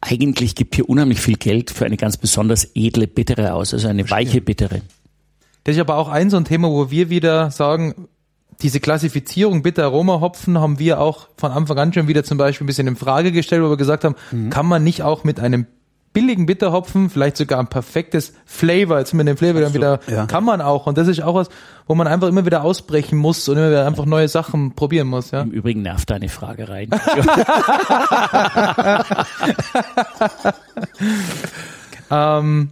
eigentlich gibt hier unheimlich viel Geld für eine ganz besonders edle Bittere aus, also eine weiche Bittere. Das ist aber auch ein so ein Thema, wo wir wieder sagen, diese Klassifizierung bitter Aroma Hopfen haben wir auch von Anfang an schon wieder zum Beispiel ein bisschen in Frage gestellt, wo wir gesagt haben, Mhm. kann man nicht auch mit einem billigen Bitterhopfen, vielleicht sogar ein perfektes Flavor, jetzt mit dem Flavor dann wieder, ja. kann man auch. Und das ist auch was, wo man einfach immer wieder ausbrechen muss und immer wieder einfach neue Sachen probieren muss, ja. Im Übrigen nervt deine Frage rein. [LAUGHS] Ähm,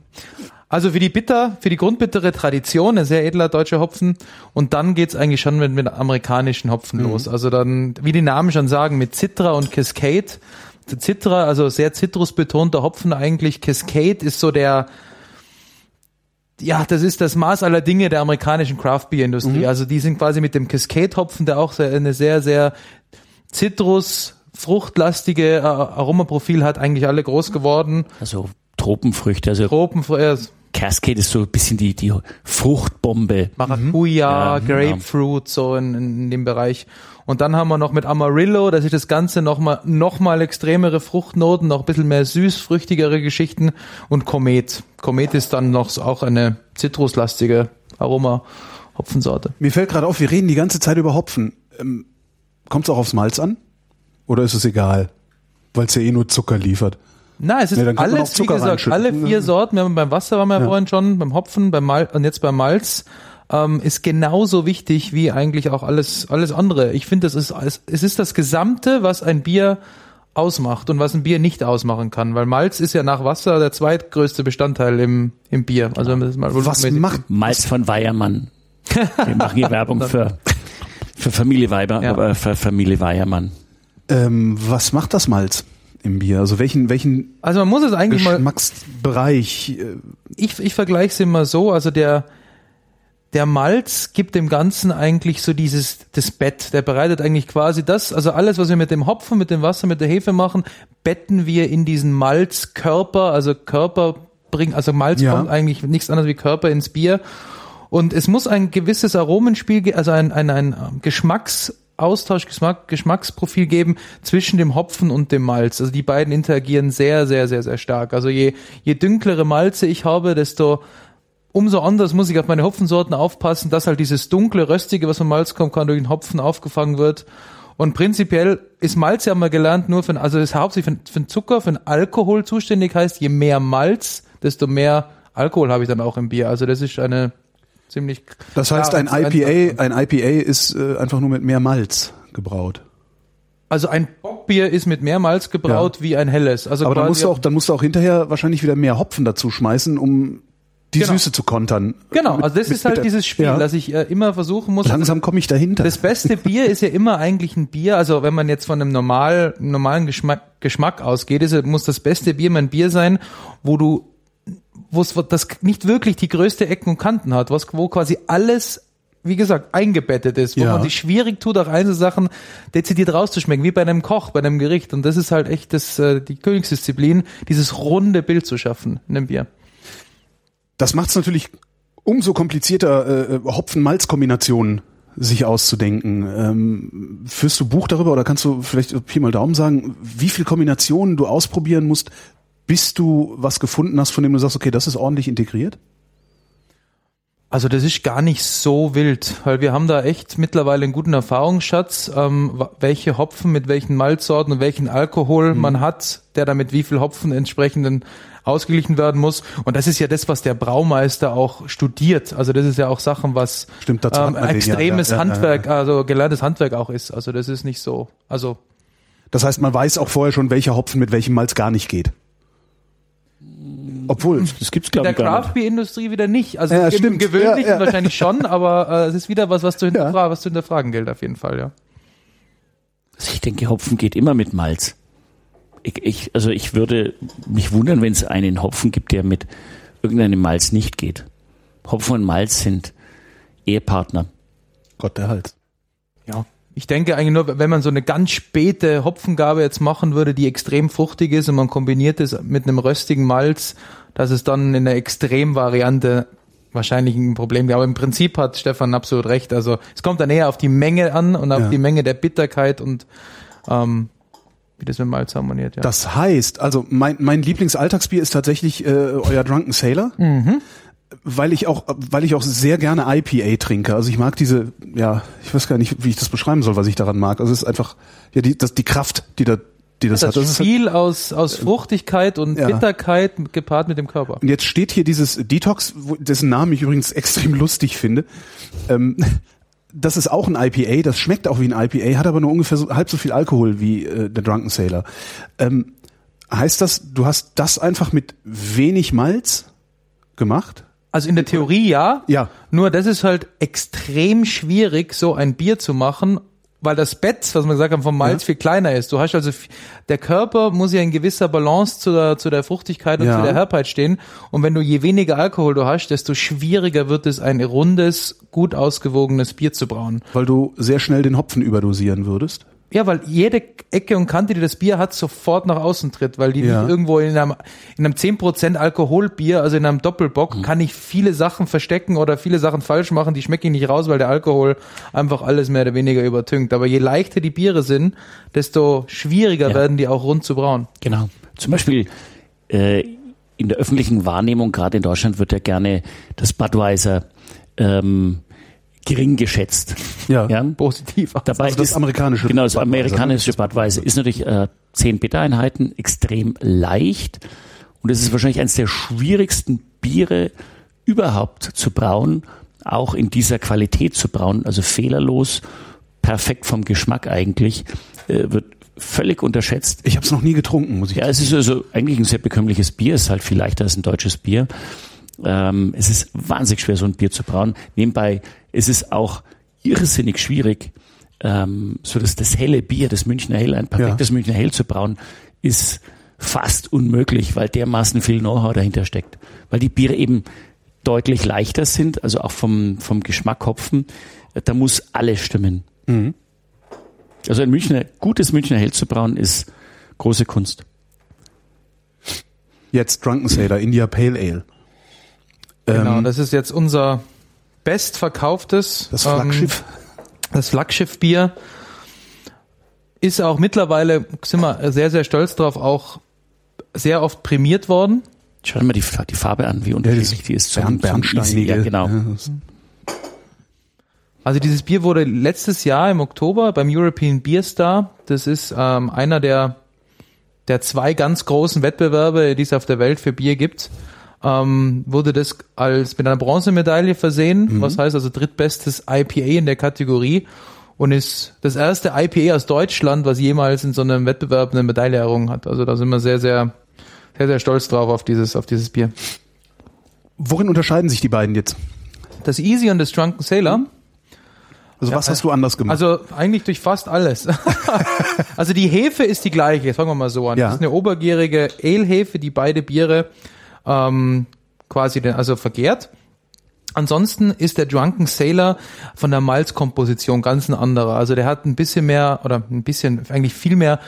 also für die Bitter, für die grundbittere Tradition, ein sehr edler deutscher Hopfen. Und dann geht's eigentlich schon mit, mit amerikanischen Hopfen los. Also dann, wie die Namen schon sagen, mit Citra und Cascade. Der Citra, also sehr zitrusbetonter Hopfen eigentlich. Cascade ist so der, ja, das ist das Maß aller Dinge der amerikanischen Craft Beer Industrie. Also die sind quasi mit dem Cascade Hopfen, der auch sehr, eine sehr, sehr Zitrus, fruchtlastige äh, Aromaprofil hat, eigentlich alle groß geworden. Also Tropenfrüchte, also Tropen, äh, Cascade ist so ein bisschen die, die Fruchtbombe. Maracuja, Ja, Grapefruit, so in, in dem Bereich. Und dann haben wir noch mit Amarillo, dass sich das Ganze nochmal noch mal extremere Fruchtnoten, noch ein bisschen mehr süßfrüchtigere Geschichten und Komet. Komet ist dann noch auch eine zitruslastige Aroma-Hopfensorte. Mir fällt gerade auf, wir reden die ganze Zeit über Hopfen. Ähm, Kommt es auch aufs Malz an? Oder ist es egal? Weil es ja eh nur Zucker liefert. Na, es ist man alles, wie gesagt, alle vier Sorten. Wir haben beim Wasser waren wir ja. vorhin schon, beim Hopfen, beim Mal und jetzt beim Malz. Ähm, ist genauso wichtig wie eigentlich auch alles alles andere. Ich finde, das ist es ist das Gesamte, was ein Bier ausmacht und was ein Bier nicht ausmachen kann, weil Malz ist ja nach Wasser der zweitgrößte Bestandteil im im Bier. Also wenn man das mal Was macht Malz von Weiermann. Wir machen hier Werbung [LAUGHS] für, für Familie Weiber, Ja. aber für Familie Weiermann. ähm, was macht das Malz im Bier? Also welchen welchen Also man muss es eigentlich mal Geschmacksbereich? Äh, ich, ich vergleiche es immer so, also der, der Malz gibt dem Ganzen eigentlich so dieses, das Bett, der bereitet eigentlich quasi das, also alles, was wir mit dem Hopfen, mit dem Wasser, mit der Hefe machen, betten wir in diesen Malzkörper, also Körper bringen, also Malz Ja. kommt eigentlich nichts anderes wie Körper ins Bier. Und es muss ein gewisses Aromenspiel, also ein, ein, ein ähm, Geschmacksaustausch, Geschmack, Geschmacksprofil geben zwischen dem Hopfen und dem Malz. Also die beiden interagieren sehr, sehr, sehr, sehr stark. Also je, je dünklere Malze ich habe, desto umso anders muss ich auf meine Hopfensorten aufpassen, dass halt dieses dunkle, röstige, was vom Malz kommt, kann durch den Hopfen aufgefangen wird. Und prinzipiell ist Malz ja mal gelernt nur für, also ist hauptsächlich für, für Zucker, für den Alkohol zuständig, heißt, je mehr Malz, desto mehr Alkohol habe ich dann auch im Bier. Also das ist eine ziemlich. Das heißt, ein IPA, ein IPA ist äh, einfach nur mit mehr Malz gebraut. Also ein Bockbier ist mit mehr Malz gebraut wie ein helles. Also Aber dann musst du auch, dann musst du auch hinterher wahrscheinlich wieder mehr Hopfen dazu schmeißen, um die Genau. Süße zu kontern. Genau, also das mit- ist halt mit dieses Spiel, Ja. dass ich äh, immer versuchen muss. Langsam komme ich dahinter. Das beste Bier ist ja immer eigentlich ein Bier, also wenn man jetzt von einem normal, normalen Geschmack, Geschmack ausgeht, ist, muss das beste Bier mein Bier sein, wo du, wo es das nicht wirklich die größte Ecken und Kanten hat, was, wo quasi alles wie gesagt, eingebettet ist, wo Ja. man sich schwierig tut, auch einzelne Sachen dezidiert rauszuschmecken, wie bei einem Koch, bei einem Gericht. Und das ist halt echt das, äh, die Königsdisziplin, dieses runde Bild zu schaffen in einem Bier. Das macht es natürlich umso komplizierter, äh, Hopfen-Malz-Kombinationen sich auszudenken. Ähm, führst du Buch darüber oder kannst du vielleicht Pi mal Daumen sagen, wie viel Kombinationen du ausprobieren musst, bis du was gefunden hast, von dem du sagst, okay, das ist ordentlich integriert? Also das ist gar nicht so wild, weil wir haben da echt mittlerweile einen guten Erfahrungsschatz, ähm, welche Hopfen mit welchen Malzsorten und welchen Alkohol Mhm. man hat, der damit wie viel Hopfen entsprechend ausgeglichen werden muss. Und das ist ja das, was der Braumeister auch studiert. Also das ist ja auch Sachen, was Stimmt, ähm, ja, extremes ja, ja, ja. Handwerk, also gelerntes Handwerk auch ist. Also das ist nicht so. Also Das heißt, man weiß auch vorher schon, welcher Hopfen mit welchem Malz gar nicht geht. Obwohl, Das gibt's in glaube der ich gar nicht. Craft Beer Industrie wieder nicht. Also Ja, im stimmt. gewöhnlichen Ja, ja. wahrscheinlich schon, [LAUGHS] aber äh, es ist wieder was, was zu hinterfragen, was zu hinterfragen gilt auf jeden Fall, ja. Also ich denke, Hopfen geht immer mit Malz. Ich, ich, also ich würde mich wundern, wenn es einen Hopfen gibt, der mit irgendeinem Malz nicht geht. Hopfen und Malz sind Ehepartner. Gott der Hals. Ich denke eigentlich nur, wenn man so eine ganz späte Hopfengabe jetzt machen würde, die extrem fruchtig ist und man kombiniert es mit einem röstigen Malz, dass es dann in der Extremvariante wahrscheinlich ein Problem gibt. Aber im Prinzip hat Stefan absolut recht. Also es kommt dann eher auf die Menge an und auf Ja. die Menge der Bitterkeit und ähm, wie das mit Malz harmoniert. Ja. Das heißt, also mein, mein Lieblingsalltagsbier ist tatsächlich äh, euer Drunken Sailor. Weil ich auch, weil ich auch sehr gerne IPA trinke. Also ich mag diese, ja, ich weiß gar nicht, wie ich das beschreiben soll, was ich daran mag. Also es ist einfach, ja, die, das, die Kraft, die da, die das, das hat. Das ist halt, aus, aus Fruchtigkeit und Ja. Bitterkeit gepaart mit dem Körper. und jetzt steht hier dieses Detox, dessen Namen ich übrigens [LAUGHS] extrem lustig finde. Ähm, das ist auch ein IPA, das schmeckt auch wie ein IPA, hat aber nur ungefähr so, halb so viel Alkohol wie äh, der Drunken Sailor. Ähm, heißt das, du hast das einfach mit wenig Malz gemacht? Also in der Theorie ja. Ja. Nur das ist halt extrem schwierig, so ein Bier zu machen, weil das Bett, was man gesagt haben, vom Malz Ja. viel kleiner ist. Du hast also, der Körper muss ja in gewisser Balance zu der, zu der Fruchtigkeit und Ja. zu der Herbheit stehen. Und wenn du je weniger Alkohol du hast, desto schwieriger wird es, ein rundes, gut ausgewogenes Bier zu brauen. Weil du sehr schnell den Hopfen überdosieren würdest? Ja, weil jede Ecke und Kante, die das Bier hat, sofort nach außen tritt, weil die Ja. nicht irgendwo in einem, in einem 10% Alkoholbier, also in einem Doppelbock, Mhm. kann ich viele Sachen verstecken oder viele Sachen falsch machen, die schmecke ich nicht raus, weil der Alkohol einfach alles mehr oder weniger übertünkt. Aber je leichter die Biere sind, desto schwieriger Ja. werden die auch rund zu brauen. Genau. Zum Beispiel äh, in der öffentlichen Wahrnehmung, gerade in Deutschland, wird ja gerne das Budweiser ähm, gering geschätzt. Ja. Ja? Positiv. Dabei Also das ist, amerikanische Genau, das ne? amerikanische Budweiser ist natürlich äh, 10 Bittereinheiten, extrem leicht. Und es ist wahrscheinlich eines der schwierigsten Biere überhaupt zu brauen, auch in dieser Qualität zu brauen, also fehlerlos, perfekt vom Geschmack eigentlich, äh, wird völlig unterschätzt. Ich habe es noch nie getrunken, muss ich Ja, es ist also eigentlich ein sehr bekömmliches Bier, es ist halt viel leichter als ein deutsches Bier. Ähm, es ist wahnsinnig schwer, so ein Bier zu brauen. Nebenbei ist es auch irrsinnig schwierig, ähm, so dass das helle Bier, das Münchner Hell, ein perfektes Münchner Hell zu brauen, ist fast unmöglich, weil dermaßen viel Know-how dahinter steckt. Weil die Biere eben deutlich leichter sind, also auch vom, vom Geschmack Hopfen. Da muss alles stimmen. Also ein Münchner, gutes Münchner Hell zu brauen ist große Kunst. Jetzt Drunken Sailor, India Pale Ale. Genau, Ähm, das ist jetzt unser bestverkauftes das ähm, Flaggschiff. Das Flaggschiffbier ist auch mittlerweile, sind wir sehr, sehr stolz drauf, auch sehr oft prämiert worden. Schau dir mal die, die Farbe an, wie unterschiedlich die ist. zum- Bern, Bernsteinige. Ja, genau. Ja, Also dieses Bier wurde letztes Jahr im Oktober beim European Beer Star, das ist ähm, einer der, der zwei ganz großen Wettbewerbe, die es auf der Welt für Bier gibt, ähm, wurde das als mit einer Bronzemedaille versehen, was heißt also drittbestes IPA in der Kategorie und ist das erste IPA aus Deutschland, was jemals in so einem Wettbewerb eine Medaille errungen hat. Also da sind wir sehr, sehr, sehr, sehr stolz drauf auf dieses, auf dieses Bier. Worin unterscheiden sich die beiden jetzt? Das Easy und das Drunken Sailor. Also was hast du anders gemacht? Also eigentlich durch fast alles. [LAUGHS] also die Hefe ist die gleiche, fangen wir mal so an. Ja. Das ist eine obergärige Ale-Hefe, die beide Biere ähm, quasi den, also vergärt. Ansonsten ist der Drunken Sailor von der Malzkomposition ganz ein anderer. Also der hat ein bisschen mehr oder ein bisschen eigentlich viel mehr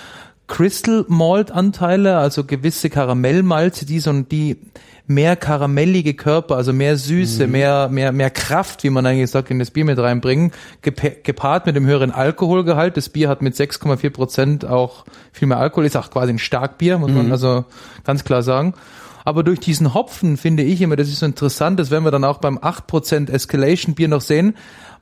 Crystal Malt Anteile, also gewisse Karamellmalze, die so die mehr karamellige Körper, also mehr Süße, mhm. mehr mehr mehr Kraft, wie man eigentlich sagt, in das Bier mit reinbringen, gepaart mit dem höheren Alkoholgehalt. Das Bier hat mit 6,4 Prozent auch viel mehr Alkohol, ist auch quasi ein Starkbier, muss man mhm. also ganz klar sagen. Aber durch diesen Hopfen finde ich immer, das ist so interessant, das werden wir dann auch beim 8% Escalation Bier noch sehen,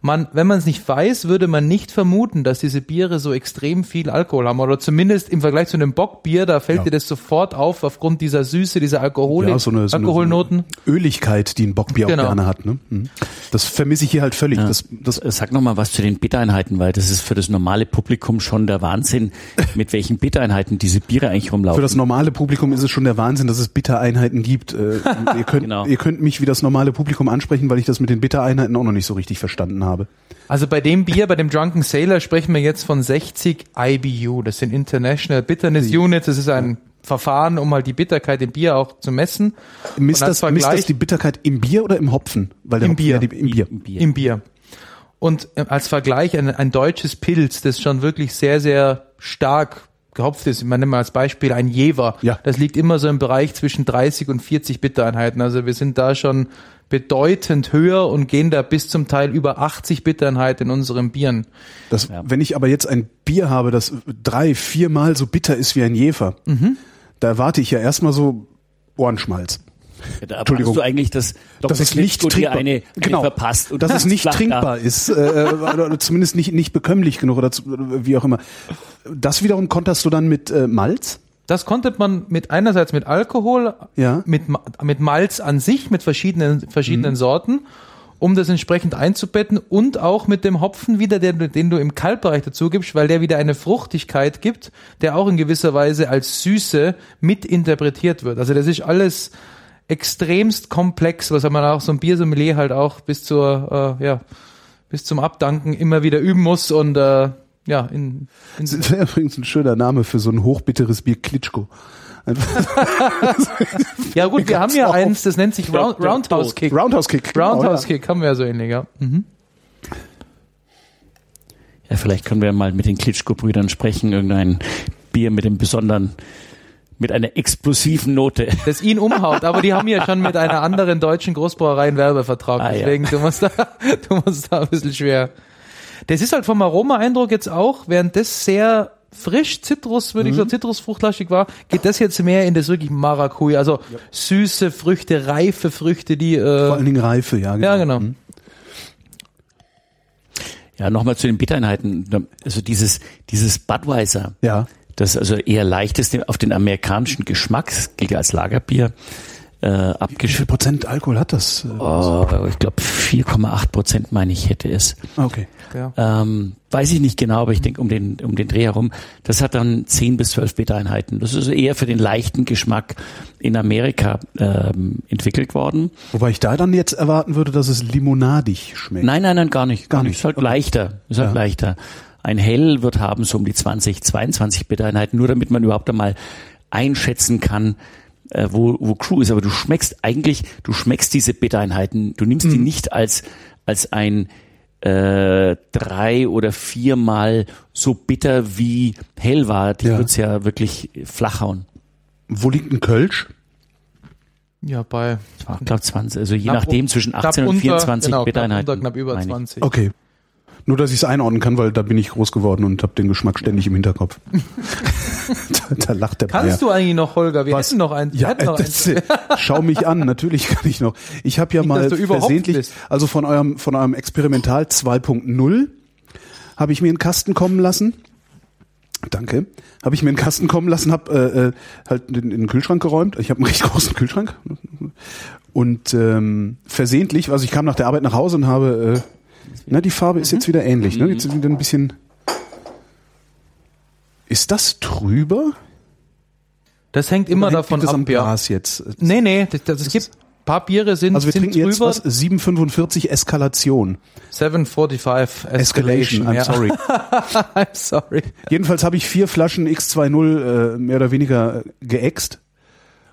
man, wenn man es nicht weiß, würde man nicht vermuten, dass diese Biere so extrem viel Alkohol haben. Oder zumindest im Vergleich zu einem Bockbier, da fällt ja. dir das sofort auf, aufgrund dieser Süße, dieser Alkohol ja, so eine, so Alkoholnoten. So Öligkeit, die ein Bockbier genau. auch gerne hat. Ne? Mhm. Das vermisse ich hier halt völlig. Ja. Das, das äh, Sag nochmal was zu den Bittereinheiten, weil das ist für das normale Publikum schon der Wahnsinn, [LAUGHS] mit welchen Bittereinheiten diese Biere eigentlich rumlaufen. Für das normale Publikum ist es schon der Wahnsinn, dass es Bittereinheiten gibt. Äh, ihr, könnt, [LAUGHS] genau. ihr könnt mich wie das normale Publikum ansprechen, weil ich das mit den Bittereinheiten auch noch nicht so richtig verstanden habe habe. Also bei dem Bier, bei dem Drunken Sailor sprechen wir jetzt von 60 IBU. Das sind International Bitterness Units. Das ist ein Verfahren, um halt die Bitterkeit im Bier auch zu messen. Misst das, misst das die Bitterkeit im Bier oder im Hopfen? Weil Im, Bier. Ja die, im Bier. Im Bier. Im Bier. Und äh, als Vergleich ein, ein deutsches Pilz, das schon wirklich sehr, sehr stark gehopft ist. Man nimmt mal als Beispiel ein Jever. Ja. Das liegt immer so im Bereich zwischen 30 und 40 Bittereinheiten. Also wir sind da schon bedeutend höher und gehen da bis zum Teil über 80 Bittereinheit in unseren Bieren. Das, ja. Wenn ich aber jetzt ein Bier habe, das drei, viermal so bitter ist wie ein Jefer, mhm. da erwarte ich ja erstmal so Ohrenschmalz. Ja, da Entschuldigung. du eigentlich, dass Dr. dass es nicht trinkbar, eine, eine genau, verpasst und dass [LAUGHS] es nicht trinkbar da. ist äh, äh, oder zumindest nicht nicht bekömmlich genug oder wie auch immer. Das wiederum konterst du dann mit äh, Malz? Das konnte man mit einerseits mit Alkohol, ja. mit, mit Malz an sich, mit verschiedenen, verschiedenen mhm. Sorten, um das entsprechend einzubetten und auch mit dem Hopfen wieder, den, den du im Kaltbereich dazu gibst, weil der wieder eine Fruchtigkeit gibt, der auch in gewisser Weise als Süße mit interpretiert wird. Also das ist alles extremst komplex, was man auch so ein Biersommelier halt auch bis zur, äh, ja, bis zum Abdanken immer wieder üben muss und äh, ja, in, in das wäre übrigens ein schöner Name für so ein hochbitteres Bier Klitschko. [LAUGHS] ja gut, wir haben ja eins, das nennt sich Round, Roundhouse Kick. Roundhouse Kick. Genau, Roundhouse Kick haben wir ja so ähnlich, ja. Mhm. Ja, vielleicht können wir mal mit den Klitschko-Brüdern sprechen, irgendein Bier mit dem besonderen mit einer explosiven Note. [LAUGHS] Das ihn umhaut, aber die haben ja schon mit einer anderen deutschen Großbrauerei einen Werbevertrag. Ah, deswegen, ja. du musst da, [LAUGHS] du musst da ein bisschen schwer. Das ist halt vom Aroma-Eindruck jetzt auch, während das sehr frisch Zitrus, würde mhm. ich sagen, Zitrusfruchtlastig war, geht das jetzt mehr in das wirklich Maracuja, also ja. süße Früchte, reife Früchte, die äh, vor allen Dingen reife, ja, genau. Ja, genau. Mhm. Ja, nochmal zu den Bittereinheiten. Also dieses, dieses Budweiser. Ja. Das also eher leichteste auf den amerikanischen Geschmack, gilt ja als Lagerbier äh, abgeschrieben. Wie viel Prozent Alkohol hat das? Äh, oh, ich glaube 4,8 Prozent meine ich hätte es. Okay. Ja. Ähm, weiß ich nicht genau, aber ich denke um den um den Dreh herum. Das hat dann 10 bis 12 Beta-Einheiten. Das ist eher für den leichten Geschmack in Amerika ähm, entwickelt worden. Wobei ich da dann jetzt erwarten würde, dass es limonadig schmeckt. Nein, nein, nein, gar nicht. Gar nicht. Ist halt okay. leichter. Ist halt ja. leichter. Ein Hell wird haben so um die 20, 22 Beta-Einheiten, nur damit man überhaupt einmal einschätzen kann, äh, wo, wo Crew ist, aber du schmeckst eigentlich, du schmeckst diese Bittereinheiten, du nimmst mhm. die nicht als, als ein äh, drei oder viermal so bitter wie hell war. Die ja. wird's ja wirklich flach hauen. Wo liegt ein Kölsch? Ja, bei. Ich glaube 20, also je nachdem zwischen 18 und 24 genau, Bittereinheiten. Knapp, unter, knapp über 20. Okay. Nur, dass ich es einordnen kann, weil da bin ich groß geworden und habe den Geschmack ständig im Hinterkopf. [LAUGHS] da, da, lacht der Kannst Bayer. du eigentlich noch, Holger? Wir Was? hätten noch einen. Ja, noch das, eins. schau mich an, natürlich kann ich noch. Ich habe ja Nicht, mal versehentlich, also von eurem, von eurem Experimental 2.0 habe ich mir einen Kasten kommen lassen. Danke. Habe ich mir einen Kasten kommen lassen, habe äh, äh, halt in, in den Kühlschrank geräumt. Ich habe einen [LAUGHS] recht großen Kühlschrank. Und ähm, versehentlich, also ich kam nach der Arbeit nach Hause und habe äh, na, die Farbe ist jetzt mhm. wieder ähnlich. Ne? Jetzt ist wieder ein bisschen. Ist das trüber? Das hängt immer Oder davon das ab. Am Glas ja. jetzt. Nee, nee, das, das, das gibt paar Biere sind Also wir sind trinken jetzt was 745 Eskalation. 745 Escalation. Escalation I'm ja. sorry. [LAUGHS] I'm sorry. Jedenfalls habe ich vier Flaschen X20 äh, mehr oder weniger geäxt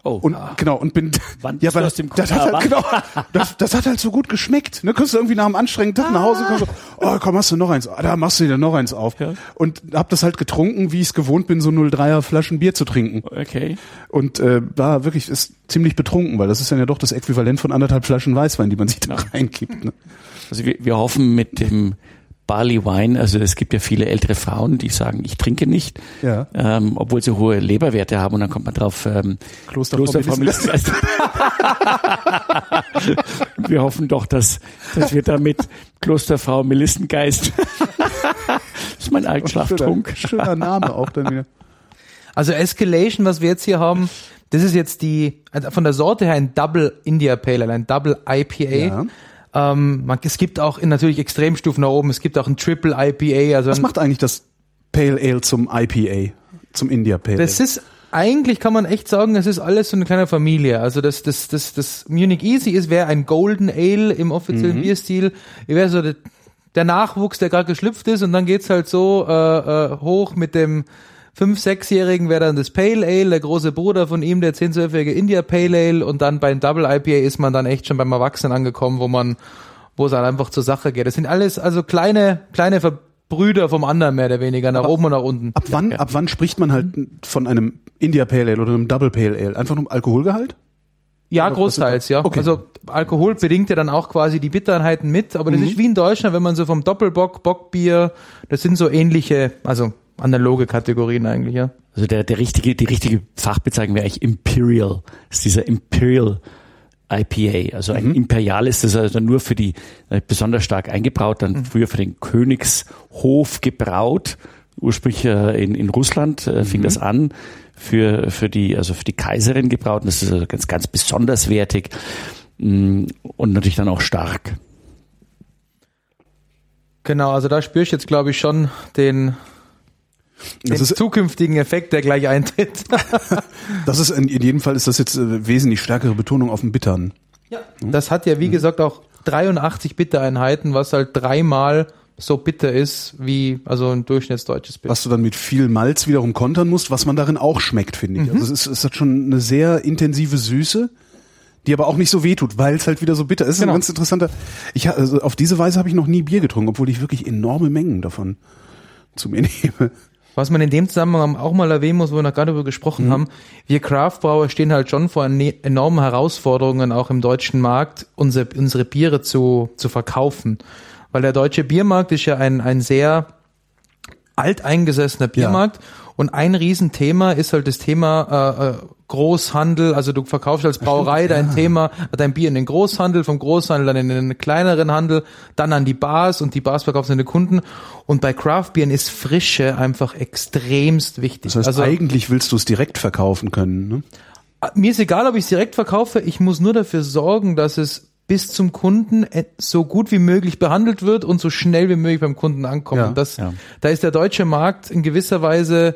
Oh. Und ah. genau und bin [LAUGHS] Wann ja, weil aus dem das hat halt, genau, [LAUGHS] das, das hat halt so gut geschmeckt. Ne, kommst du irgendwie nach einem anstrengenden Tag nach Hause, kommst so, oh komm, machst du noch eins, da machst du dir noch eins auf. Ja. Und hab das halt getrunken, wie ich es gewohnt bin, so 03er Flaschen Bier zu trinken. Okay. Und äh, war wirklich ist ziemlich betrunken, weil das ist dann ja doch das Äquivalent von anderthalb Flaschen Weißwein, die man sich da ja. [LAUGHS] reinkippt. Ne? Also wir, wir hoffen mit dem Barley Wine, also es gibt ja viele ältere Frauen, die sagen, ich trinke nicht, ja. ähm, obwohl sie hohe Leberwerte haben und dann kommt man drauf ähm, Klosterfrau Melissengeist. [LAUGHS] wir hoffen doch, dass, dass wir damit Klosterfrau Melissengeist das ist mein Altschlaftrunk. Schöner, schöner Name auch dann wieder. Also Escalation, was wir jetzt hier haben, das ist jetzt die, also von der Sorte her ein Double India Pale Ale, ein Double IPA. Ja. Ähm, man, es gibt auch in natürlich Extremstufen nach oben, es gibt auch ein Triple IPA. Also Was macht eigentlich das Pale Ale zum IPA, zum India Pale Ale? Das ist eigentlich kann man echt sagen, es ist alles so eine kleine Familie. Also das, das, das, das Munich Easy ist, wäre ein Golden Ale im offiziellen mhm. Bierstil. Wäre so der, der Nachwuchs, der gerade geschlüpft ist und dann geht's halt so äh, äh, hoch mit dem fünf-, sechsjährigen wäre dann das Pale Ale, der große Bruder von ihm, der zehn-, zwölfjährige India Pale Ale und dann beim Double IPA ist man dann echt schon beim Erwachsenen angekommen, wo man, wo es halt einfach zur Sache geht. Das sind alles also kleine, kleine Brüder vom anderen mehr oder weniger, nach aber oben und nach unten. Ab wann, ja. ab wann spricht man halt von einem India Pale Ale oder einem Double Pale Ale? Einfach nur um Alkoholgehalt? Ja, großteils, ja. Okay. Also Alkohol bedingt ja dann auch quasi die Bitterheiten mit, aber das mhm. ist wie in Deutschland, wenn man so vom Doppelbock, Bockbier, das sind so ähnliche, also analoge Kategorien eigentlich, ja. Also der, der richtige, die richtige Fachbezeichnung wäre eigentlich Imperial. Das ist dieser Imperial IPA. Also ein mhm. Imperial ist das also nur für die äh, besonders stark eingebraut, dann mhm. früher für den Königshof gebraut. Ursprünglich äh, in, in Russland äh, fing mhm. das an für, für die, also für die Kaiserin gebraut. Und das ist also ganz, ganz besonders wertig mm, und natürlich dann auch stark. Genau, also da spüre ich jetzt, glaube ich, schon den, den ist, zukünftigen Effekt, der gleich eintritt. [LAUGHS] das ist in, in jedem Fall ist das jetzt äh, wesentlich stärkere Betonung auf dem Bittern. Ja. Das hat ja wie gesagt auch 83 Bittereinheiten, was halt dreimal so bitter ist wie also ein durchschnittsdeutsches Bier. Was du dann mit viel Malz wiederum kontern musst, was man darin auch schmeckt, finde ich. Mhm. Also es, ist, es hat schon eine sehr intensive Süße, die aber auch nicht so wehtut, weil es halt wieder so bitter ist. Genau. Ein ganz interessanter. Ich also auf diese Weise habe ich noch nie Bier getrunken, obwohl ich wirklich enorme Mengen davon zu mir [LAUGHS] nehme. Was man in dem Zusammenhang auch mal erwähnen muss, wo wir noch gerade darüber gesprochen mhm. haben, wir Craftbrauer stehen halt schon vor enormen Herausforderungen, auch im deutschen Markt, unsere, unsere Biere zu, zu verkaufen. Weil der deutsche Biermarkt ist ja ein, ein sehr alteingesessener Biermarkt. Ja. Und ein Riesenthema ist halt das Thema äh, äh Großhandel. Also du verkaufst als Brauerei dein ja. Thema, dein Bier in den Großhandel, vom Großhandel dann in den kleineren Handel, dann an die Bars und die Bars verkaufen an die Kunden. Und bei Craftbieren ist Frische einfach extremst wichtig. Das heißt, also, eigentlich willst du es direkt verkaufen können. Ne? Mir ist egal, ob ich es direkt verkaufe. Ich muss nur dafür sorgen, dass es bis zum Kunden so gut wie möglich behandelt wird und so schnell wie möglich beim Kunden ankommt. Ja, das, ja. Da ist der deutsche Markt in gewisser Weise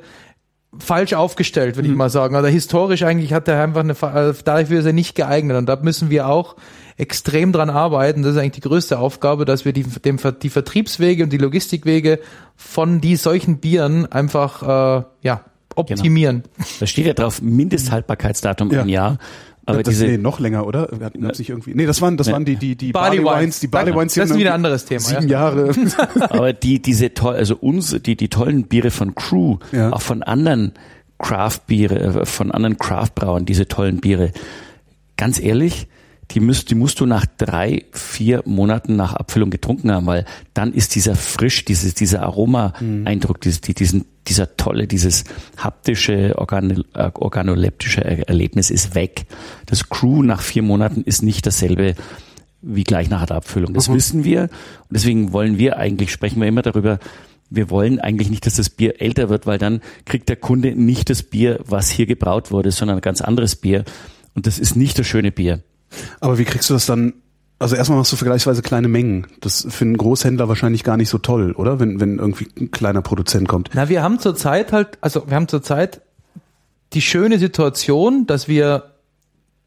falsch aufgestellt, würde mhm. ich mal sagen. Also historisch eigentlich hat er einfach eine, äh, dafür ist er nicht geeignet und da müssen wir auch extrem dran arbeiten. Das ist eigentlich die größte Aufgabe, dass wir die, dem, die Vertriebswege und die Logistikwege von die solchen Bieren einfach äh, ja optimieren. Genau. Da steht ja drauf Mindesthaltbarkeitsdatum ja. ein Jahr. Aber das, diese, nee, noch länger, oder? Wir hatten ne, sich irgendwie, nee, das waren, das ne, waren die, die, die Barley, Barley Wines, die Barley Wines. Das ist wieder ein anderes Thema. Sieben ja. Jahre. [LAUGHS] Aber die, diese toll, also uns, die, die tollen Biere von Crew, ja. auch von anderen Craft-Biere, äh, von anderen Craft-Brauern, diese tollen Biere. Ganz ehrlich, die musst, die musst du nach drei, vier Monaten nach Abfüllung getrunken haben, weil dann ist dieser frisch, dieses, dieser Aroma-Eindruck, mhm. dieses, die, diesen, dieser tolle, dieses haptische, organ, äh, organoleptische Erlebnis ist weg. Das Crew nach vier Monaten ist nicht dasselbe wie gleich nach der Abfüllung. Das mhm. wissen wir. Und deswegen wollen wir eigentlich, sprechen wir immer darüber, wir wollen eigentlich nicht, dass das Bier älter wird, weil dann kriegt der Kunde nicht das Bier, was hier gebraut wurde, sondern ein ganz anderes Bier. Und das ist nicht das schöne Bier. Aber wie kriegst du das dann? Also erstmal machst du vergleichsweise kleine Mengen. Das für einen Großhändler wahrscheinlich gar nicht so toll, oder? Wenn, wenn irgendwie ein kleiner Produzent kommt. Na, wir haben zurzeit halt, also wir haben zurzeit die schöne Situation, dass wir,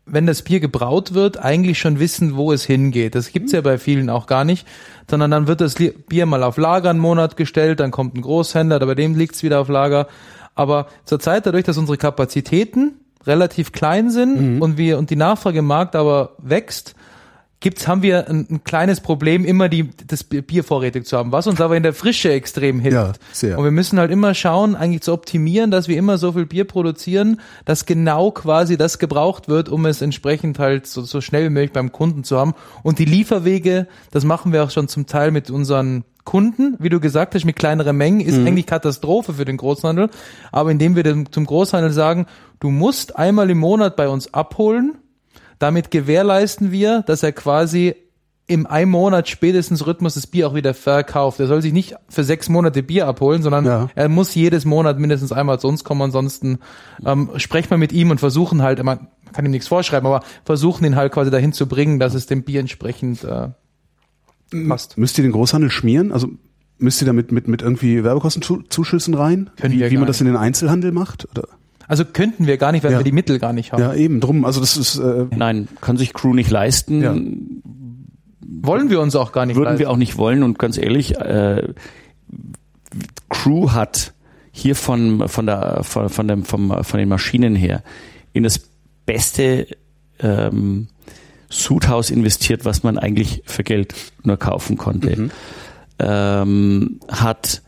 wenn das Bier gebraut wird, eigentlich schon wissen, wo es hingeht. Das gibt's ja bei vielen auch gar nicht, sondern dann wird das Bier mal auf Lager einen Monat gestellt, dann kommt ein Großhändler, bei dem liegt's wieder auf Lager. Aber zurzeit dadurch, dass unsere Kapazitäten relativ klein sind mhm. und wir und die Nachfrage im Markt aber wächst, gibt's, haben wir ein, ein, kleines Problem, immer die, das Bier vorrätig zu haben, was uns aber in der Frische extrem hilft. Ja, sehr. Und wir müssen halt immer schauen, eigentlich zu optimieren, dass wir immer so viel Bier produzieren, dass genau quasi das gebraucht wird, um es entsprechend halt so, so schnell wie möglich beim Kunden zu haben. Und die Lieferwege, das machen wir auch schon zum Teil mit unseren Kunden, wie du gesagt hast, mit kleineren Mengen, ist mhm. eigentlich Katastrophe für den Großhandel. Aber indem wir dem, zum Großhandel sagen, du musst einmal im Monat bei uns abholen, damit gewährleisten wir, dass er quasi im einen Monat spätestens Rhythmus das Bier auch wieder verkauft. Er soll sich nicht für sechs Monate Bier abholen, sondern ja. er muss jedes Monat mindestens einmal zu uns kommen. Ansonsten ähm, sprechen wir mit ihm und versuchen halt, man kann ihm nichts vorschreiben, aber versuchen ihn halt quasi dahin zu bringen, dass es dem Bier entsprechend äh, passt. Müsst ihr den Großhandel schmieren? Also müsst ihr damit mit, mit irgendwie Werbekostenzuschüssen rein? Können wie, wie man das in den Einzelhandel macht? Oder? Also könnten wir gar nicht, weil ja. wir die Mittel gar nicht haben. Ja, eben drum. Also das ist äh nein, kann sich Crew nicht leisten. Ja. Wollen wir uns auch gar nicht. Würden leisten. wir auch nicht wollen. Und ganz ehrlich, äh, Crew hat hier von von der von, von dem vom, von den Maschinen her in das beste ähm, Sudhaus investiert, was man eigentlich für Geld nur kaufen konnte. Mhm. Ähm, hat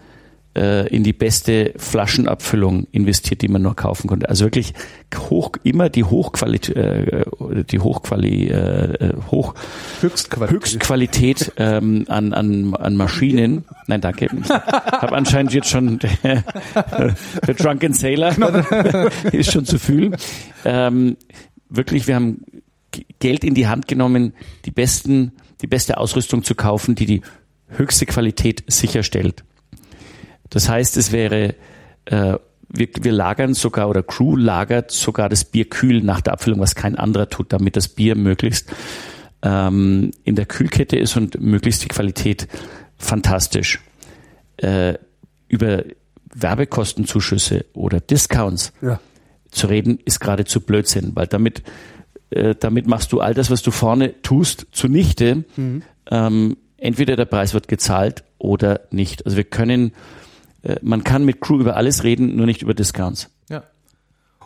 äh, in die beste Flaschenabfüllung investiert, die man nur kaufen konnte. Also wirklich hoch, immer die Hochqualität, äh, die Hochquali, äh, hoch, Höchstqualität, Höchstqualität ähm, an, an, an Maschinen. Nein, danke. Ich habe anscheinend jetzt schon der, [LAUGHS] der Drunken Sailor [LAUGHS] ist schon zu fühlen. Ähm, wirklich, wir haben Geld in die Hand genommen, die besten, die beste Ausrüstung zu kaufen, die die höchste Qualität sicherstellt. Das heißt, es wäre, äh, wir, wir lagern sogar oder Crew lagert sogar das Bier kühl nach der Abfüllung, was kein anderer tut, damit das Bier möglichst ähm, in der Kühlkette ist und möglichst die Qualität fantastisch. Äh, über Werbekostenzuschüsse oder Discounts ja. zu reden, ist geradezu Blödsinn, weil damit, äh, damit machst du all das, was du vorne tust, zunichte. Mhm. Ähm, entweder der Preis wird gezahlt oder nicht. Also wir können äh, man kann mit Crew über alles reden, nur nicht über Discounts. Ja.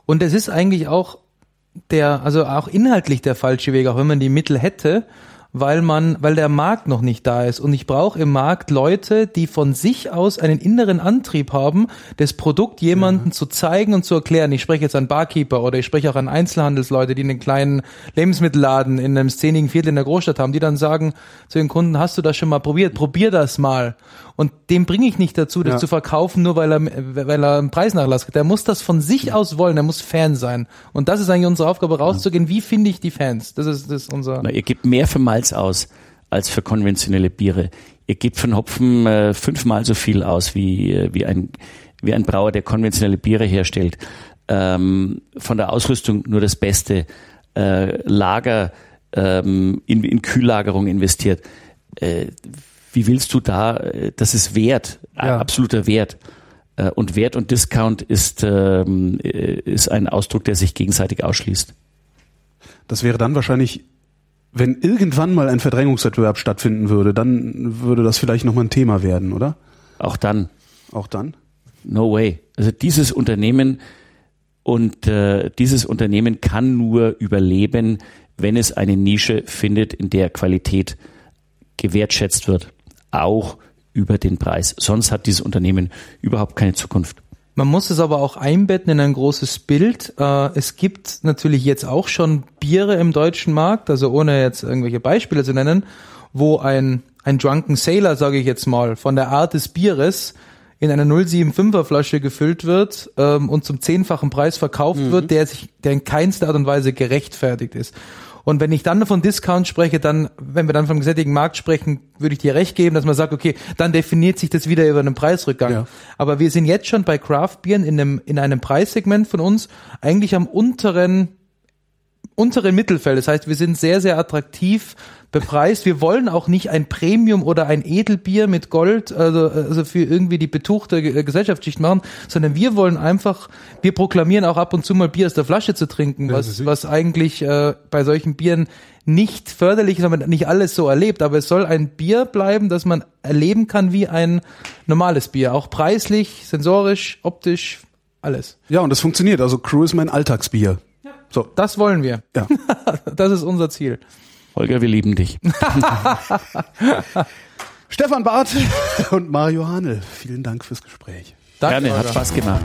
Und es ist eigentlich auch der, also auch inhaltlich der falsche Weg, auch wenn man die Mittel hätte, weil man, weil der Markt noch nicht da ist. Und ich brauche im Markt Leute, die von sich aus einen inneren Antrieb haben, das Produkt jemanden ja. zu zeigen und zu erklären. Ich spreche jetzt an Barkeeper oder ich spreche auch an Einzelhandelsleute, die einen kleinen Lebensmittelladen in einem szenigen Viertel in der Großstadt haben, die dann sagen zu den Kunden, hast du das schon mal probiert? Probier das mal. Und dem bringe ich nicht dazu, das ja. zu verkaufen, nur weil er, weil er einen Preisnachlass hat. Der muss das von sich ja. aus wollen, der muss Fan sein. Und das ist eigentlich unsere Aufgabe, rauszugehen. Wie finde ich die Fans? Das ist, das ist unser. Na, ihr gebt mehr für Mal Malz aus als für konventionelle Biere. Ihr gebt für einen Hopfen äh, fünfmal so viel aus wie, äh, wie, ein, wie ein Brauer, der konventionelle Biere herstellt. Ähm, von der Ausrüstung nur das Beste. Äh, Lager ähm, in, in Kühllagerung investiert. Äh, wie willst du da, äh, das ist Wert, ja. absoluter Wert. Äh, und Wert und Discount ist, ähm, ist ein Ausdruck, der sich gegenseitig ausschließt. Das wäre dann wahrscheinlich wenn irgendwann mal ein Verdrängungswettbewerb stattfinden würde, dann würde das vielleicht nochmal ein Thema werden, oder? Auch dann. Auch dann? No way. Also dieses Unternehmen und äh, dieses Unternehmen kann nur überleben, wenn es eine Nische findet, in der Qualität gewertschätzt wird, auch über den Preis. Sonst hat dieses Unternehmen überhaupt keine Zukunft. Man muss es aber auch einbetten in ein großes Bild. Äh, es gibt natürlich jetzt auch schon Biere im deutschen Markt, also ohne jetzt irgendwelche Beispiele zu nennen, wo ein, ein Drunken Sailor, sage ich jetzt mal, von der Art des Bieres in einer 075er Flasche gefüllt wird ähm, und zum zehnfachen Preis verkauft mhm. wird, der sich, der in keinster Art und Weise gerechtfertigt ist. Und wenn ich dann von Discount spreche, dann, wenn wir dann vom gesättigten Markt sprechen, würde ich dir recht geben, dass man sagt, okay, dann definiert sich das wieder über einen Preisrückgang. Ja. Aber wir sind jetzt schon bei Craft Beeren in einem, in einem Preissegment von uns eigentlich am unteren unteren Mittelfeld. Das heißt, wir sind sehr, sehr attraktiv bepreist. Wir wollen auch nicht ein Premium oder ein Edelbier mit Gold, also, also für irgendwie die betuchte Gesellschaftsschicht machen, sondern wir wollen einfach, wir proklamieren auch ab und zu mal Bier aus der Flasche zu trinken, was, was eigentlich äh, bei solchen Bieren nicht förderlich ist, man nicht alles so erlebt, aber es soll ein Bier bleiben, das man erleben kann wie ein normales Bier, auch preislich, sensorisch, optisch, alles. Ja, und das funktioniert. Also Crew ist mein Alltagsbier. So, das wollen wir. Ja. [LAUGHS] das ist unser Ziel. Holger, wir lieben dich. [LAUGHS] Stefan Barth und Mario Hanel, vielen Dank fürs Gespräch. Danke, Gerne, hat Spaß gemacht.